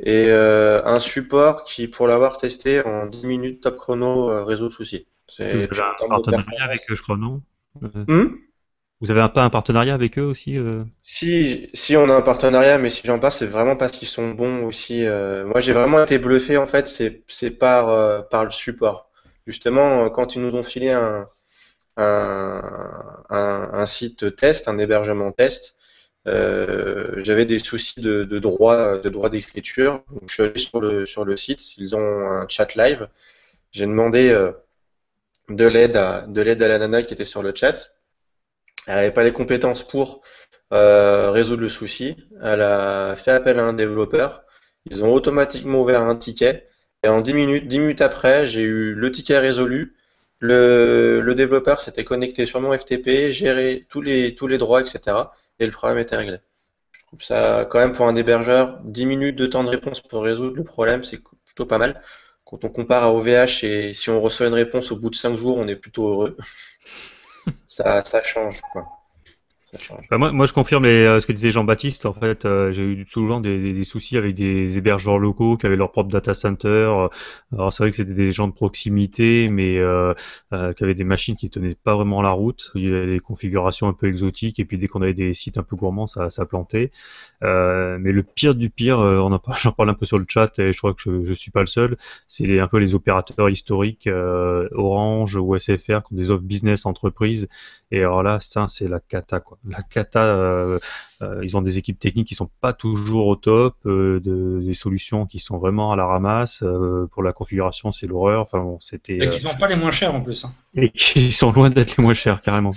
Et euh, un support qui, pour l'avoir testé en 10 minutes top chrono, euh, résout le souci. Vous avez un partenariat avec, euh, je crois, non? Hmm? Vous avez un, pas un partenariat avec eux aussi euh? Si, si on a un partenariat, mais si j'en parle, c'est vraiment parce qu'ils sont bons aussi. euh, moi, j'ai vraiment été bluffé en fait, c'est par par le support. Justement, quand ils nous ont filé un un, un, un site test, un hébergement test, j'avais des soucis de, de droit de droit d'écriture. Je suis allé sur le site, ils ont un chat live. J'ai demandé euh, de l'aide à de l'aide à la nana qui était sur le chat. Elle n'avait pas les compétences pour euh, résoudre le souci. Elle a fait appel à un développeur. Ils ont automatiquement ouvert un ticket. Et en 10 minutes, 10 minutes après, j'ai eu le ticket résolu. Le, le développeur s'était connecté sur mon FTP, géré tous les, tous les droits, etc. Et le problème était réglé. Je trouve ça, quand même, pour un hébergeur, 10 minutes de temps de réponse pour résoudre le problème, c'est plutôt pas mal. Quand on compare à OVH et si on reçoit une réponse au bout de 5 jours, on est plutôt heureux. <laughs> ça, ça change, quoi. Bah, moi, je confirme euh, ce que disait Jean-Baptiste. En fait, euh, j'ai eu souvent des, des- des soucis avec des hébergeurs locaux qui avaient leur propre data center. Euh, Alors, c'est vrai que c'était des gens de proximité, mais euh, euh, qui avaient des machines qui tenaient pas vraiment la route. Il y avait des configurations un peu exotiques, et puis dès qu'on avait des sites un peu gourmands, ça, ça plantait. Mais le pire du pire, on en <laughs> j'en parle un peu sur le chat, et je crois que je, je suis pas le seul. C'est un peu les opérateurs historiques, Orange ou SFR, qui ont des offres business entreprises. Et alors là, c'est la cata, quoi. La cata, euh, euh, ils ont des équipes techniques qui sont pas toujours au top, euh, de, des solutions qui sont vraiment à la ramasse. euh, pour la configuration, c'est l'horreur. Enfin bon, c'était. Et qui sont pas les moins chers en plus. hein. et <laughs> qui sont loin d'être les moins chers, carrément.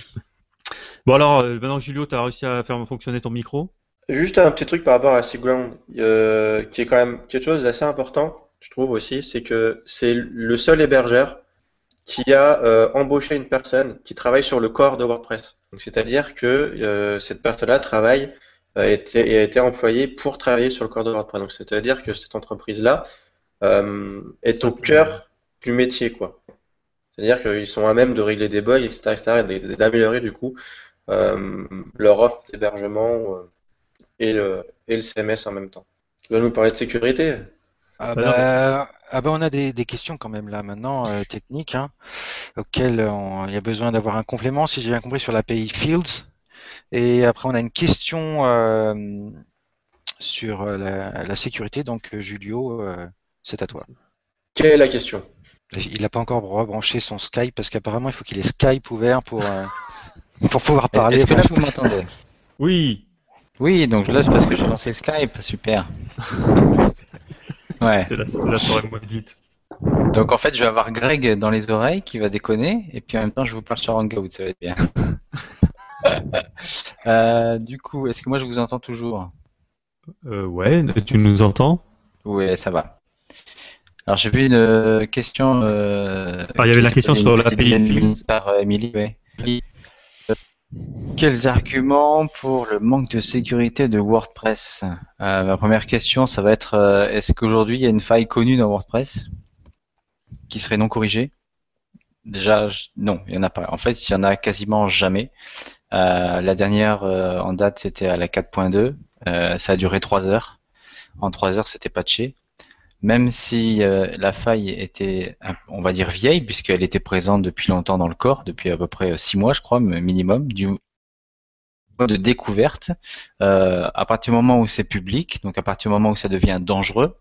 Bon alors, euh, maintenant Julio, tu as réussi à faire fonctionner ton micro? Juste un petit truc par rapport à SigGround, euh, qui est quand même quelque chose d'assez important, je trouve aussi, c'est que c'est le seul hébergeur qui a euh, embauché une personne qui travaille sur le corps de WordPress. Donc, c'est-à-dire que euh, cette personne-là travaille euh, était- et a été employée pour travailler sur le corps de WordPress. Donc, c'est-à-dire que cette entreprise-là euh, est au cœur du métier, quoi. C'est-à-dire qu'ils sont à même de régler des bugs, etc., etc., et d'améliorer du coup euh, leur offre d'hébergement euh, et le, et le CMS en même temps. Tu vas nous parler de sécurité? Ah bah, ah bah, on a des, des questions quand même là maintenant euh, techniques hein, auxquelles on- il y a besoin d'avoir un complément si j'ai bien compris sur l'API Fields et après on a une question euh, sur euh, la, la sécurité donc euh, Julio euh, c'est à toi. Quelle est la question? Il n'a pas encore rebranché son Skype parce qu'apparemment il faut qu'il ait Skype ouvert pour euh, <laughs> pour pouvoir parler. Est-ce que là vous m'entendez? Oui. Oui, donc là c'est parce que j'ai lancé Skype, super. <laughs> Ouais. C'est la, la soirée moins vite. Donc en fait je vais avoir Greg dans les oreilles qui va déconner et puis en même temps je vous parle sur Hangout, ça va être bien. <laughs> Euh, du coup, est-ce que moi je vous entends toujours? Euh, ouais, tu nous entends? Oui, ça va. Alors j'ai vu une euh, question. euh, Ah, il y avait la question sur l'API par Émilie, ouais. Quels arguments pour le manque de sécurité de WordPress? Euh, Ma première question, ça va être euh, est-ce qu'aujourd'hui il y a une faille connue dans WordPress qui serait non corrigée? Déjà, non, il n'y en a pas. En fait, il y en a quasiment jamais. Euh, la dernière en date, c'était à la 4.2. Euh, ça a duré 3 heures. En 3 heures, c'était patché. Même si euh, la faille était, on va dire, vieille, puisqu'elle était présente depuis longtemps dans le corps, depuis à peu près 6 mois, je crois, minimum, du de découverte, euh, à partir du moment où c'est public, donc à partir du moment où ça devient dangereux,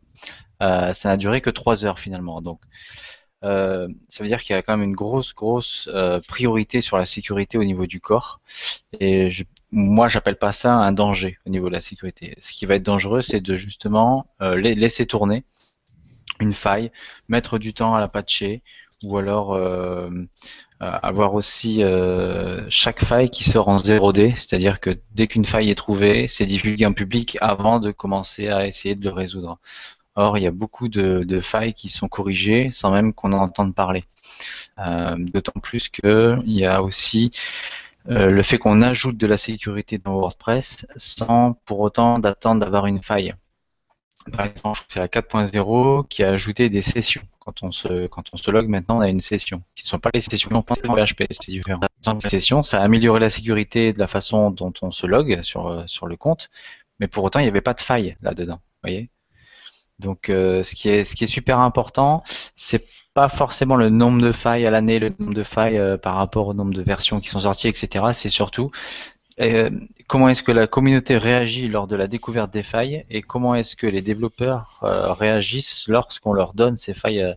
euh, ça n'a duré que 3 heures finalement. Donc, euh, ça veut dire qu'il y a quand même une grosse, grosse euh, priorité sur la sécurité au niveau du corps. Et je, moi, j'appelle pas ça un danger au niveau de la sécurité. Ce qui va être dangereux, c'est de justement euh, la- laisser tourner une faille, mettre du temps à la patcher, ou alors euh, euh, avoir aussi euh, chaque faille qui sort en 0D, c'est-à-dire que dès qu'une faille est trouvée, c'est divulgué en public avant de commencer à essayer de le résoudre. Or, il y a beaucoup de, failles qui sont corrigées sans même qu'on en entende parler. D'autant plus qu'il y a aussi le fait qu'on ajoute de la sécurité dans WordPress sans pour autant d'attendre d'avoir une faille. Par exemple, c'est la 4.0 qui a ajouté des sessions. Quand on se, quand on se log maintenant, on a une session. Qui ne sont pas les sessions en PHP, c'est différent. Les sessions, ça a amélioré la sécurité de la façon dont on se log sur, euh, sur le compte, mais pour autant, il n'y avait pas de faille là-dedans. voyez donc, euh, ce, qui est, ce qui est super important, c'est pas forcément le nombre de failles à l'année, le nombre de failles euh, par rapport au nombre de versions qui sont sorties, etc. C'est surtout euh, comment est-ce que la communauté réagit lors de la découverte des failles et comment est-ce que les développeurs euh, réagissent lorsqu'on leur donne ces failles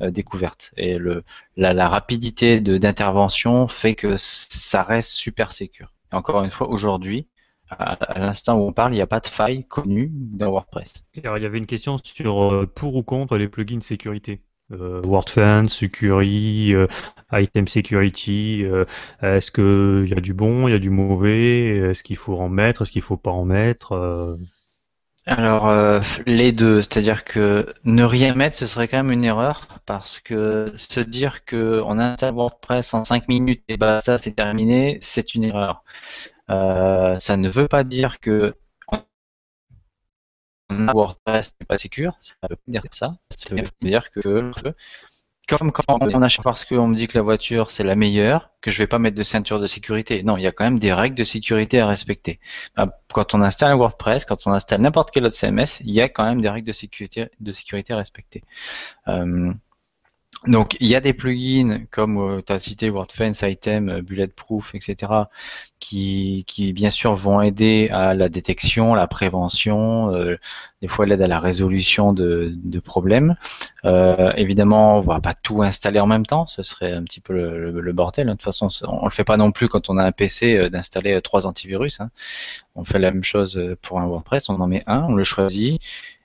euh, découvertes? Et le, la, rapidité d'intervention fait que ça reste super sécure. Et encore une fois, aujourd'hui, à, l'instant où on parle, il n'y a pas de faille connue dans WordPress. Alors, il y avait une question sur pour ou contre les plugins sécurité. Euh, WordFence, Sucuri, euh, Item Security. euh, est-ce qu'il y a du bon, il y a du mauvais Est-ce qu'il faut en mettre Est-ce qu'il faut pas en mettre Alors, les deux, c'est-à-dire que ne rien mettre, ce serait quand même une erreur, parce que se dire que on installe WordPress en 5 minutes et bah ça c'est terminé, c'est une erreur. Ça ne veut pas dire que WordPress n'est pas sécure, ça veut pas dire ça, ça veut dire que comme quand on achète parce qu'on me dit que la voiture c'est la meilleure, que je vais pas mettre de ceinture de sécurité. Non, il y a quand même des règles de sécurité à respecter. Bah, Quand on installe WordPress, quand on installe n'importe quel autre CMS, il y a quand même des règles de sécurité, de sécurité à respecter. Euh, donc, il y a des plugins comme tu as cité WordFence, Item, euh, Bulletproof, etc., qui, qui bien sûr vont aider à la détection, la prévention, euh, des fois l'aide à la résolution de, de problèmes. Euh, évidemment, on va pas tout installer en même temps, ce serait un petit peu le, bordel. De toute façon, on le fait pas non plus quand on a un PC euh, d'installer euh, trois antivirus. hein. On fait la même chose euh, pour un WordPress, on en met un, on le choisit.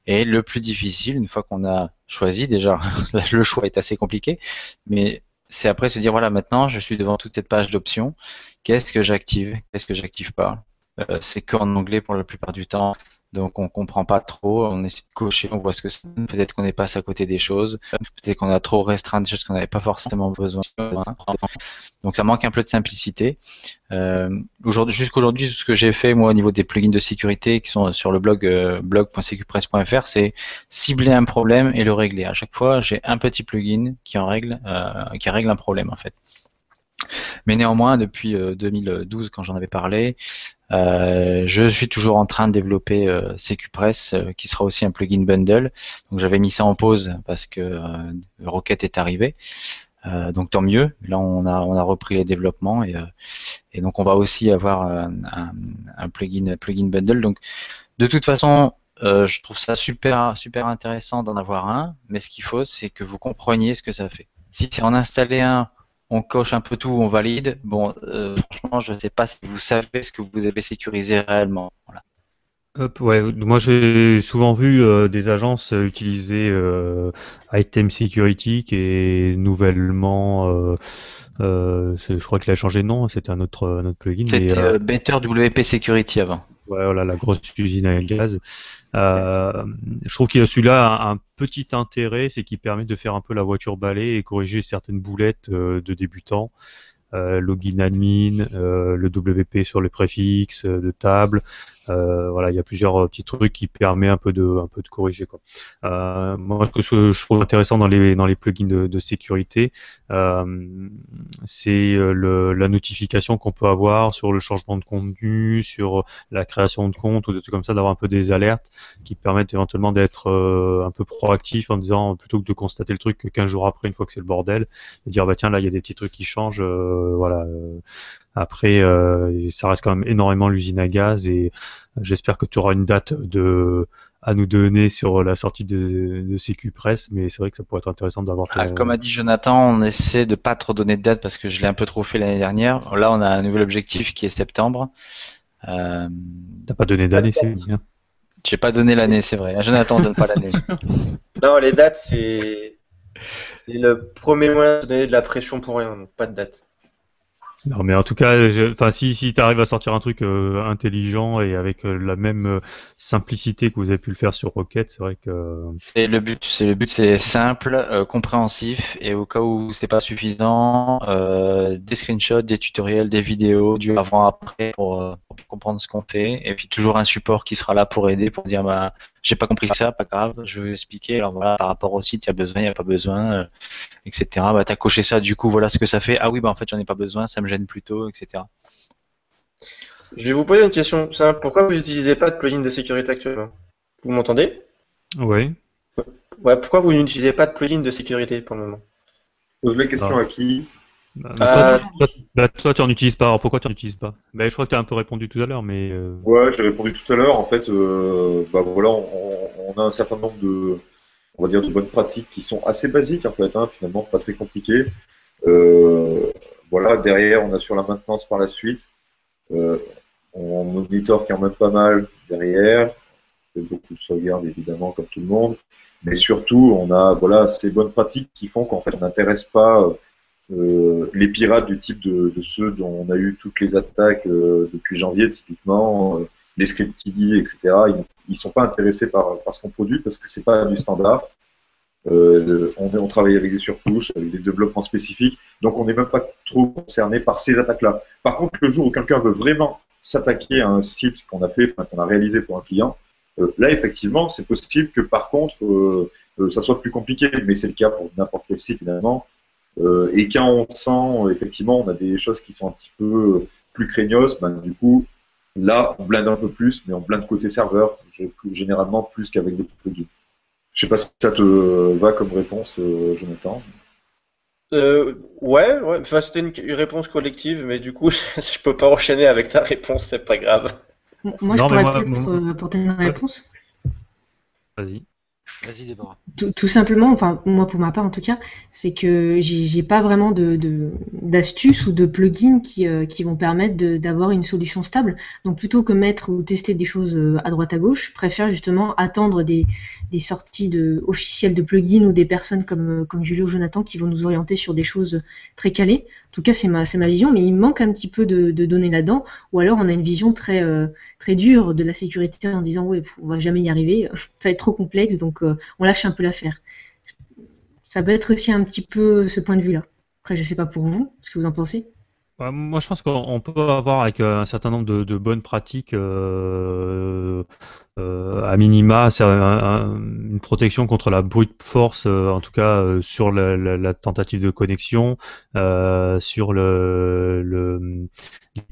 Et le plus difficile, une fois qu'on a choisi, déjà, <laughs> le choix est assez compliqué, mais c'est après se dire, voilà, maintenant, je suis devant toute cette page d'options. Qu'est-ce que j'active? Qu'est-ce que j'active pas? Euh, C'est qu'en anglais pour la plupart du temps. Donc on comprend pas trop, on essaie de cocher, on voit ce que c'est. Peut-être qu'on est passé à côté des choses, peut-être qu'on a trop restreint des choses qu'on n'avait pas forcément besoin. Donc ça manque un peu de simplicité. Euh, aujourd'hui, jusqu'aujourd'hui, ce que j'ai fait moi au niveau des plugins de sécurité qui sont sur le blog euh, c'est cibler un problème et le régler. À chaque fois, j'ai un petit plugin qui en règle, euh, qui règle un problème en fait. Mais néanmoins, depuis euh, 2012, quand j'en avais parlé, euh, je suis toujours en train de développer euh, CQPress, euh, qui sera aussi un plugin bundle. Donc j'avais mis ça en pause parce que euh, Rocket est arrivé. Donc tant mieux. Là, on a on a repris les développements et, et donc on va aussi avoir un, plugin plugin bundle. Donc de toute façon, je trouve ça super super intéressant d'en avoir un. Mais ce qu'il faut, c'est que vous compreniez ce que ça fait. Si c'est en installer un on coche un peu tout, on valide. Bon, euh, franchement, je ne sais pas si vous savez ce que vous avez sécurisé réellement. Voilà. Hop, ouais, moi j'ai souvent vu euh, des agences utiliser euh, Item Security qui est nouvellement, je crois qu'il a changé de nom, c'était un autre, un autre plugin. C'était Better WP Security avant. Ouais, voilà, la grosse usine à gaz. Euh, je trouve qu'il a celui-là un, un petit intérêt, c'est qu'il permet de faire un peu la voiture balai et corriger certaines boulettes euh, de débutants. Login admin, euh, le WP sur les préfixes de table. Euh, voilà, il y a plusieurs euh, petits trucs qui permettent un peu de, un peu de corriger quoi. Euh, moi, ce que je trouve intéressant dans les dans les plugins de, de sécurité, euh, c'est euh, la notification qu'on peut avoir sur le changement de contenu, sur la création de compte ou des trucs comme ça, d'avoir un peu des alertes qui permettent éventuellement d'être euh, un peu proactif en disant plutôt que de constater le truc que 15 jours après, une fois que c'est le bordel, de dire bah tiens là il y a des petits trucs qui changent, euh, voilà. Euh, après, euh, ça reste quand même énormément l'usine à gaz et j'espère que tu auras une date de à nous donner sur la sortie de, de CQ Press, mais c'est vrai que ça pourrait être intéressant d'avoir Ah, ton- comme a dit Jonathan, on essaie de pas trop donner de date parce que je l'ai un peu trop fait l'année dernière. Là, on a un nouvel objectif qui est septembre. Euh, T'as pas donné d'année, c'est bien. J'ai pas donné l'année, c'est vrai. Jonathan donne pas l'année. <laughs> Non, les dates, c'est c'est le premier moyen de donner de la pression pour rien, donc pas de date. Non, mais en tout cas, enfin, si, si tu arrives à sortir un truc euh, intelligent et avec euh, la même euh, simplicité que vous avez pu le faire sur Rocket, c'est vrai que. C'est le but. C'est le but, c'est simple, euh, compréhensif, et au cas où c'est pas suffisant, des screenshots, des tutoriels, des vidéos, du avant-après pour, pour comprendre ce qu'on fait, et puis toujours un support qui sera là pour aider, pour dire bah j'ai pas compris ça, pas grave, je vais vous expliquer. Alors voilà, par rapport au site, il y a besoin, il y a pas besoin, euh, etc. Bah t'as coché ça, du coup voilà ce que ça fait. Ah oui, bah en fait j'en ai pas besoin, ça me gêne plutôt, etc. Je vais vous poser une question simple. Pourquoi vous n'utilisez pas de plugin de sécurité actuellement? Vous m'entendez? Oui. Ouais, pourquoi vous n'utilisez pas de plugin de sécurité pour le moment? Pose la question à qui? Bah, Euh, toi, tu- bah, toi, tu en utilises pas. Alors, pourquoi tu en utilises pas? Bah, Je crois que tu as un peu répondu tout à l'heure, mais. euh, Ouais, j'ai répondu tout à l'heure. En fait, euh, bah voilà, on, on a un certain nombre de, on va dire, de bonnes pratiques qui sont assez basiques en fait, hein, finalement, pas très compliquées. Voilà, derrière, on assure la maintenance par la suite. On monitor quand même pas mal derrière. On fait beaucoup de sauvegardes évidemment, comme tout le monde. Mais surtout, on a voilà ces bonnes pratiques qui font qu'en fait, on n'intéresse pas euh, les pirates du type de, de ceux dont on a eu toutes les attaques euh, depuis janvier, typiquement, euh, les scripts TD, etc. Ils, ils sont pas intéressés par, par ce qu'on produit parce que c'est pas du standard. Euh, on, on travaille avec des surcouches, avec des développements spécifiques, donc on n'est même pas trop concerné par ces attaques-là. Par contre, le jour où quelqu'un veut vraiment s'attaquer à un site qu'on a fait, qu'on a réalisé pour un client, euh, là effectivement, c'est possible que par contre, euh, ça soit plus compliqué, mais c'est le cas pour n'importe quel site finalement. Euh, et quand on sent, effectivement, on a des choses qui sont un petit peu plus craignos, ben, du coup, là, on blinde un peu plus, mais on blinde côté serveur, généralement plus qu'avec des plugins. Je sais pas si ça te va comme réponse, euh, Jonathan. Euh, ouais, ouais. Enfin, c'était une, une réponse collective, mais du coup, <laughs> je peux pas enchaîner avec ta réponse, c'est pas grave. Moi, je Non, pourrais peut-être moi- euh, apporter une réponse. Vas-y. Tout, simplement, enfin moi pour ma part en tout cas, c'est que j'ai pas vraiment d'astuces ou de plugins qui, euh, qui vont permettre d'avoir une solution stable. Donc plutôt que mettre ou tester des choses euh, à droite à gauche, je préfère justement attendre des, sorties de, officielles de plugins ou des personnes comme, euh, comme Julio ou Jonathan qui vont nous orienter sur des choses très calées. En tout cas, c'est ma, ma vision, mais il manque un petit peu de, données là-dedans. Ou alors on a une vision très, euh, très dure de la sécurité en disant ouais, on va jamais y arriver, <laughs> ça va être trop complexe, donc euh, on lâche un peu l'affaire. Ça peut être aussi un petit peu ce point de vue-là. Après, je sais pas pour vous, ce que vous en pensez. Ouais, moi, je pense qu'on on peut avoir avec euh, un certain nombre de, bonnes pratiques à minima, c'est un- un- une protection contre la brute force, euh, en tout cas euh, sur la, tentative de connexion, euh, sur le, le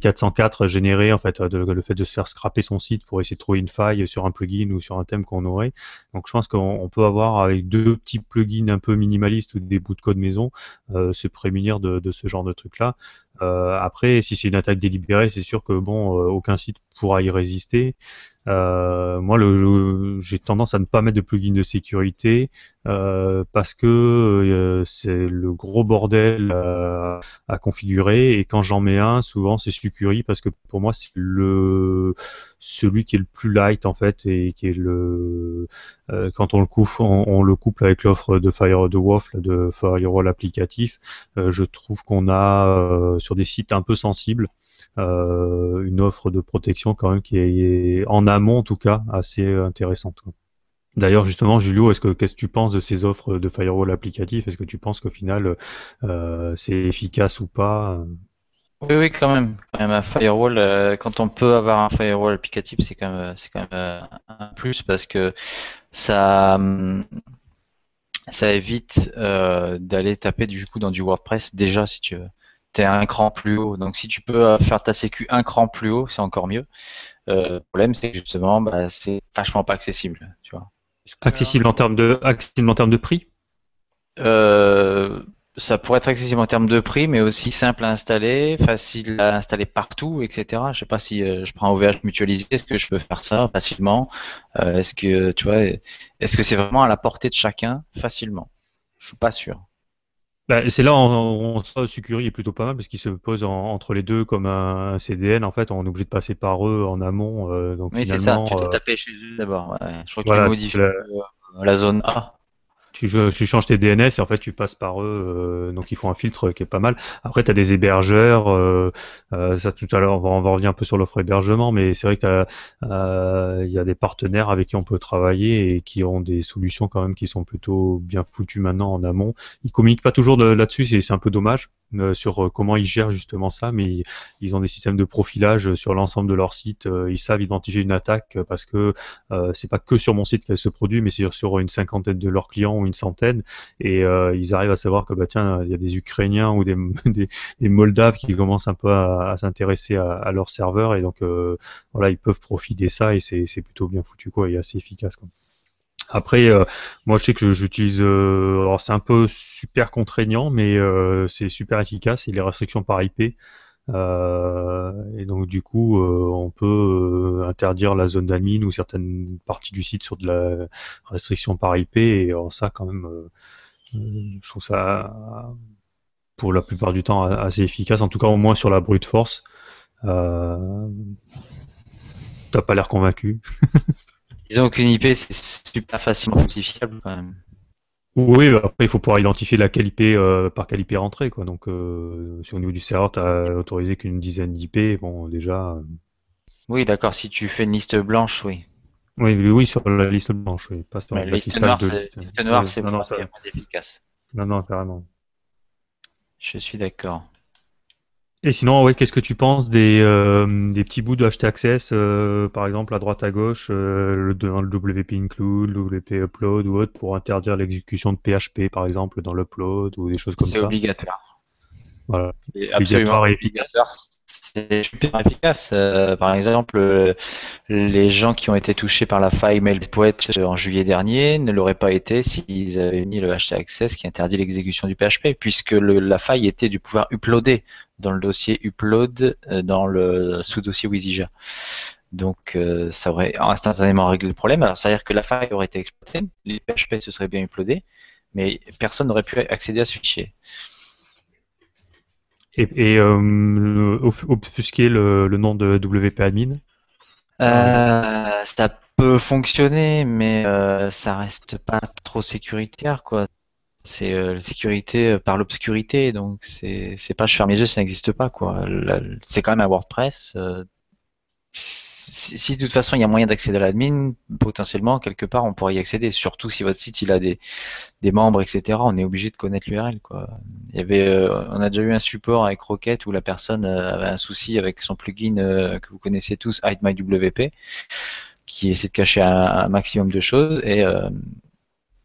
404 généré, en fait, euh, le fait de se faire scraper son site pour essayer de trouver une faille sur un plugin ou sur un thème qu'on aurait. Donc, je pense qu'on on peut avoir avec deux petits plugins un peu minimalistes ou des bouts de code maison, euh, se prémunir de, ce genre de truc-là. Euh, après, si c'est une attaque délibérée, c'est sûr que bon, euh, aucun site pourra y résister. Euh, moi, j'ai tendance à ne pas mettre de plugin de sécurité euh, parce que euh, c'est le gros bordel euh, à configurer. Et quand j'en mets un, souvent c'est Sucuri parce que pour moi c'est le celui qui est le plus light en fait et qui est le euh, quand on le couple, on, le couple avec l'offre de Fire de WOF, là, de Firewall applicatif, euh, je trouve qu'on a sur des sites un peu sensibles une offre de protection quand même qui est en amont en tout cas assez intéressante. D'ailleurs, justement, Julio, est-ce que qu'est-ce que tu penses de ces offres de firewall applicatif Est-ce que tu penses qu'au final, euh, c'est efficace ou pas? Oui, oui, quand même. Quand même, un firewall, euh, quand on peut avoir un firewall applicatif, c'est quand même, euh, un plus parce que ça, hum, ça évite euh, d'aller taper du coup dans du WordPress. Déjà, si tu es un cran plus haut. Donc, si tu peux euh, faire ta sécu un cran plus haut, c'est encore mieux. Euh, le problème, c'est que justement, bah, c'est vachement pas accessible, tu vois. Accessible en termes de accessible en termes de prix? Euh, ça pourrait être accessible en termes de prix, mais aussi simple à installer, facile à installer partout, etc. Je sais pas si euh, je prends un OVH mutualisé, est-ce que je peux faire ça facilement? Est-ce que tu vois, est-ce que c'est vraiment à la portée de chacun facilement? Je suis pas sûr. Bah, c'est là on, on, Sucuri est plutôt pas mal parce qu'il se pose en- entre les deux comme un, un CDN. En fait, on est obligé de passer par eux en amont. euh, donc Oui, c'est ça. Tu dois euh, taper chez eux d'abord. Ouais. Je crois que voilà, tu modifies la- euh, la zone A. tu, tu changes tes DNS et en fait tu passes par eux, euh, donc ils font un filtre qui est pas mal. Après, tu as des hébergeurs, euh, euh, ça tout à l'heure, on va, on va revenir un peu sur l'offre hébergement, mais c'est vrai que euh, il y a des partenaires avec qui on peut travailler et qui ont des solutions quand même qui sont plutôt bien foutues maintenant en amont. Ils communiquent pas toujours de- là-dessus, c'est c'est un peu dommage sur euh, comment ils gèrent justement ça, mais ils, ont des systèmes de profilage sur l'ensemble de leur site. euh, ils savent identifier une attaque euh, parce que euh, c'est pas que sur mon site qu'elle se produit, mais c'est sur une cinquantaine de leurs clients ou une centaine, et euh, ils arrivent à savoir que bah tiens, il y a des Ukrainiens ou des, <laughs> Moldaves qui commencent un peu à, s'intéresser à, à leur serveur, et donc euh, voilà, ils peuvent profiter de ça et c'est c'est plutôt bien foutu quoi, et assez efficace quoi. Après, euh, moi je sais que j'utilise, euh, alors c'est un peu super contraignant, mais euh, c'est super efficace et les restrictions par IP. Euh, et donc du coup, euh, on peut euh, interdire la zone d'admin ou certaines parties du site sur de la restriction par IP. Et alors ça, quand même, je trouve ça pour la plupart du temps assez efficace. En tout cas, au moins sur la brute force. T'as pas l'air convaincu. <laughs> Disons qu'une IP, c'est super facilement falsifiable quand même. Oui, après il faut pouvoir identifier laquelle IP euh, par quelle IP rentrer quoi. Donc euh, si au niveau du serveur t'as autorisé qu'une dizaine d'IP, bon déjà. euh, Oui, d'accord, si tu fais une liste blanche, oui. Oui, oui, sur la liste blanche, oui, pas sur la liste noire, de liste. liste noire, c'est moins efficace. Non, non, carrément. Je suis d'accord. Et sinon, ouais, qu'est-ce que tu penses des, euh, des petits bouts de HT Access, euh, par exemple à droite à gauche, euh, le, dans le WP Include, le WP Upload ou autre, pour interdire l'exécution de PHP, par exemple, dans l'upload ou des choses comme C'est ça? obligatoire. Voilà. C'est absolument Obligatoire et efficace. C'est super efficace. Euh, par exemple, euh, les gens qui ont été touchés par la faille MailPoet en juillet dernier ne l'auraient pas été s'ils avaient mis le hashtag access qui interdit l'exécution du PHP, puisque la faille était du pouvoir uploader dans le dossier upload euh, dans le sous-dossier Wizija. Donc euh, ça aurait instantanément réglé le problème. Alors c'est-à-dire que la faille aurait été exploitée, les PHP se seraient bien uploadés, mais personne n'aurait pu accéder à ce fichier. Et, et euh, obfusquer le, nom de WP Admin. Euh, ça peut fonctionner, mais euh, ça reste pas trop sécuritaire, quoi. C'est sécurité par l'obscurité, donc c'est pas je ferme les yeux, ça n'existe pas, quoi. C'est quand même un WordPress. Si, si de toute façon il y a moyen d'accéder à l'admin, potentiellement quelque part on pourrait y accéder. Surtout si votre site il a des des membres, etc. On est obligé de connaître l'URL. Il y avait, euh, on a déjà eu un support avec Rocket où la personne euh, avait un souci avec son plugin euh, que vous connaissez tous, HideMyWP, qui essaie de cacher un, un maximum de choses. Et euh,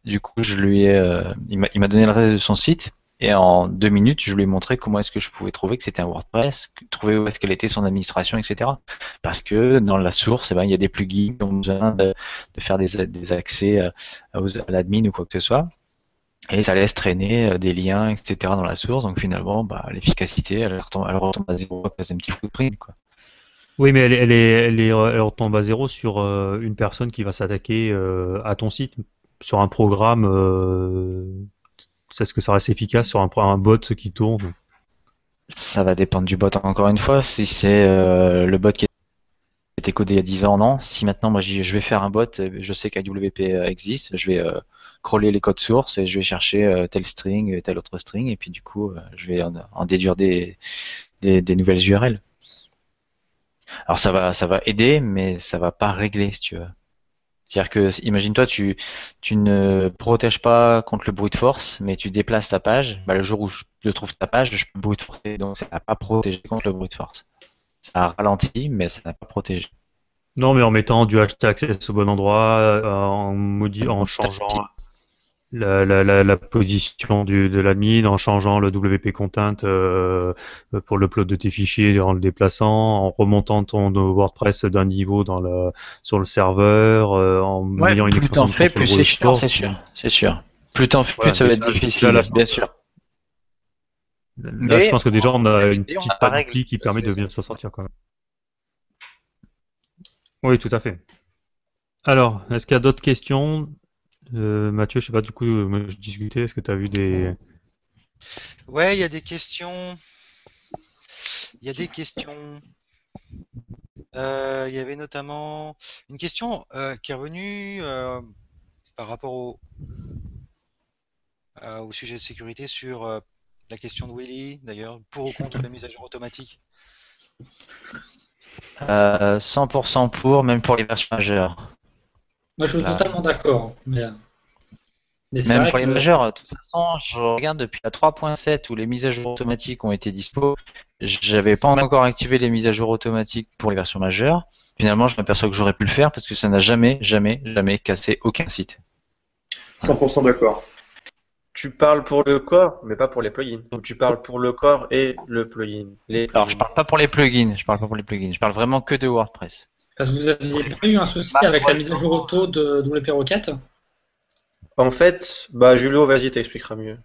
du coup, je lui ai, euh, il m'a donné l'adresse de son site. Et en deux minutes, je lui ai montré comment est-ce que je pouvais trouver que c'était un WordPress, trouver où est-ce qu'elle était son administration, etc. Parce que dans la source, eh ben, il y a des plugins qui ont besoin de, faire des, accès euh, à l'admin ou quoi que ce soit. Et ça laisse traîner euh, des liens, etc. dans la source. Donc finalement, bah, l'efficacité, elle retombe, à zéro à cause d'un petit footprint. Quoi. Oui, mais elle, est- elle, est, elle, retombe à zéro sur euh, une personne qui va s'attaquer à ton site, sur un programme. Est-ce que ça reste efficace sur un, bot qui tourne Ça va dépendre du bot encore une fois. Si c'est euh, le bot qui était codé il y a 10 ans, non. Si maintenant moi je vais faire un bot, euh, je sais qu'AWP existe, je vais euh, crawler les codes sources et je vais chercher euh, tel string, euh, tel autre string, et puis du coup euh, je vais en, déduire des, des, des nouvelles URL. Alors ça va, ça va aider, mais ça va pas régler si tu veux. C'est-à-dire que, imagine-toi, tu, tu ne protèges pas contre le brute force, mais tu déplaces ta page. Bah, le jour où je, trouve ta page, je peux brute forcer, donc ça n'a pas protégé contre le brute force. Ça a ralenti, mais ça n'a pas protégé. Non, mais en mettant du hashtag au bon endroit, euh, en, en changeant la, la, la, la position du, de l'admin, en changeant le WP content euh, pour l'upload de tes fichiers en le déplaçant, en remontant ton WordPress d'un niveau dans le, sur le serveur, euh, en Ouais, ayant une plus extension fais, plus c'est sûr, c'est sûr, c'est sûr. Plus t'en fais, plus ça va être difficile, là, bien pense- sûr. Là, Mais je pense que déjà on a une on petite panoplie qui permet de bien s'en sortir quand même. Oui, tout à fait. Alors, est-ce qu'il y a d'autres questions? Euh, Mathieu, je sais pas, du coup, euh, moi, je discutais, est-ce que tu as vu des... Ouais, il y a des questions. Il y a des questions. Euh, il y avait notamment une question euh, qui est revenue euh, par rapport au, euh, au sujet de sécurité sur euh, la question de Willy, d'ailleurs, pour ou contre la mise à jour automatique. Euh, 100% pour, même pour les versions majeures. Moi, je suis Là. totalement d'accord. Mais, mais Même vrai pour les que- majeurs, de toute façon, je regarde depuis la 3.7 où les mises à jour automatiques ont été dispo. J'avais pas encore activé les mises à jour automatiques pour les versions majeures. Finalement, je m'aperçois que j'aurais pu le faire parce que ça n'a jamais, jamais, jamais cassé aucun site. 100% d'accord. Tu parles pour le corps, mais pas pour les plugins. Ou tu parles pour le corps et le plugin. Les Alors, je parle pas pour les plugins, je parle pas pour les plugins, je parle vraiment que de WordPress. Parce que vous aviez pas eu un souci Bah, avec la mise à jour auto de WP Rocket? En fait, bah Julio, vas-y, t'expliqueras mieux.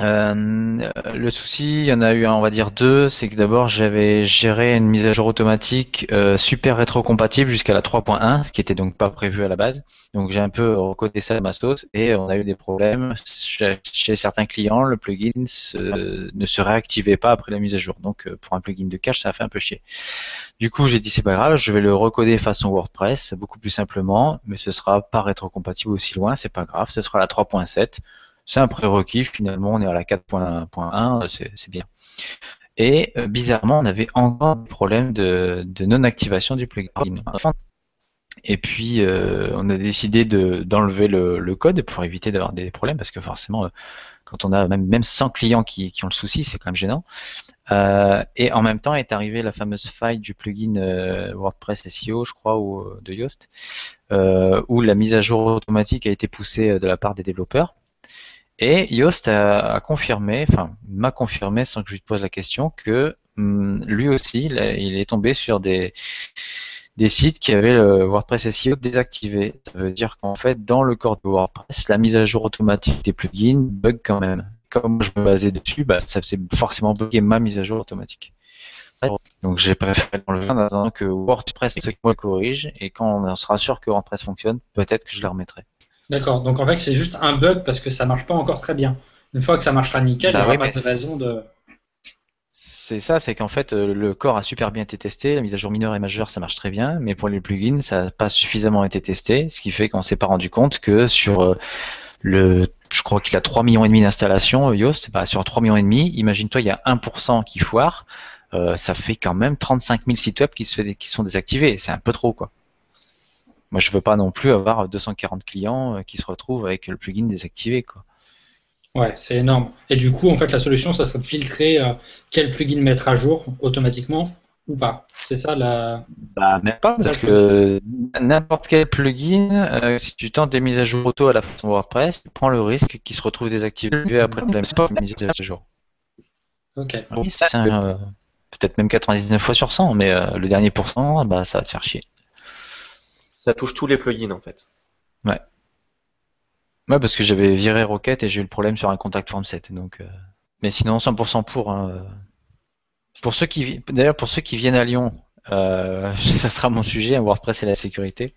Euh, le souci, il y en a eu, on va dire deux, c'est que d'abord j'avais géré une mise à jour automatique euh, super rétrocompatible jusqu'à la 3.1, ce qui était donc pas prévu à la base. Donc j'ai un peu recodé ça à ma sauce et on a eu des problèmes chez, certains clients. Le plugin ne se réactivait pas après la mise à jour. Donc euh, pour un plugin de cache, ça a fait un peu chier. Du coup, j'ai dit c'est pas grave, je vais le recoder façon WordPress, beaucoup plus simplement, mais ce sera pas rétrocompatible aussi loin, c'est pas grave, ce sera la 3.7. C'est un prérequis, finalement on est à la 4.1, c'est c'est bien. Et euh, bizarrement, on avait encore des problèmes de, de non-activation du plugin. Et puis, euh, on a décidé de- d'enlever le, le code pour éviter d'avoir des problèmes, parce que forcément, euh, quand on a même, même 100 clients qui, ont le souci, c'est quand même gênant. Euh, et en même temps est arrivée la fameuse faille du plugin euh, WordPress SEO, je crois, ou euh, de Yoast, euh, où la mise à jour automatique a été poussée euh, de la part des développeurs. Et Yoast a, confirmé, enfin m'a confirmé sans que je lui pose la question, que hum, lui aussi, il, est tombé sur des, sites qui avaient le WordPress SEO désactivé. Ça veut dire qu'en fait, dans le corps de WordPress, la mise à jour automatique des plugins bug quand même. Comme je me basais dessus, bah, ça faisait forcément bugger ma mise à jour automatique. Donc j'ai préféré l'enlever en attendant que WordPress me corrige et quand on sera sûr que WordPress fonctionne, peut-être que je la remettrai. D'accord, donc en fait c'est juste un bug parce que ça marche pas encore très bien. Une fois que ça marchera nickel, il Bah n'y aura pas de raison de. C'est ça, c'est qu'en fait euh, le corps a super bien été testé, la mise à jour mineure et majeure ça marche très bien, mais pour les plugins ça n'a pas suffisamment été testé, ce qui fait qu'on s'est pas rendu compte que sur euh, le, je crois qu'il a 3 millions et demi d'installations, euh, Yoast, bah, sur 3 millions et demi, imagine-toi il y a 1% qui foire, euh, ça fait quand même 35 000 sites web qui, se fait, qui sont désactivés, c'est un peu trop quoi. Moi je veux pas non plus avoir 240 clients euh, qui se retrouvent avec le plugin désactivé quoi. Ouais, c'est énorme. Et du coup, en fait, la solution, ça serait de filtrer euh, quel plugin mettre à jour automatiquement ou pas. C'est ça la. Bah, même pas, parce que n'importe quel plugin, euh, si tu tentes des mises à jour auto à la façon WordPress, tu prends le risque qu'il se retrouve désactivé après la mise à jour. Ok. Oui, euh, Peut-être même 99 fois sur 100, mais le dernier pourcent, bah, ça va te faire chier. Ça touche tous les plugins en fait. Ouais. Ouais, parce que j'avais viré Rocket et j'ai eu le problème sur un contact form 7. Donc, euh, Mais sinon, 100% pour. hein, euh. Pour ceux qui, d'ailleurs, pour ceux qui viennent à Lyon, euh, <laughs> ça sera mon sujet, hein, WordPress et la sécurité.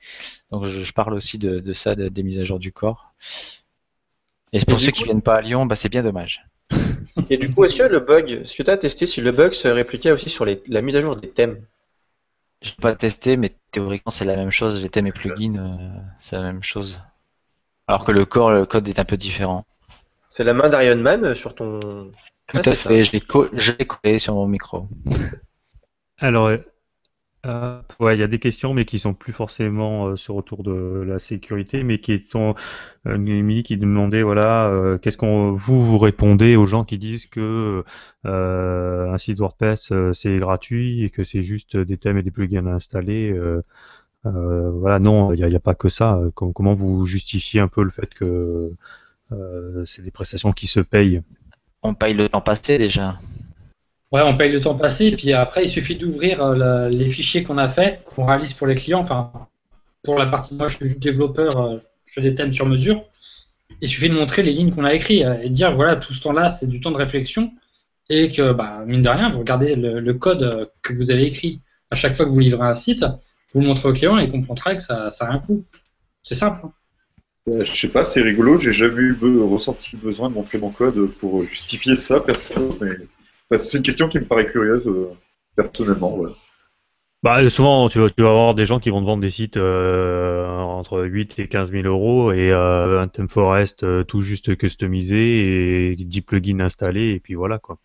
Donc, je, je parle aussi de, de ça, de- des mises à jour du corps. Et pour ceux coup- qui viennent pas à Lyon, bah, c'est bien dommage. Et du coup, est-ce que le bug, est-ce que tu as testé si le bug se répliquait aussi sur les- la mise à jour des thèmes? Je n'ai pas testé, mais théoriquement, c'est la même chose. Les thèmes et plugins, euh, c'est la même chose. Alors que le corps, le code est un peu différent. C'est la main d'Iron Man sur ton. Tout Ah, à fait, ça. je l'ai co- je l'ai collé sur mon micro. Alors, euh, ouais, il y a des questions, mais qui sont plus forcément euh, sur autour de la sécurité, mais qui sont euh, Émilie qui demandait, voilà, euh, qu'est-ce qu'on vous vous répondez aux gens qui disent que un site WordPress c'est gratuit et que c'est juste des thèmes et des plugins à installer. voilà, non, il n'y a, pas que ça. Com- Comment vous justifiez un peu le fait que c'est des prestations qui se payent? On paye le temps passé déjà. Ouais, on paye le temps passé, puis après, il suffit d'ouvrir euh, les fichiers qu'on a fait, qu'on réalise pour les clients. Enfin, pour la partie, moi, je suis développeur, euh, je fais des thèmes sur mesure. Il suffit de montrer les lignes qu'on a écrites euh, et de dire, voilà, tout ce temps-là, c'est du temps de réflexion. Et que, bah, mine de rien, vous regardez le, code euh, que vous avez écrit à chaque fois que vous livrez un site, vous le montrez au client et il comprendra que ça, ça a un coût. C'est simple. hein. Euh, je sais pas, c'est rigolo, j'ai jamais eu ressenti le besoin de montrer mon code pour justifier ça, perso, mais enfin, c'est une question qui me paraît curieuse, euh, personnellement. Bah, souvent, tu vas, avoir des gens qui vont te vendre des sites euh, entre 8 et 15 000 euros et euh, un theme forest euh, tout juste customisé et 10 plugins installés et puis voilà quoi.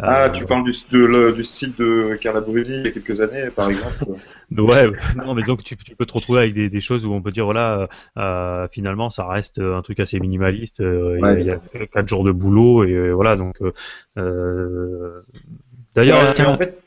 Ah, Euh, tu parles du, de le- du site de Carla Bruni il y a quelques années, par exemple <laughs> Ouais, non, mais donc tu, tu peux te retrouver avec des, des choses où on peut dire voilà, euh, finalement ça reste un truc assez minimaliste. euh, il y a- Ouais, il y a quatre jours de boulot et euh, voilà donc. euh, euh, D'ailleurs, Ouais, en fait,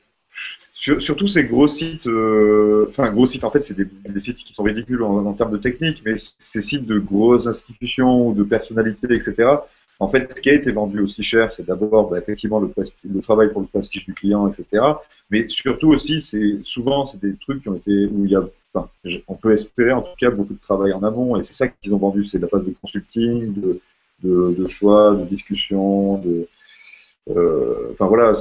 sur- surtout ces gros sites, euh, enfin gros sites, en fait, c'est des, des sites qui sont ridicules en, en termes de technique, mais ces sites de grosses institutions ou de personnalités, etc. En fait, ce qui a été vendu aussi cher, c'est d'abord bah, effectivement le, le travail pour le prestige du client, etc. Mais surtout aussi, c'est souvent c'est des trucs qui ont été où il y a, enfin, on peut espérer en tout cas beaucoup de travail en amont, et c'est ça qu'ils ont vendu, c'est la phase de consulting, de, de, de choix, de discussion, de euh, enfin voilà,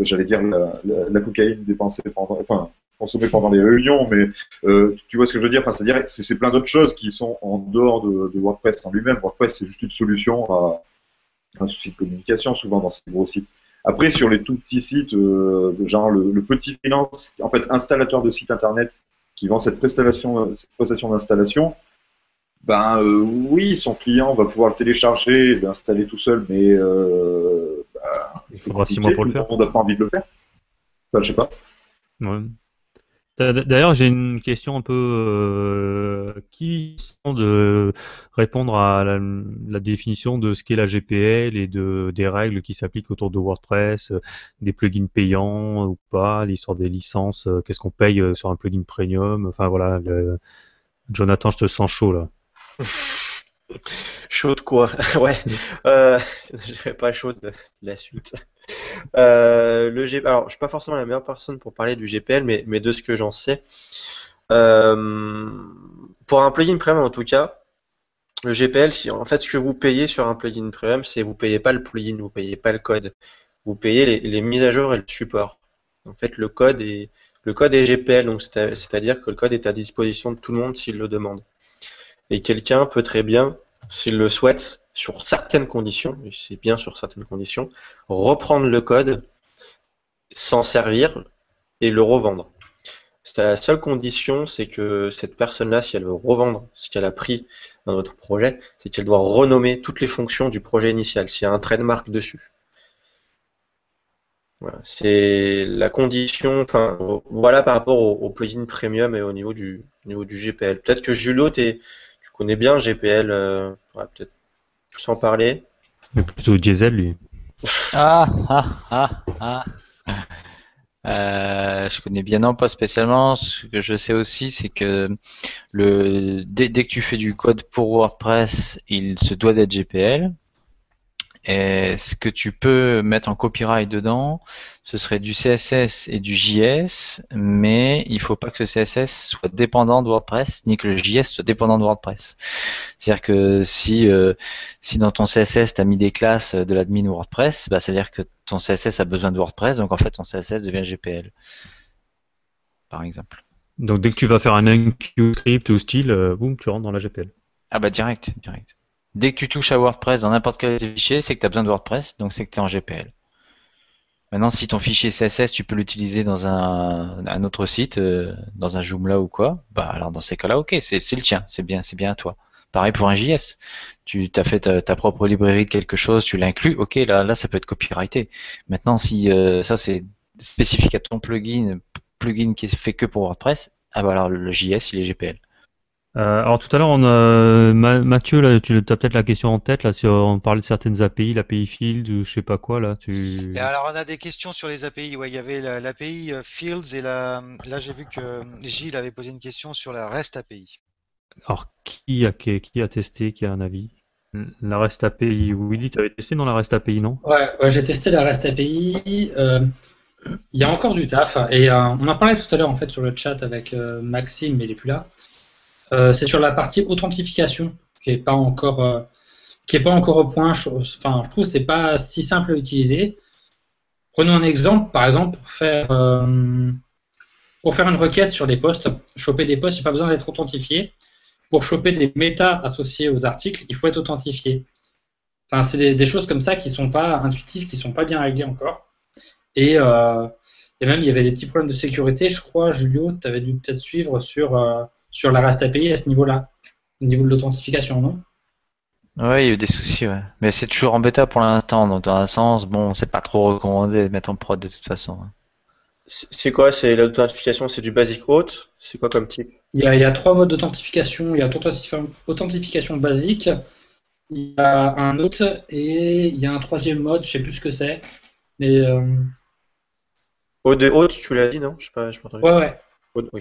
j'allais dire la, la, cocaïne dépensée enfin consommée pendant les réunions, mais euh, tu vois ce que je veux dire, enfin, c'est-à-dire c'est c'est plein d'autres choses qui sont en dehors de, de WordPress en lui-même. WordPress c'est juste une solution à un souci de communication souvent dans ces gros sites. Après sur les tout petits sites, euh, genre le, le petit freelance, en fait installateur de site internet qui vend cette prestation, cette prestation d'installation, ben euh, oui, son client va pouvoir le télécharger, et l'installer tout seul, mais euh, bah, Il faudra six mois pour le tout faire. monde n'a pas envie de le faire. Enfin, je sais pas. Ouais. D'a- D'ailleurs, j'ai une question un peu euh, qui sent de répondre à la, définition de ce qu'est la GPL et de des règles qui s'appliquent autour de WordPress, euh, des plugins payants ou pas, l'histoire des licences, euh, qu'est-ce qu'on paye sur un plugin premium, enfin voilà. Jonathan, je te sens chaud là. <laughs> Chaude quoi? <laughs> Ouais. Euh, <laughs> je pas chaude de la suite. Euh, le. Alors, je suis pas forcément la meilleure personne pour parler du GPL, mais, de ce que j'en sais. Euh, pour un plugin premium en tout cas, le GPL, en fait, ce que vous payez sur un plugin premium, c'est vous payez pas le plugin, vous payez pas le code, vous payez les, les mises à jour et le support. En fait, le code est le code est GPL, donc c'est-à-dire que le code est à disposition de tout le monde s'il le demande. Et quelqu'un peut très bien, s'il le souhaite, sur certaines conditions, et c'est bien sur certaines conditions, reprendre le code, s'en servir et le revendre. C'est la seule condition, c'est que cette personne-là, si elle veut revendre ce qu'elle a pris dans notre projet, c'est qu'elle doit renommer toutes les fonctions du projet initial, s'il y a un trademark dessus. Voilà, c'est la condition, enfin, voilà par rapport au, plugin premium et au niveau du, au niveau du GPL. Peut-être que Julio, t'es- tu connais bien GPL, euh, ouais, peut-être en parler. Mais plutôt diesel lui. Ah, ah, ah, ah. Euh, je connais bien, non, pas spécialement. Ce que je sais aussi, c'est que le, dès, dès que tu fais du code pour WordPress, il se doit d'être GPL. Et ce que tu peux mettre en copyright dedans, ce serait du CSS et du JS, mais il faut pas que ce CSS soit dépendant de WordPress, ni que le JS soit dépendant de WordPress. C'est-à-dire que si, euh, si dans ton CSS tu as mis des classes de l'admin WordPress, bah, ça veut dire que ton CSS a besoin de WordPress, donc en fait ton CSS devient GPL, par exemple. Donc dès que tu vas faire un enqueue script ou style, euh, boum, tu rentres dans la GPL. Ah bah direct, direct. Dès que tu touches à WordPress dans n'importe quel fichier, c'est que tu as besoin de WordPress, donc c'est que tu es en GPL. Maintenant, si ton fichier CSS, tu peux l'utiliser dans un, autre site, euh, dans un Joomla ou quoi, bah alors dans ces cas-là, ok, c'est le tien, c'est bien, c'est bien à toi. Pareil pour un JS. Tu as fait ta, ta propre librairie de quelque chose, tu l'inclus, ok, là, là, ça peut être copyrighté. Maintenant, si euh, ça c'est spécifique à ton plugin, plugin qui est fait que pour WordPress, ah bah alors le JS, il est GPL. Euh, alors tout à l'heure, on a Ma- Mathieu, là, tu as peut-être la question en tête là, sur, on parlait de certaines API, l'API Field ou je sais pas quoi là. Tu... Et alors, on a des questions sur les API. Ouais, il y avait la- l'API euh, Fields et la... là, j'ai vu que euh, Gilles avait posé une question sur la REST API. Alors qui a qui, qui a testé, qui a un avis? La REST API, Willy, tu avais testé dans la REST API, non? Ouais, ouais, j'ai testé la REST API. euh, Il y a encore du taf. Et euh, on en parlait tout à l'heure en fait sur le chat avec euh, Maxime, mais il est plus là. Euh, c'est sur la partie authentification qui est pas encore euh, qui est pas encore au point. Je, enfin, je trouve que c'est pas si simple à utiliser. Prenons un exemple, par exemple, pour faire euh, pour faire une requête sur les posts, choper des posts, il n'y a pas besoin d'être authentifié. Pour choper des méta associés aux articles, il faut être authentifié. Enfin, c'est des, choses comme ça qui sont pas intuitives, qui sont pas bien réglées encore. Et, et même, il y avait des petits problèmes de sécurité. Je crois, Julio, tu avais dû peut-être suivre sur, sur la REST API à ce niveau-là, au niveau de l'authentification, non? Ouais, il y a eu des soucis, ouais. Mais c'est toujours en bêta pour l'instant, donc dans un sens, bon, c'est pas trop recommandé de mettre en prod de toute façon. hein. C'est quoi? C'est l'authentification, c'est du basic auth? C'est quoi comme type? Il y a, il y a trois modes d'authentification. Il y a authentifi- authentification basique, il y a un autre et il y a un troisième mode, je sais plus ce que c'est. Mais euh, auth, tu l'as dit, non? Je sais pas, je pas entendu. ouais, ouais.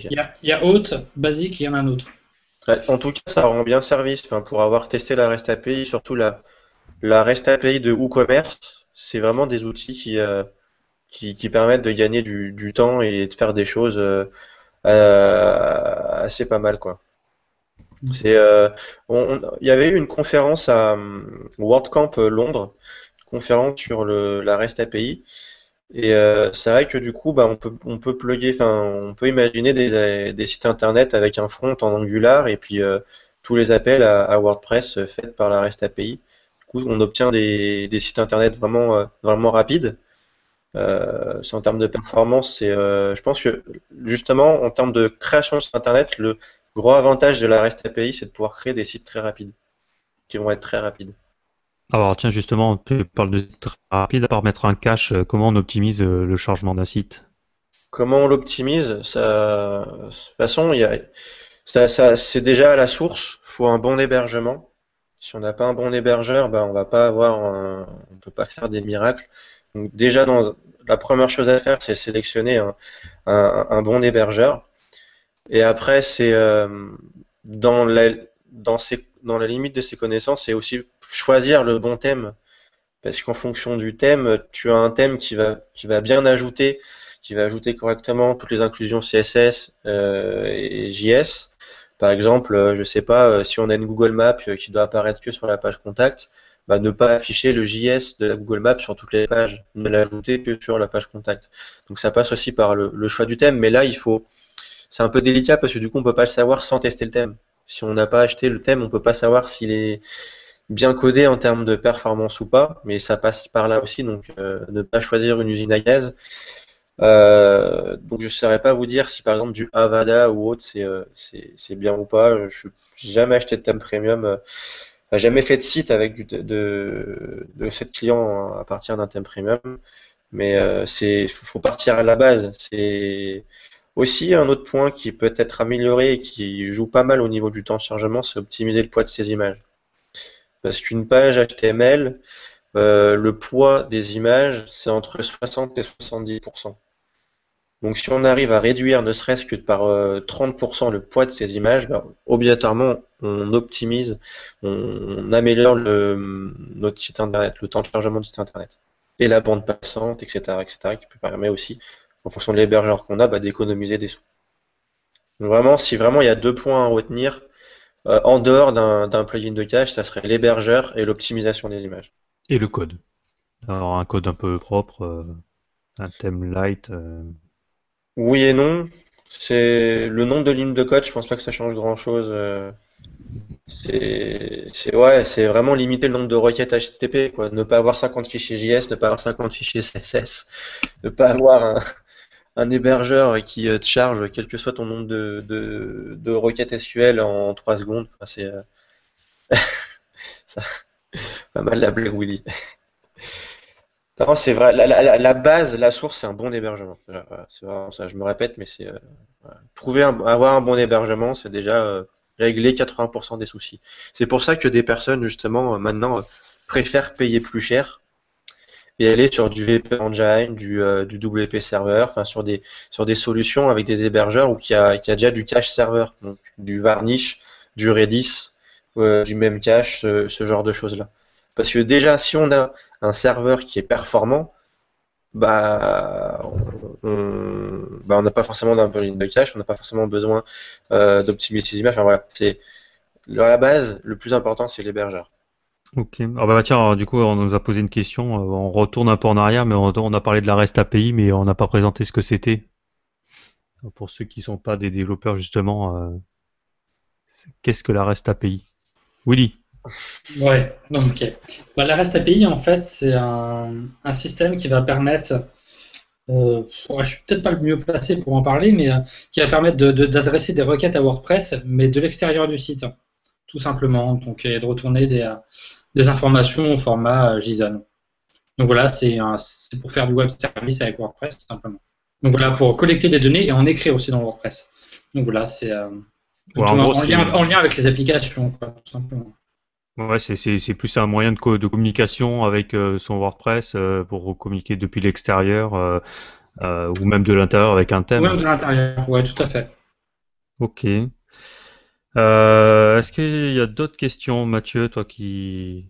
Il y a, il y a haute, basique, il y en a un autre. En tout cas, ça rend bien service. Enfin, pour avoir testé la REST API, surtout la, la REST API de WooCommerce, c'est vraiment des outils qui, euh, qui, qui permettent de gagner du, du temps et de faire des choses euh, euh, assez pas mal quoi. C'est, euh, on- on- il y avait eu une conférence à WordCamp Londres, conférence sur le, la REST API. Et euh, c'est vrai que du coup, bah, on peut, on peut plugger, enfin, on peut imaginer des, sites internet avec un front en Angular et puis euh, tous les appels à, WordPress faits par la REST API. Du coup, on obtient des, sites internet vraiment, euh, vraiment rapides. En termes de performance, c'est, je pense que justement, en termes de création site internet, le gros avantage de la REST API, c'est de pouvoir créer des sites très rapides, qui vont être très rapides. Alors tiens, justement, tu parles de très rapide, à part mettre un cache, euh, comment on optimise euh, le chargement d'un site? Comment on l'optimise? Ça, de toute façon, ça, ça, c'est déjà à la source. Il faut un bon hébergement. Si on n'a pas un bon hébergeur, ben, on va pas avoir, on peut pas faire des miracles. Donc déjà, dans, la première chose à faire, c'est sélectionner un bon hébergeur. Et après, c'est euh, dans la, dans ses, dans la limite de ses connaissances, c'est aussi choisir le bon thème. Parce qu'en fonction du thème, tu as un thème qui va, qui va bien ajouter, qui va ajouter correctement toutes les inclusions CSS euh, et JS. Par exemple, euh, je sais pas, euh, si on a une Google Map qui doit apparaître que sur la page contact, bah, ne pas afficher le JS de la Google Map sur toutes les pages, ne l'ajouter que sur la page contact. Donc ça passe aussi par le, le choix du thème, mais là il faut, c'est un peu délicat parce que du coup on peut pas le savoir sans tester le thème. Si on n'a pas acheté le thème, on peut pas savoir s'il est bien codé en termes de performance ou pas, mais ça passe par là aussi, donc euh, ne pas choisir une usine à gaz. Euh, donc je ne saurais pas vous dire si par exemple du Avada ou autre c'est euh, c'est bien ou pas. Je n'ai jamais acheté de thème premium, jamais fait de site avec de, de cette client à partir d'un thème premium, mais euh, c'est faut partir à la base. C'est aussi un autre point qui peut être amélioré et qui joue pas mal au niveau du temps de chargement, c'est optimiser le poids de ces images. Parce qu'une page HTML, euh, le poids des images, c'est entre 60 et 70%. Donc si on arrive à réduire ne serait-ce que par euh, 30% le poids de ces images, ben, obligatoirement on optimise, on, améliore notre site internet, le temps de chargement du site internet. Et la bande passante, etc., etc., qui peut permettre aussi, en fonction de l'hébergeur qu'on a, bah, d'économiser des sous. Donc vraiment, si vraiment il y a deux points à retenir, euh, en dehors d'un plugin de cache, ça serait l'hébergeur et l'optimisation des images. Et le code. Alors un code un peu propre, euh, un thème light. euh, Oui et non. C'est le nombre de lignes de code, je pense pas que ça change grand-chose. euh, C'est c'est ouais, c'est vraiment limiter le nombre de requêtes HTTP, quoi. Ne pas avoir 50 fichiers JS, ne pas avoir 50 fichiers CSS, ne pas avoir un, un hébergeur qui euh, te charge quel que soit ton nombre de, requêtes SQL en 3 secondes. C'est euh, <laughs> pas mal la blague Willy. Non, c'est vrai, la, base, la source, c'est un bon hébergement. C'est vraiment ça, je me répète, mais c'est euh, trouver avoir un bon hébergement, c'est déjà régler 80% des soucis. C'est pour ça que des personnes, justement, maintenant, préfèrent payer plus cher et aller sur du VP Engine, du, euh, du WP Server, enfin sur des sur des solutions avec des hébergeurs où qui a, qui a déjà du cache serveur, donc du Varnish, du Redis, euh, du même cache, ce, ce genre de choses-là. Parce que déjà, si on a un serveur qui est performant, bah, on bah, n'a pas forcément d'un de cache, on n'a pas forcément besoin euh, d'optimiser ses images. Enfin, voilà, c'est à la base, le plus important, c'est l'hébergeur. Ok. Ah bah tiens, alors, du coup, on nous a posé une question. euh, On retourne un peu en arrière, mais on, a parlé de la REST API, mais on n'a pas présenté ce que c'était. Pour ceux qui sont pas des développeurs, justement, euh, qu'est-ce que la REST API? Willy. Ouais, donc, ok. Bah, la REST API, en fait, c'est un, système qui va permettre, euh, ouais, je suis peut-être pas le mieux placé pour en parler, mais euh, qui va permettre de- de- d'adresser des requêtes à WordPress, mais de l'extérieur du site, tout simplement, donc, et de retourner des, des informations au format euh, JSON. Donc voilà, c'est pour faire du web service avec WordPress, tout simplement. Donc voilà, pour collecter des données et en écrire aussi dans WordPress. Donc voilà, c'est euh, Ouais, en lien, c'est- en lien avec les applications, quoi, tout simplement. Ouais, c'est plus un moyen de, co- de communication avec euh, son WordPress euh, pour communiquer depuis l'extérieur ou même de l'intérieur avec un thème. Ou même de l'intérieur, ouais, tout à fait. Ok. Euh, est-ce qu'il y a d'autres questions, Mathieu, toi qui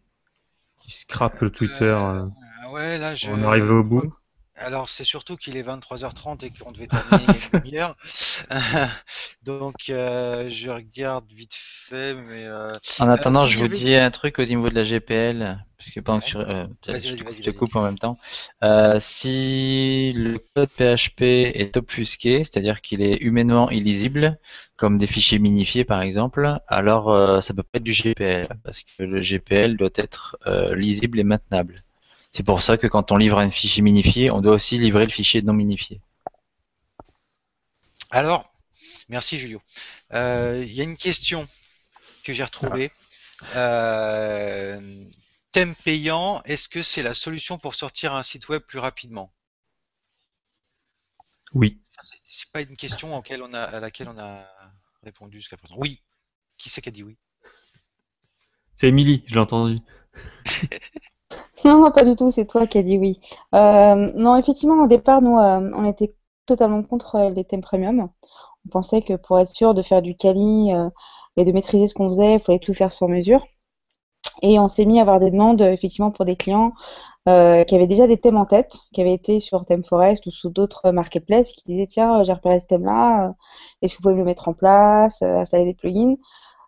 qui scrape le Twitter euh, Ah ouais, là, je. On arrive au bout? Alors, c'est surtout qu'il est 23h30 et qu'on devait <laughs> terminer une demi-heure. <laughs> Donc, euh, je regarde vite fait, mais. euh, En attendant, euh, si je vous dis un truc au niveau de la GPL, parce que pendant que tu, euh, je te- coupe en même temps. Euh, si le code PHP est obfusqué, c'est-à-dire qu'il est humainement illisible, comme des fichiers minifiés par exemple, alors euh, ça peut pas être du GPL, parce que le GPL doit être euh, lisible et maintenable. C'est pour ça que quand on livre un fichier minifié, on doit aussi livrer le fichier non minifié. Alors, merci Julio. Euh, Il y a une question que j'ai retrouvée. Euh, thème payant, est-ce que c'est la solution pour sortir un site web plus rapidement? Oui. C'est- C'est pas une question auquel on a, à laquelle on a répondu jusqu'à présent. Oui. Qui c'est qui a dit oui? C'est Émilie, je l'ai entendu. <laughs> <laughs> Non, pas du tout, c'est toi qui as dit oui. Euh, non, effectivement, au départ, nous, euh, on était totalement contre euh, les thèmes premium. On pensait que pour être sûr de faire du quali euh, et de maîtriser ce qu'on faisait, il fallait tout faire sur mesure. Et on s'est mis à avoir des demandes, effectivement, pour des clients qui avaient déjà des thèmes en tête, qui avaient été sur ThemeForest ou sous d'autres marketplaces, et qui disaient, tiens, j'ai repéré ce thème-là, est-ce que vous pouvez me le mettre en place, installer des plugins?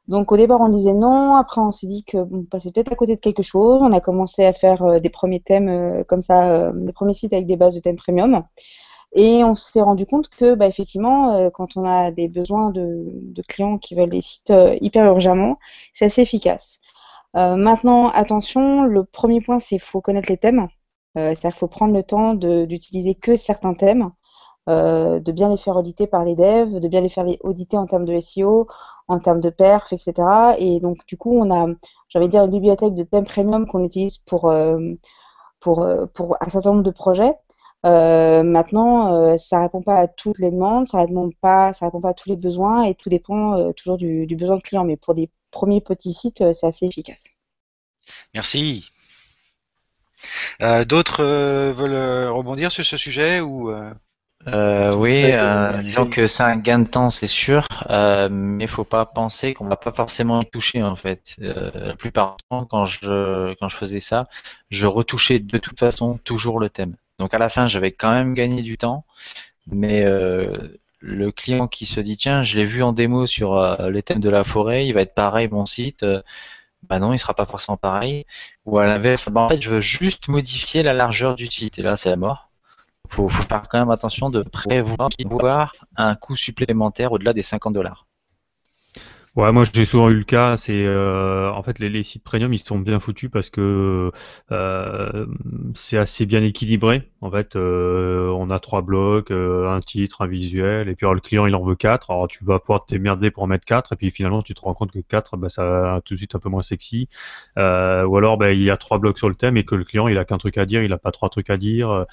Donc au départ on disait non, après on s'est dit que on passait peut-être à côté de quelque chose, on a commencé à faire euh, des premiers thèmes euh, comme ça, euh, des premiers sites avec des bases de thèmes premium, et on s'est rendu compte que bah, effectivement quand on a des besoins de, clients qui veulent des sites hyper urgemment, c'est assez efficace. Maintenant attention, le premier point c'est qu'il faut connaître les thèmes, c'est-à-dire qu'il faut prendre le temps d'utiliser que certains thèmes euh, de bien les faire auditer par les devs, de bien les faire auditer en termes de SEO, en termes de perf, etc. Et donc, du coup, on a, j'allais dire, une bibliothèque de thèmes premium qu'on utilise pour, euh, euh, pour un certain nombre de projets. Maintenant, euh, ça répond pas à toutes les demandes, ça répond répond pas à tous les besoins et tout dépend toujours du, du besoin de client. Mais pour des premiers petits sites, c'est assez efficace. Merci. D'autres veulent rebondir sur ce sujet ou euh, oui, euh, disons que c'est un gain de temps, c'est sûr, euh, mais il faut pas penser qu'on va pas forcément y toucher en fait. Euh, la plupart du temps, quand je quand je faisais ça, je retouchais de toute façon toujours le thème. Donc à la fin, j'avais quand même gagné du temps, mais euh, le client qui se dit tiens, je l'ai vu en démo sur euh, le thème de la forêt, il va être pareil mon site. euh, bah non, il sera pas forcément pareil. Ou à l'inverse, bah en fait, je veux juste modifier la largeur du site et là, c'est la mort faut, faut faire quand même attention de prévoir un coût supplémentaire au-delà des 50 dollars. Ouais, moi j'ai souvent eu le cas, c'est euh, en fait les, sites premium ils sont bien foutus parce que euh, c'est assez bien équilibré. En fait, euh, on a trois blocs, euh, un titre, un visuel, et puis le client il en veut quatre. Alors tu vas pouvoir te démerder pour en mettre quatre, et puis finalement tu te rends compte que quatre, bah, ça tout de suite un peu moins sexy. Ou alors bah, il y a trois blocs sur le thème et que le client il a qu'un truc à dire, il a pas trois trucs à dire,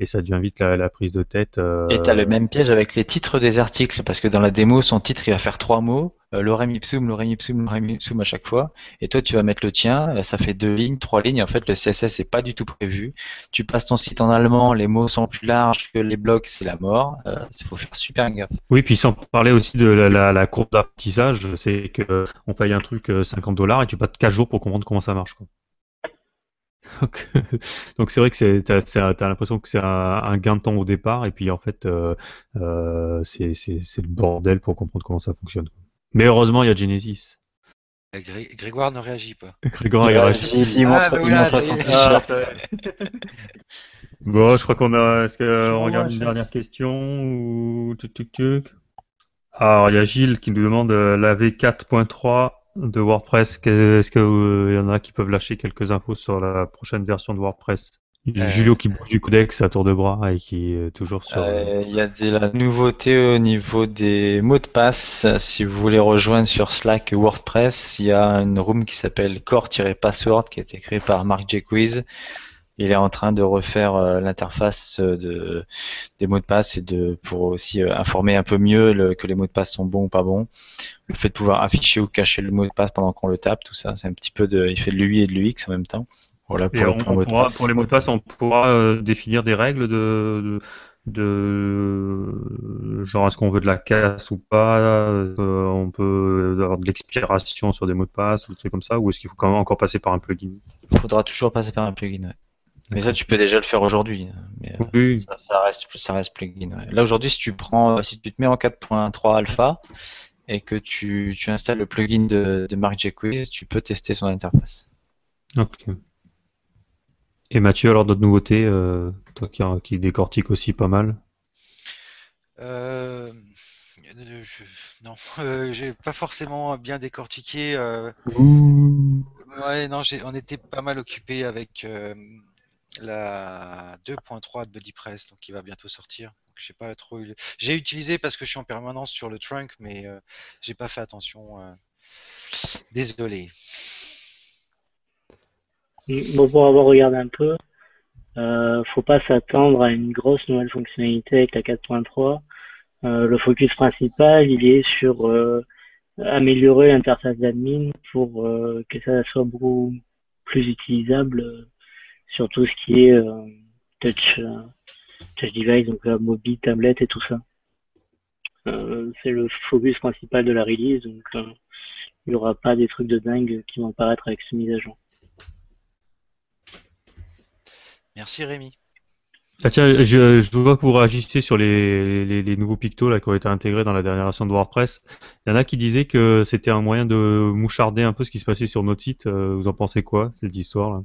et ça devient vite la, la prise de tête. Et tu as le même piège avec les titres des articles, parce que dans la démo, son titre il va faire trois mots, euh, lorem ipsum, lorem ipsum, lorem ipsum à chaque fois, et toi tu vas mettre le tien, euh, ça fait deux lignes, trois lignes, en fait le CSS n'est pas du tout prévu. Tu passes ton site en allemand, les mots sont plus larges que les blocs, c'est la mort. Il faut faire super gaffe. Oui, puis sans parler aussi de la, courbe d'apprentissage, c'est que on paye un truc euh, 50 dollars et tu passes 4 jours pour comprendre comment ça marche. <laughs> <laughs> Donc, c'est vrai que c'est- t'as l'impression que c'est un, gain de temps au départ et puis en fait euh, euh, c'est le bordel pour comprendre comment ça fonctionne. Mais heureusement il y a Genesis. Gré- Grégoire ne réagit pas Grégoire il réagit. si, si, il Ah, montre, bah il voilà, montre ça son t-shirt. Ah. <laughs> Bon, je crois qu'on a. Est-ce qu'on regarde ouais, une dernière question ou tuc tuc tuc Alors, il y a Gilles qui nous demande euh, la V4.3 de WordPress. Est-ce qu'il y en a qui peuvent lâcher quelques infos sur la prochaine version de WordPress? Julio qui bouge du codex à tour de bras et qui est toujours sur. Euh, Il y a de la nouveauté au niveau des mots de passe. Si vous voulez rejoindre sur Slack WordPress, il y a une room qui s'appelle core-password qui a été créée par Mark J. Quiz. Il est en train de refaire euh, l'interface euh, de, des mots de passe et de pour aussi euh, informer un peu mieux le- que les mots de passe sont bons ou pas bons. Le fait de pouvoir afficher ou cacher le mot de passe pendant qu'on le tape, tout ça, c'est un petit peu de, il fait de l'UI et de l'UX en même temps. Voilà pour, on, pourra, pour les mots de passe, on pourra euh, définir des règles de, de, de- genre est-ce qu'on veut de la casse ou pas, euh, on peut avoir de l'expiration sur des mots de passe ou des trucs comme ça, ou est-ce qu'il faut quand même encore passer par un plugin? Il faudra toujours passer par un plugin. ouais. Mais ça, tu peux déjà le faire aujourd'hui. Mais euh, Oui. ça, ça reste, ça reste plugin. ouais. Là aujourd'hui, si tu prends, si tu te mets en 4.3 alpha et que tu, tu installes le plugin de, de Mark tu peux tester son interface. Ok. Et Mathieu, alors d'autres nouveautés, euh, toi qui, qui décortique aussi pas mal? Euh, je- non, <laughs> euh, j'ai pas forcément bien décortiqué. euh, Ouais, non, on était pas mal occupé avec la 2.3 de BuddyPress, donc qui va bientôt sortir. J'ai J'ai utilisé parce que je suis en permanence sur le trunk, mais j'ai pas fait attention. Désolé. Bon, pour avoir regardé un peu, euh, faut pas s'attendre à une grosse nouvelle fonctionnalité avec la 4.3. Euh, le focus principal, il est sur euh, améliorer l'interface d'admin pour euh, que ça soit beaucoup plus utilisable euh, sur tout ce qui est euh, touch, euh, touch device, donc mobile, tablette et tout ça. C'est le focus principal de la release, donc il n'y aura pas des trucs de dingue qui vont apparaître avec cette mise à jour. Merci Rémi. Ah tiens, je, je vois que vous réagissez sur les, les, les nouveaux pictos là, qui ont été intégrés dans la dernière version de WordPress. Il y en a qui disaient que c'était un moyen de moucharder un peu ce qui se passait sur notre site. Euh, vous en pensez quoi, cette histoire-là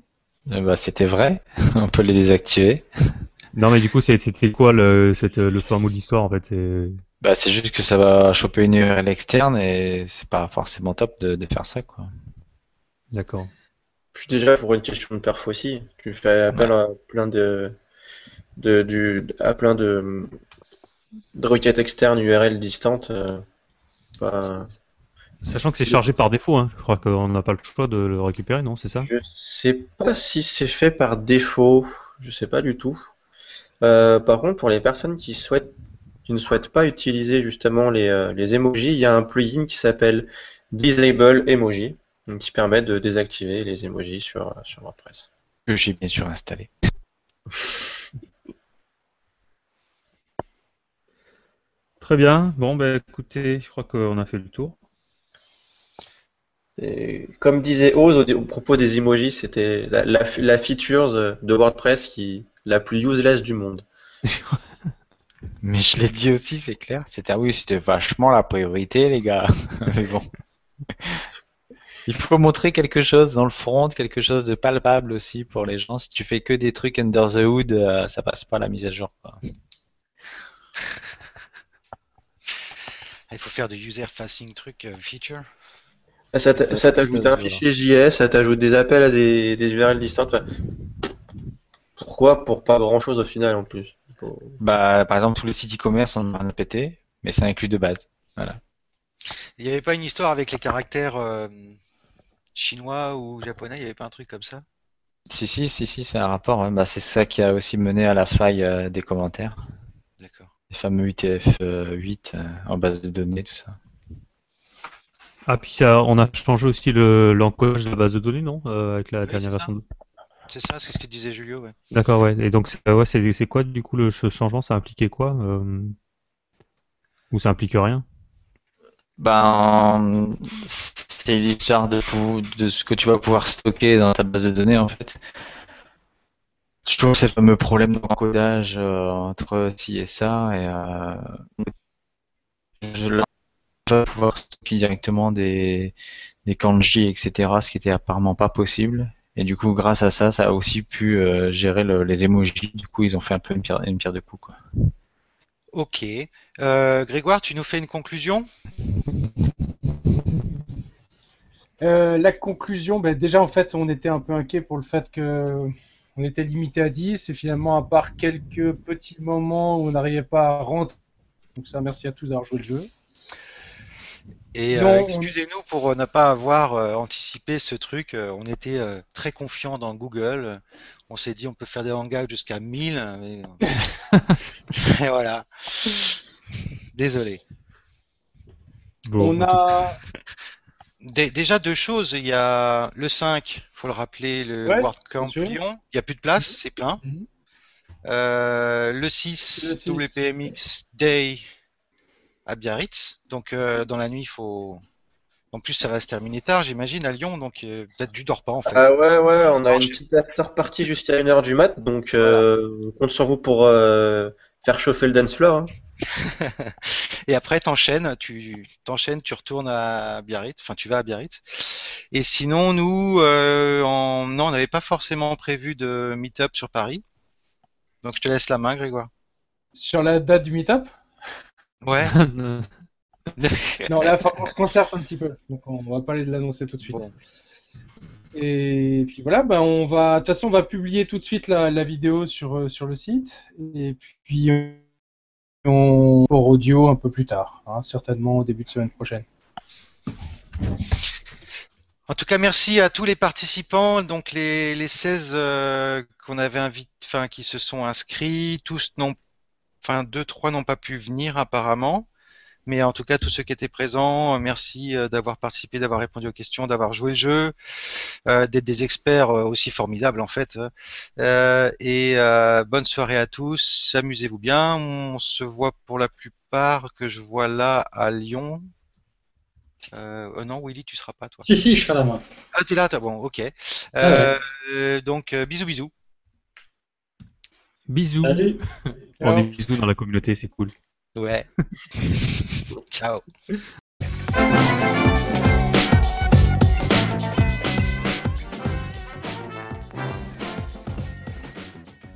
Euh, bah, c'était vrai. <laughs> On peut les désactiver. <laughs> Non, mais du coup, c'est- c'était quoi le, cette, le de l'histoire en fait? C'est- Bah, c'est juste que ça va choper une URL externe et c'est pas forcément top de, de faire ça, quoi. D'accord. Puis déjà pour une question de perf aussi, tu fais appel à plein de, de du à plein de, de requêtes externes URL distantes. euh, bah, Sachant que c'est chargé par défaut, hein. je crois qu'on n'a pas le choix de le récupérer, non C'est ça? Je sais pas si c'est fait par défaut, je sais pas du tout. Euh, par contre, pour les personnes qui souhaitent qui ne souhaitent pas utiliser justement les, euh, les emojis, il y a un plugin qui s'appelle Disable Emoji, qui permet de désactiver les emojis sur, sur WordPress. Que j'ai bien sûr installé. <laughs> Très bien. Bon, ben écoutez, je crois qu'on a fait le tour. Et comme disait Oz au, au propos des emojis, c'était la, la, la feature de WordPress qui la plus useless du monde. <laughs> Mais je l'ai dit aussi, c'est clair. C'était, oui, c'était vachement la priorité, les gars. <laughs> Mais bon. Il faut montrer quelque chose dans le front, quelque chose de palpable aussi pour les gens. Si tu fais que des trucs under the hood, euh, ça passe pas la mise à jour. quoi. Il faut faire du user facing truc euh, feature. Ça t'a- ça t'ajoute un fichier JS, ça t'ajoute des appels à des, des URL distantes. Pourquoi? Pour pas grand chose au final en plus. Bah, par exemple, tous les sites e-commerce ont un PT, mais ça inclut de base. Voilà. Il n'y avait pas une histoire avec les caractères euh, chinois ou japonais, il n'y avait pas un truc comme ça? Si, si, si, si, c'est un rapport. hein. Bah, c'est ça qui a aussi mené à la faille euh, des commentaires. D'accord. Les fameux UTF-8 en base de données, tout ça. Ah, puis ça, on a changé aussi le l'encodage de la base de données, non Euh, Avec la Oui, dernière c'est version. ça. de- C'est ça, c'est ce que disait Julio, ouais. D'accord, ouais. Et donc, c'est ouais, c'est c'est quoi du coup le ce changement? Ça impliquait quoi euh, Ou ça implique rien? Ben, c'est l'histoire de, de ce que tu vas pouvoir stocker dans ta base de données, en fait. Toujours ces fameux problèmes d'encodage euh, entre ci et ça, et euh, je vas pouvoir stocker directement des, des kanji, etc., ce qui était apparemment pas possible. Et du coup, grâce à ça, ça a aussi pu euh, gérer le- les emojis. Du coup, ils ont fait un peu une pierre, une pierre de coups, quoi. Ok. Euh, Grégoire, tu nous fais une conclusion? Euh, la conclusion, ben, déjà en fait, on était un peu inquiet pour le fait que on était limité à 10 et finalement, à part quelques petits moments où on n'arrivait pas à rentrer, donc ça, merci à tous d'avoir joué le jeu. Et euh, excusez-nous pour ne pas avoir euh, anticipé ce truc. On était très confiants dans Google. On s'est dit on peut faire des hangouts jusqu'à 1000. mais- Et <laughs> <laughs> voilà. Désolé. on a, <laughs> Dé- déjà deux choses. Il y a le 5, faut le rappeler, le Ouais, bien sûr. Lyon. Il n'y a plus de place, c'est plein. Mhm. Euh, le 6, Le 6. WPMX Day à Biarritz. Donc euh, dans la nuit, il faut. En plus, ça va se terminer tard, j'imagine, à Lyon, donc euh, peut-être tu dors pas en fait. Ah ouais, ouais, on a une petite after party jusqu'à 1h du mat, donc euh, on compte sur vous pour euh, faire chauffer le dance floor. hein. <laughs> Et après, t'enchaînes, tu t'enchaînes, tu retournes à Biarritz, enfin tu vas à Biarritz. Et sinon, nous, euh, en... non, on n'avait pas forcément prévu de meet-up sur Paris. Donc je te laisse la main, Grégoire. Sur la date du meet-up? Ouais. <laughs> <laughs> Non, là, faut qu'on se concerte un petit peu. Donc, on va pas aller l'annoncer tout de suite. Et puis voilà, ben on va, de toute façon, on va publier tout de suite la, la vidéo sur, euh, sur le site. Et puis, euh, on pour audio un peu plus tard, hein, certainement au début de semaine prochaine. En tout cas, merci à tous les participants, donc les, les 16 euh, qu'on avait invité, enfin qui se sont inscrits, tous n'ont, enfin deux, trois n'ont pas pu venir apparemment, mais en tout cas tous ceux qui étaient présents, euh, merci euh, d'avoir participé, d'avoir répondu aux questions, d'avoir joué le jeu, euh, d'être des experts aussi formidables en fait. Euh, et euh, bonne soirée à tous, amusez-vous bien. On se voit pour la plupart que je vois là à Lyon. Euh, non, Willy, tu seras pas toi. Si, si, je serai là, moi. Ah, t'es là, t'as bon, ok. Ah donc, bisous, bisous. Bisous. Salut. <laughs> On est bisous dans la communauté, c'est cool. Ouais. <laughs> Ciao.